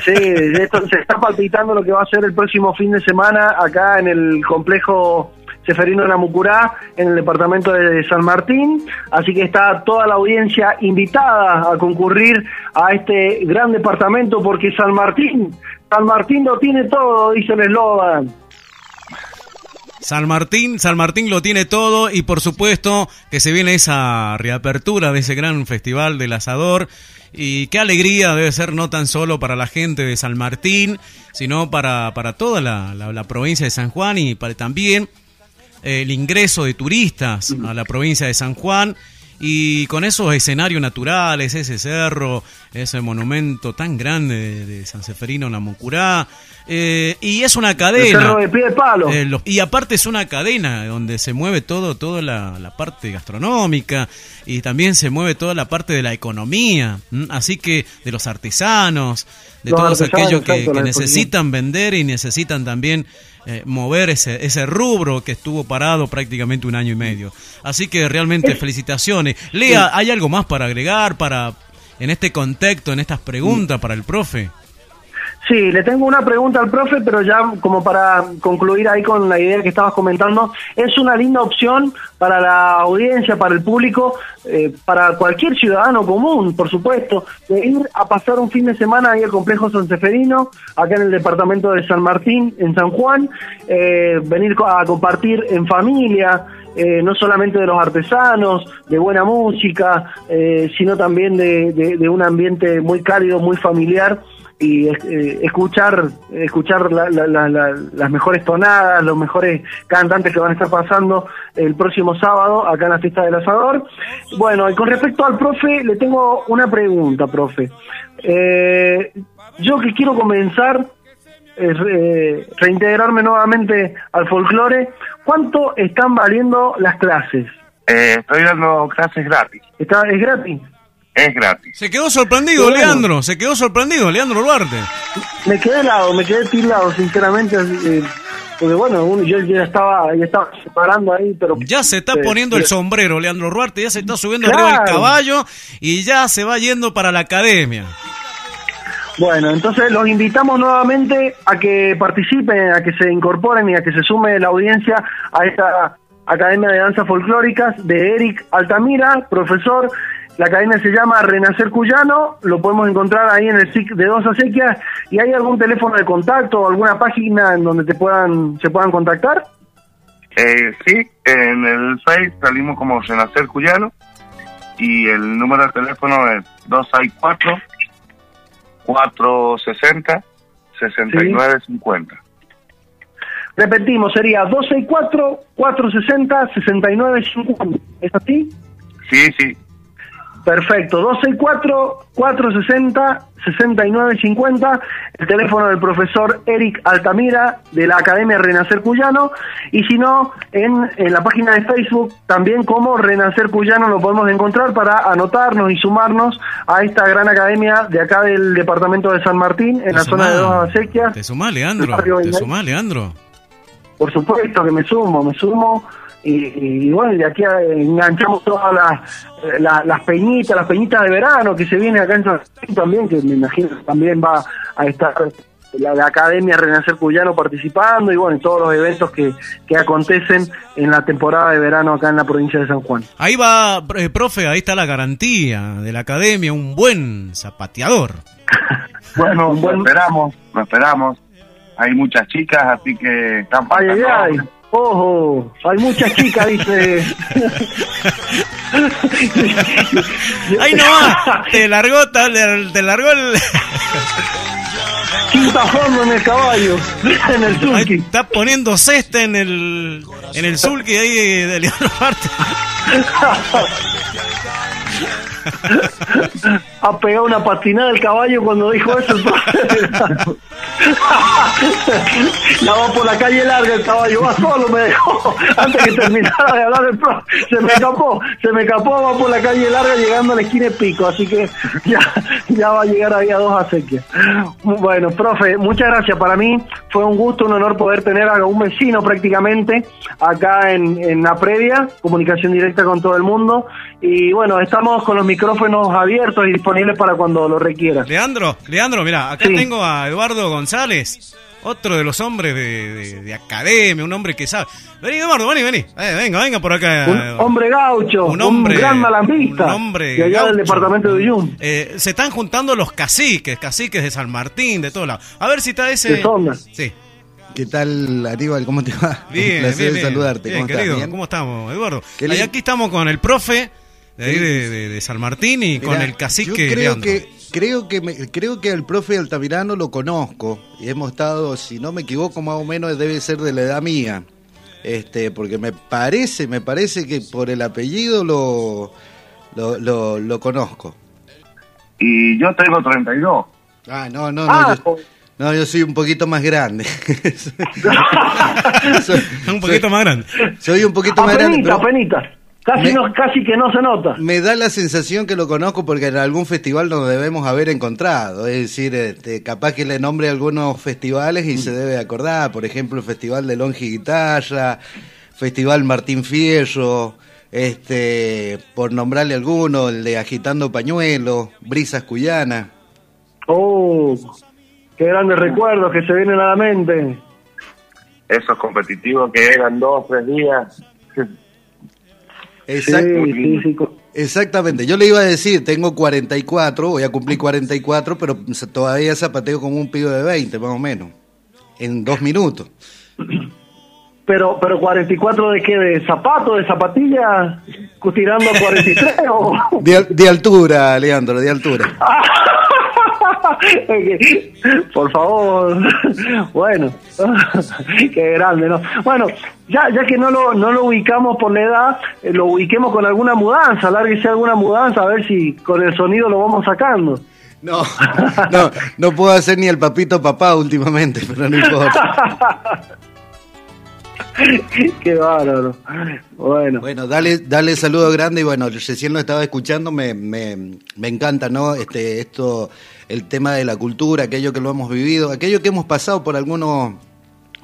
Speaker 41: Sí, esto se está palpitando lo que va a ser el próximo fin de semana acá en el complejo Seferino de la Mucurá, en el departamento de San Martín. Así que está toda la audiencia invitada a concurrir a este gran departamento porque San Martín, San Martín lo tiene todo, dice el eslogan.
Speaker 11: San Martín, San Martín lo tiene todo y por supuesto que se viene esa reapertura de ese gran festival del asador. Y qué alegría debe ser no tan solo para la gente de San Martín, sino para, para toda la, la- la provincia de San Juan y para también eh, el ingreso de turistas a la provincia de San Juan y con esos escenarios naturales, ese cerro, ese monumento tan grande de, de San Seferino la Mucurá, eh, y es una cadena.
Speaker 41: cerro de pie de palo.
Speaker 11: Eh, los- y aparte es una cadena donde se mueve todo, toda la, la parte gastronómica y también se mueve toda la parte de la economía, ¿m? así que de los artesanos, de
Speaker 41: Los
Speaker 11: todos
Speaker 41: artesanos,
Speaker 11: aquellos que, necesitan vender y necesitan también eh, mover ese, ese rubro que estuvo parado prácticamente un año y medio. Así que realmente felicitaciones. Lea, ¿hay algo más para agregar para en este contexto, en estas preguntas para el profe?
Speaker 41: Sí, le tengo una pregunta al profe, pero ya como para concluir ahí con la idea que estabas comentando, es una linda opción para la audiencia, para el público, eh, para cualquier ciudadano común, por supuesto, de ir a pasar un fin de semana ahí al complejo San Seferino, acá en el departamento de San Martín, en San Juan, eh, venir a compartir en familia, eh, no solamente de los artesanos, de buena música, eh, sino también de- de un ambiente muy cálido, muy familiar y eh, escuchar escuchar la- la- la- la- las mejores tonadas, los mejores cantantes que van a estar pasando el próximo sábado acá en la fiesta del asador. Bueno, y con respecto al profe, le tengo una pregunta, profe. Eh, yo que quiero comenzar eh, re- reintegrarme nuevamente al folclore, ¿cuánto están valiendo las clases?
Speaker 42: Eh, estoy dando clases gratis.
Speaker 41: ¿Está, ¿Es gratis?
Speaker 42: Es gratis.
Speaker 11: Se quedó sorprendido,
Speaker 41: bueno.
Speaker 11: Leandro. Se quedó sorprendido, Leandro Duarte.
Speaker 41: Me quedé helado, me quedé tildado, sinceramente, eh, porque bueno, uno- yo ya estaba, ya estaba separando ahí, pero...
Speaker 11: Ya se está
Speaker 41: eh,
Speaker 11: poniendo el
Speaker 41: pero-
Speaker 11: sombrero, Leandro Duarte. Ya se está subiendo
Speaker 41: Claro.
Speaker 11: arriba del caballo y ya se va yendo para la academia.
Speaker 41: Bueno, entonces los invitamos nuevamente a que participen, a que se incorporen y a que se sume la audiencia a esta Academia de Danzas Folclóricas de Eric Altamira, profesor. La academia se llama Renacer Cuyano, lo podemos encontrar ahí en el SIC de Dos Acequias. ¿Y hay algún teléfono de contacto o alguna página en donde te puedan se puedan contactar?
Speaker 42: Eh, sí, en el Face salimos como Renacer Cuyano y el número de teléfono es 264 460 6950.
Speaker 41: Repetimos, sería 264-460-6950. ¿Es así?
Speaker 42: Sí, sí.
Speaker 41: Perfecto, 264-460-6950, el teléfono del profesor Eric Altamira de la Academia Renacer Cuyano, y si no, en, en la página de Facebook también como Renacer Cuyano lo podemos encontrar para anotarnos y sumarnos a esta gran academia de acá del departamento de San Martín, en
Speaker 11: Te
Speaker 41: la zona de. Dos Acequias.
Speaker 11: Te sumás, Leandro. Te sumás, Leandro.
Speaker 41: Por supuesto que me sumo, me sumo. Y, y bueno, y aquí eh, enganchamos todas las, eh, la- las peñitas, las peñitas de verano que se viene acá en San también, que me imagino que también va a estar la, la Academia Renacer Cuyano participando y bueno, y todos los eventos que, que acontecen en la temporada de verano acá en la provincia de San Juan.
Speaker 11: Ahí va, eh, profe, ahí está la garantía de la academia, un buen zapateador.
Speaker 42: Bueno, lo esperamos, lo esperamos. Hay muchas chicas, así que están
Speaker 41: Ay, ay, ay. Ojo, hay muchas chicas, dice.
Speaker 11: Ahí no va, te largó, te, largó el...
Speaker 41: Quinta fondo en el caballo, en el sulky.
Speaker 11: Está poniendo cesta en el, en el sulky ahí de, Leandro Duarte.
Speaker 41: Ha pegado una patinada el caballo cuando dijo eso. la va por la calle larga el caballo, va solo, me dejó. Antes que terminara de hablar el profe, se me escapó, se me escapó, va por la calle larga llegando a la esquina de pico, así que ya, ya va a llegar ahí a dos acequias. Bueno, profe, muchas gracias. Para mí fue un gusto, un honor poder tener a un vecino prácticamente acá en, en la previa, comunicación directa con todo el mundo. Y bueno, estamos con los micrófonos abiertos y disponibles para cuando lo requieras.
Speaker 11: Leandro, Leandro, mira, acá
Speaker 41: Sí.
Speaker 11: tengo a Eduardo González, otro de los hombres de, de- de academia, un hombre que sabe. Vení, Eduardo, vení, vení. Eh, venga, venga por acá.
Speaker 41: Un hombre gaucho,
Speaker 11: Un hombre-
Speaker 41: un gran malambista,
Speaker 11: un hombre
Speaker 41: de allá del departamento de Uyum.
Speaker 11: Eh, se están juntando los caciques, caciques de San Martín, de todos lados. A ver si está ese. Sí.
Speaker 43: ¿Qué tal, Aníbal? ¿Cómo te va?
Speaker 11: Bien,
Speaker 43: Un placer
Speaker 11: bien, bien.
Speaker 43: saludarte.
Speaker 11: Bien,
Speaker 43: ¿Cómo estás?
Speaker 11: querido,
Speaker 43: ¿Bien?
Speaker 11: ¿cómo estamos, Eduardo?
Speaker 43: Lindo.
Speaker 11: aquí estamos con el profe de, ahí de, de- de San Martín y con el cacique
Speaker 43: yo creo
Speaker 11: Leandro.
Speaker 43: que creo que me- creo que al profe Altamirano lo conozco y hemos estado si no me equivoco más o menos debe ser de la edad mía este porque me parece me parece que por el apellido lo lo, lo, lo conozco
Speaker 42: Y yo tengo 32.
Speaker 43: ah no no
Speaker 42: Ah,
Speaker 43: no yo, no yo soy un poquito más grande
Speaker 11: un poquito más grande
Speaker 43: soy un poquito más grande pero-
Speaker 41: apenita. Casi,
Speaker 43: Me-
Speaker 41: no, casi que no se nota.
Speaker 43: Me da la sensación que lo conozco porque en algún festival nos debemos haber encontrado. Es decir, este, capaz que le nombre algunos festivales y se debe acordar. Por ejemplo, el Festival de Longi Guitarra, Festival Martín Fierro, este, por nombrarle alguno, el de Agitando Pañuelo, Brisas Cuyana.
Speaker 41: Oh, qué grandes recuerdos que se vienen a la mente.
Speaker 42: Esos competitivos que eran dos, tres días.
Speaker 43: Exacto.
Speaker 41: Sí, sí.
Speaker 43: Exactamente, yo le iba a decir, tengo 44, voy a cumplir 44, pero todavía zapateo como un pibe de 20, más o menos, en dos minutos.
Speaker 41: Pero, pero 44 de qué, de zapato, de zapatilla, tirando a 43 o...
Speaker 43: De, de altura, Leandro, de altura.
Speaker 41: Por favor. Bueno, qué grande, ¿no? Bueno, ya, ya que no lo, no lo ubicamos por la edad, eh, lo ubiquemos con alguna mudanza, lárguese alguna mudanza, a ver si con el sonido lo vamos sacando.
Speaker 43: No, no, no puedo hacer ni el papito papá últimamente, pero no importa.
Speaker 41: Qué bárbaro. Bueno.
Speaker 43: Bueno, dale, dale saludo grande y bueno, recién lo estaba escuchando, me, me, me encanta, ¿no? Este, esto, el tema de la cultura, aquello que lo hemos vivido, aquello que hemos pasado por algunos,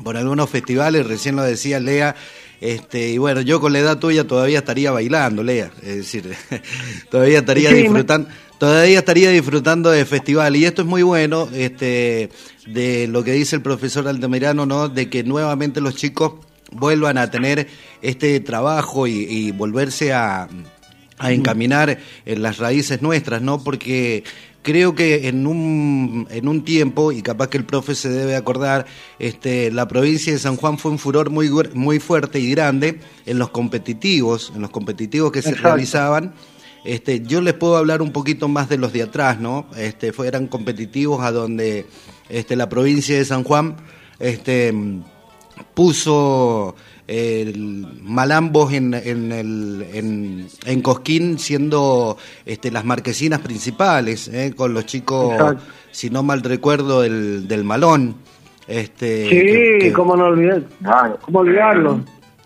Speaker 43: por algunos festivales, recién lo decía Lea, este, y bueno, yo con la edad tuya todavía estaría bailando, Lea, es decir, todavía estaría
Speaker 41: Sí, me-
Speaker 43: disfrutando, todavía estaría disfrutando de festival, y esto es muy bueno, este, de lo que dice el profesor Altamirano, ¿no? De que nuevamente los chicos vuelvan a tener este trabajo y, y volverse a, a encaminar en las raíces nuestras, ¿no? Porque creo que en un, en un tiempo, y capaz que el profe se debe acordar, este, la provincia de San Juan fue un furor muy, muy fuerte y grande en los competitivos, en los competitivos que se realizaban. Este, yo les puedo hablar un poquito más de los de atrás, ¿no? Este, fue- eran competitivos a donde este, la provincia de San Juan este, puso el Malambos en, en, el, en, en Cosquín siendo este, las marquesinas principales, ¿eh? con los chicos,
Speaker 41: Exacto.
Speaker 43: si no mal recuerdo, del, del Malón. Este,
Speaker 41: Sí,
Speaker 43: que- que-
Speaker 41: cómo no olvidar, cómo olvidarlo.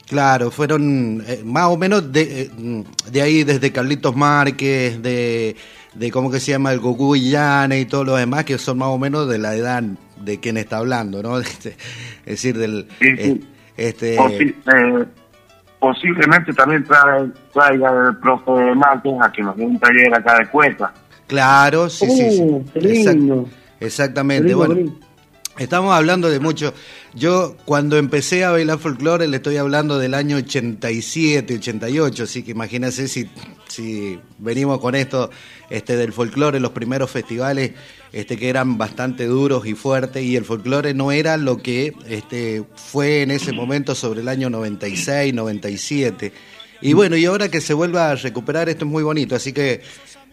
Speaker 43: Claro, fueron eh, más o menos de, eh, de ahí desde Carlitos Márquez, de, de cómo que se llama el Goku Llane y todo lo demás, que son más o menos de la edad de quien está hablando, ¿no? Este, es decir, del... eh, este,
Speaker 42: Posi- eh, posiblemente también trae- traiga el profe Márquez a que nos dé un taller acá de cuesta.
Speaker 43: Claro, sí, sí, sí.
Speaker 41: Qué
Speaker 43: Exact-
Speaker 41: lindo.
Speaker 43: exactamente.
Speaker 41: Lindo,
Speaker 43: bueno,
Speaker 41: lindo.
Speaker 43: Estamos hablando de mucho. Yo cuando empecé a bailar folclore le estoy hablando del año 87, 88, así que imagínense si, si venimos con esto este, del folclore, los primeros festivales este, que eran bastante duros y fuertes y el folclore no era lo que este, fue en ese momento sobre el año 96, 97. Y bueno, y ahora que se vuelva a recuperar esto es muy bonito, así que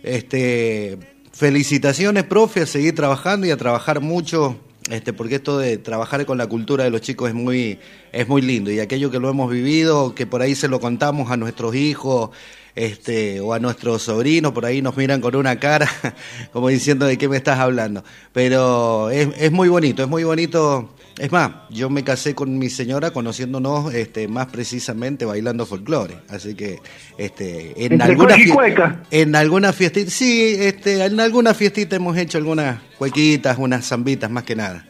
Speaker 43: este felicitaciones, profe, a seguir trabajando y a trabajar mucho, este, porque esto de trabajar con la cultura de los chicos es muy, es muy lindo. Y aquello que lo hemos vivido, que por ahí se lo contamos a nuestros hijos, este, o a nuestros sobrinos, por ahí nos miran con una cara, como diciendo de qué me estás hablando. Pero es, es muy bonito, es muy bonito. Es más, yo me casé con mi señora conociéndonos este, más precisamente bailando folclore. Así que este, en
Speaker 41: Entre
Speaker 43: alguna
Speaker 41: cueca y
Speaker 43: fie-
Speaker 41: cueca.
Speaker 43: en alguna fiestita, sí, este, en alguna fiestita hemos hecho algunas cuequitas, unas zambitas más que nada.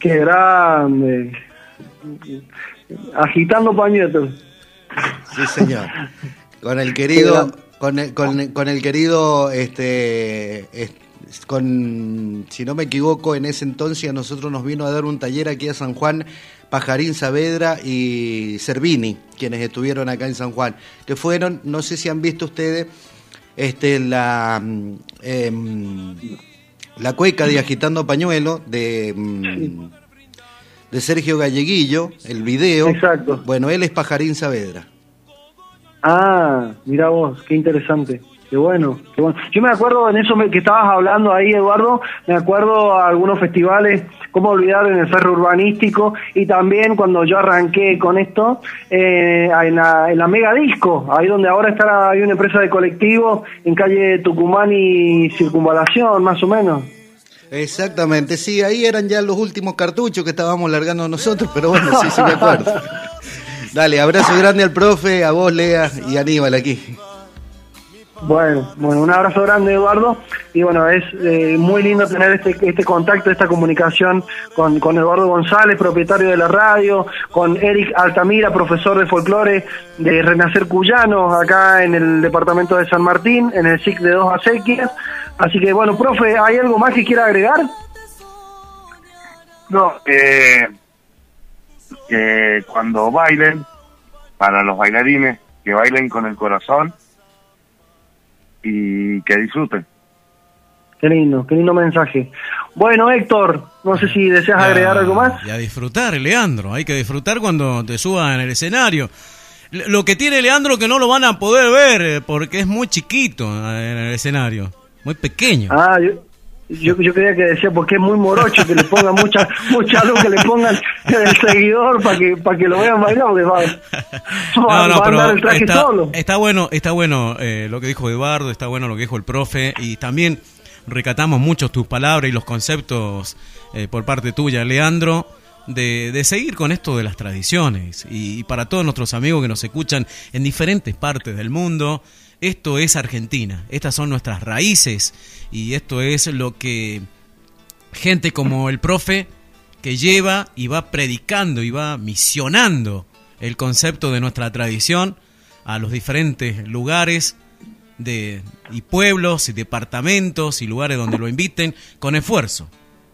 Speaker 41: Qué grande. Agitando pañuelos.
Speaker 43: Sí, señor. Con el querido, con el, con, con el querido, este, es- con, si no me equivoco, en ese entonces a nosotros nos vino a dar un taller aquí a San Juan, Pajarín Saavedra y Cervini, quienes estuvieron acá en San Juan, que fueron, no sé si han visto ustedes, este, la, em, la cueca de Agitando Pañuelo de, mm, de Sergio Galleguillo, el video.
Speaker 41: Exacto.
Speaker 43: Bueno, él es Pajarín Saavedra.
Speaker 41: Ah, mira vos, qué interesante. Qué bueno, qué bueno. Yo me acuerdo en eso que estabas hablando ahí, Eduardo, me acuerdo a algunos festivales, cómo olvidar en el ferro urbanístico y también cuando yo arranqué con esto, eh, en, la, en la Mega Disco, ahí donde ahora está hay una empresa de colectivo en calle Tucumán y Circunvalación, más o menos.
Speaker 43: Exactamente, sí, ahí eran ya los últimos cartuchos que estábamos largando nosotros, pero bueno, sí, sí me acuerdo. Dale, abrazo grande al profe, a vos, Lea y Aníbal aquí.
Speaker 41: Bueno, bueno, un abrazo grande Eduardo y bueno, es eh, muy lindo tener este, este contacto, esta comunicación con, con Eduardo González, propietario de la radio, con Eric Altamira, profesor de folclore de Renacer Cuyano, acá en el departamento de San Martín, en el SIC de Dos Acequias. Así que bueno, profe, ¿hay algo más que quiera agregar?
Speaker 42: No, eh, que cuando bailen, para los bailarines, que bailen con el corazón y que disfruten.
Speaker 41: Qué lindo, qué lindo mensaje. Bueno, Héctor, no sé si deseas agregar algo más.
Speaker 11: Y a disfrutar, Leandro. Hay que disfrutar cuando te subas en el escenario. Lo que tiene Leandro que no lo van a poder ver eh, porque es muy chiquito eh, en el escenario. Muy pequeño.
Speaker 41: Ah, yo, yo, yo creía que decía porque es muy morocho que le pongan mucha mucha luz, que le pongan el seguidor para que para que lo vean bailar, porque va, va- va a andar el traje
Speaker 11: está,
Speaker 41: solo.
Speaker 11: está bueno, está bueno eh, lo que dijo Eduardo, está bueno lo que dijo el profe y también recatamos mucho tus palabras y los conceptos eh, por parte tuya, Leandro, de, de seguir con esto de las tradiciones y, y para todos nuestros amigos que nos escuchan en diferentes partes del mundo. Esto es Argentina, estas son nuestras raíces y esto es lo que gente como el profe que lleva y va predicando y va misionando el concepto de nuestra tradición a los diferentes lugares de, y pueblos y departamentos y lugares donde lo inviten con esfuerzo,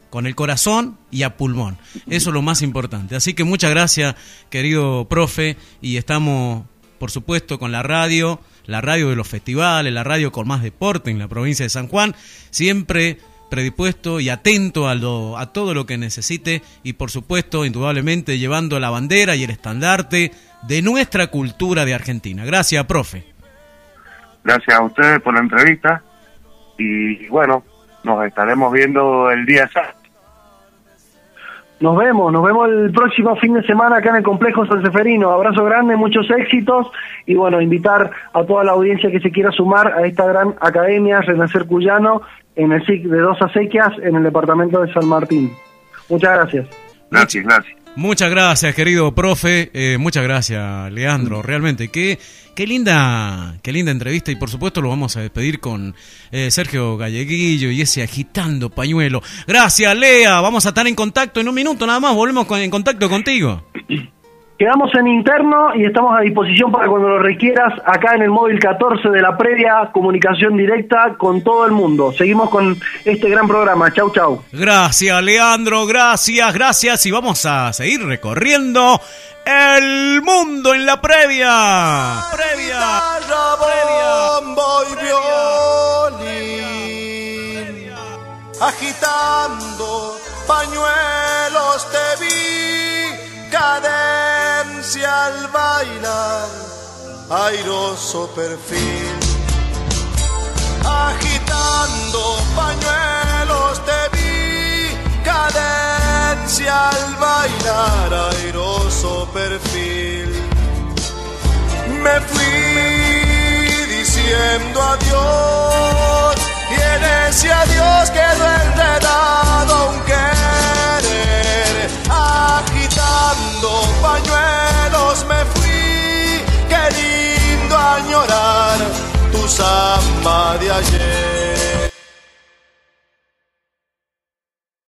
Speaker 11: con el corazón y a pulmón. Eso es lo más importante. Así que muchas gracias, querido profe, y estamos, por supuesto, con la radio, la radio de los festivales, la radio con más deporte en la provincia de San Juan, siempre predispuesto y atento a, lo, a todo lo que necesite y por supuesto, indudablemente, llevando la bandera y el estandarte de nuestra cultura de Argentina. Gracias, profe.
Speaker 42: Gracias a ustedes por la entrevista y bueno, nos estaremos viendo el día sábado.
Speaker 41: Nos vemos, nos vemos el próximo fin de semana acá en el Complejo San Seferino. Abrazo grande, muchos éxitos y bueno, invitar a toda la audiencia que se quiera sumar a esta gran academia Renacer Cuyano en el SIC de Dos Acequias en el departamento de San Martín. Muchas gracias.
Speaker 42: Gracias, gracias.
Speaker 11: Muchas gracias, querido profe. Eh, muchas gracias, Leandro. Realmente, qué, qué linda, qué linda entrevista. Y por supuesto lo vamos a despedir con eh, Sergio Galleguillo y ese agitando pañuelo. Gracias, Lea. Vamos a estar en contacto en un minuto nada más. Volvemos con- en contacto contigo.
Speaker 41: Quedamos en interno y estamos a disposición para cuando lo requieras acá en el móvil 14 de la previa comunicación directa con todo el mundo. Seguimos con este gran programa. Chau, chau.
Speaker 11: Gracias, Leandro. Gracias, gracias. Y vamos a seguir recorriendo el mundo en la previa. Previa.
Speaker 44: violín, agitando pañuelos te vi, al bailar, airoso perfil, agitando pañuelos te vi, cadencia al bailar, airoso perfil. Me fui diciendo adiós y en ese adiós quedó enredado un querer. Agitando pañuelos tu samba de ayer.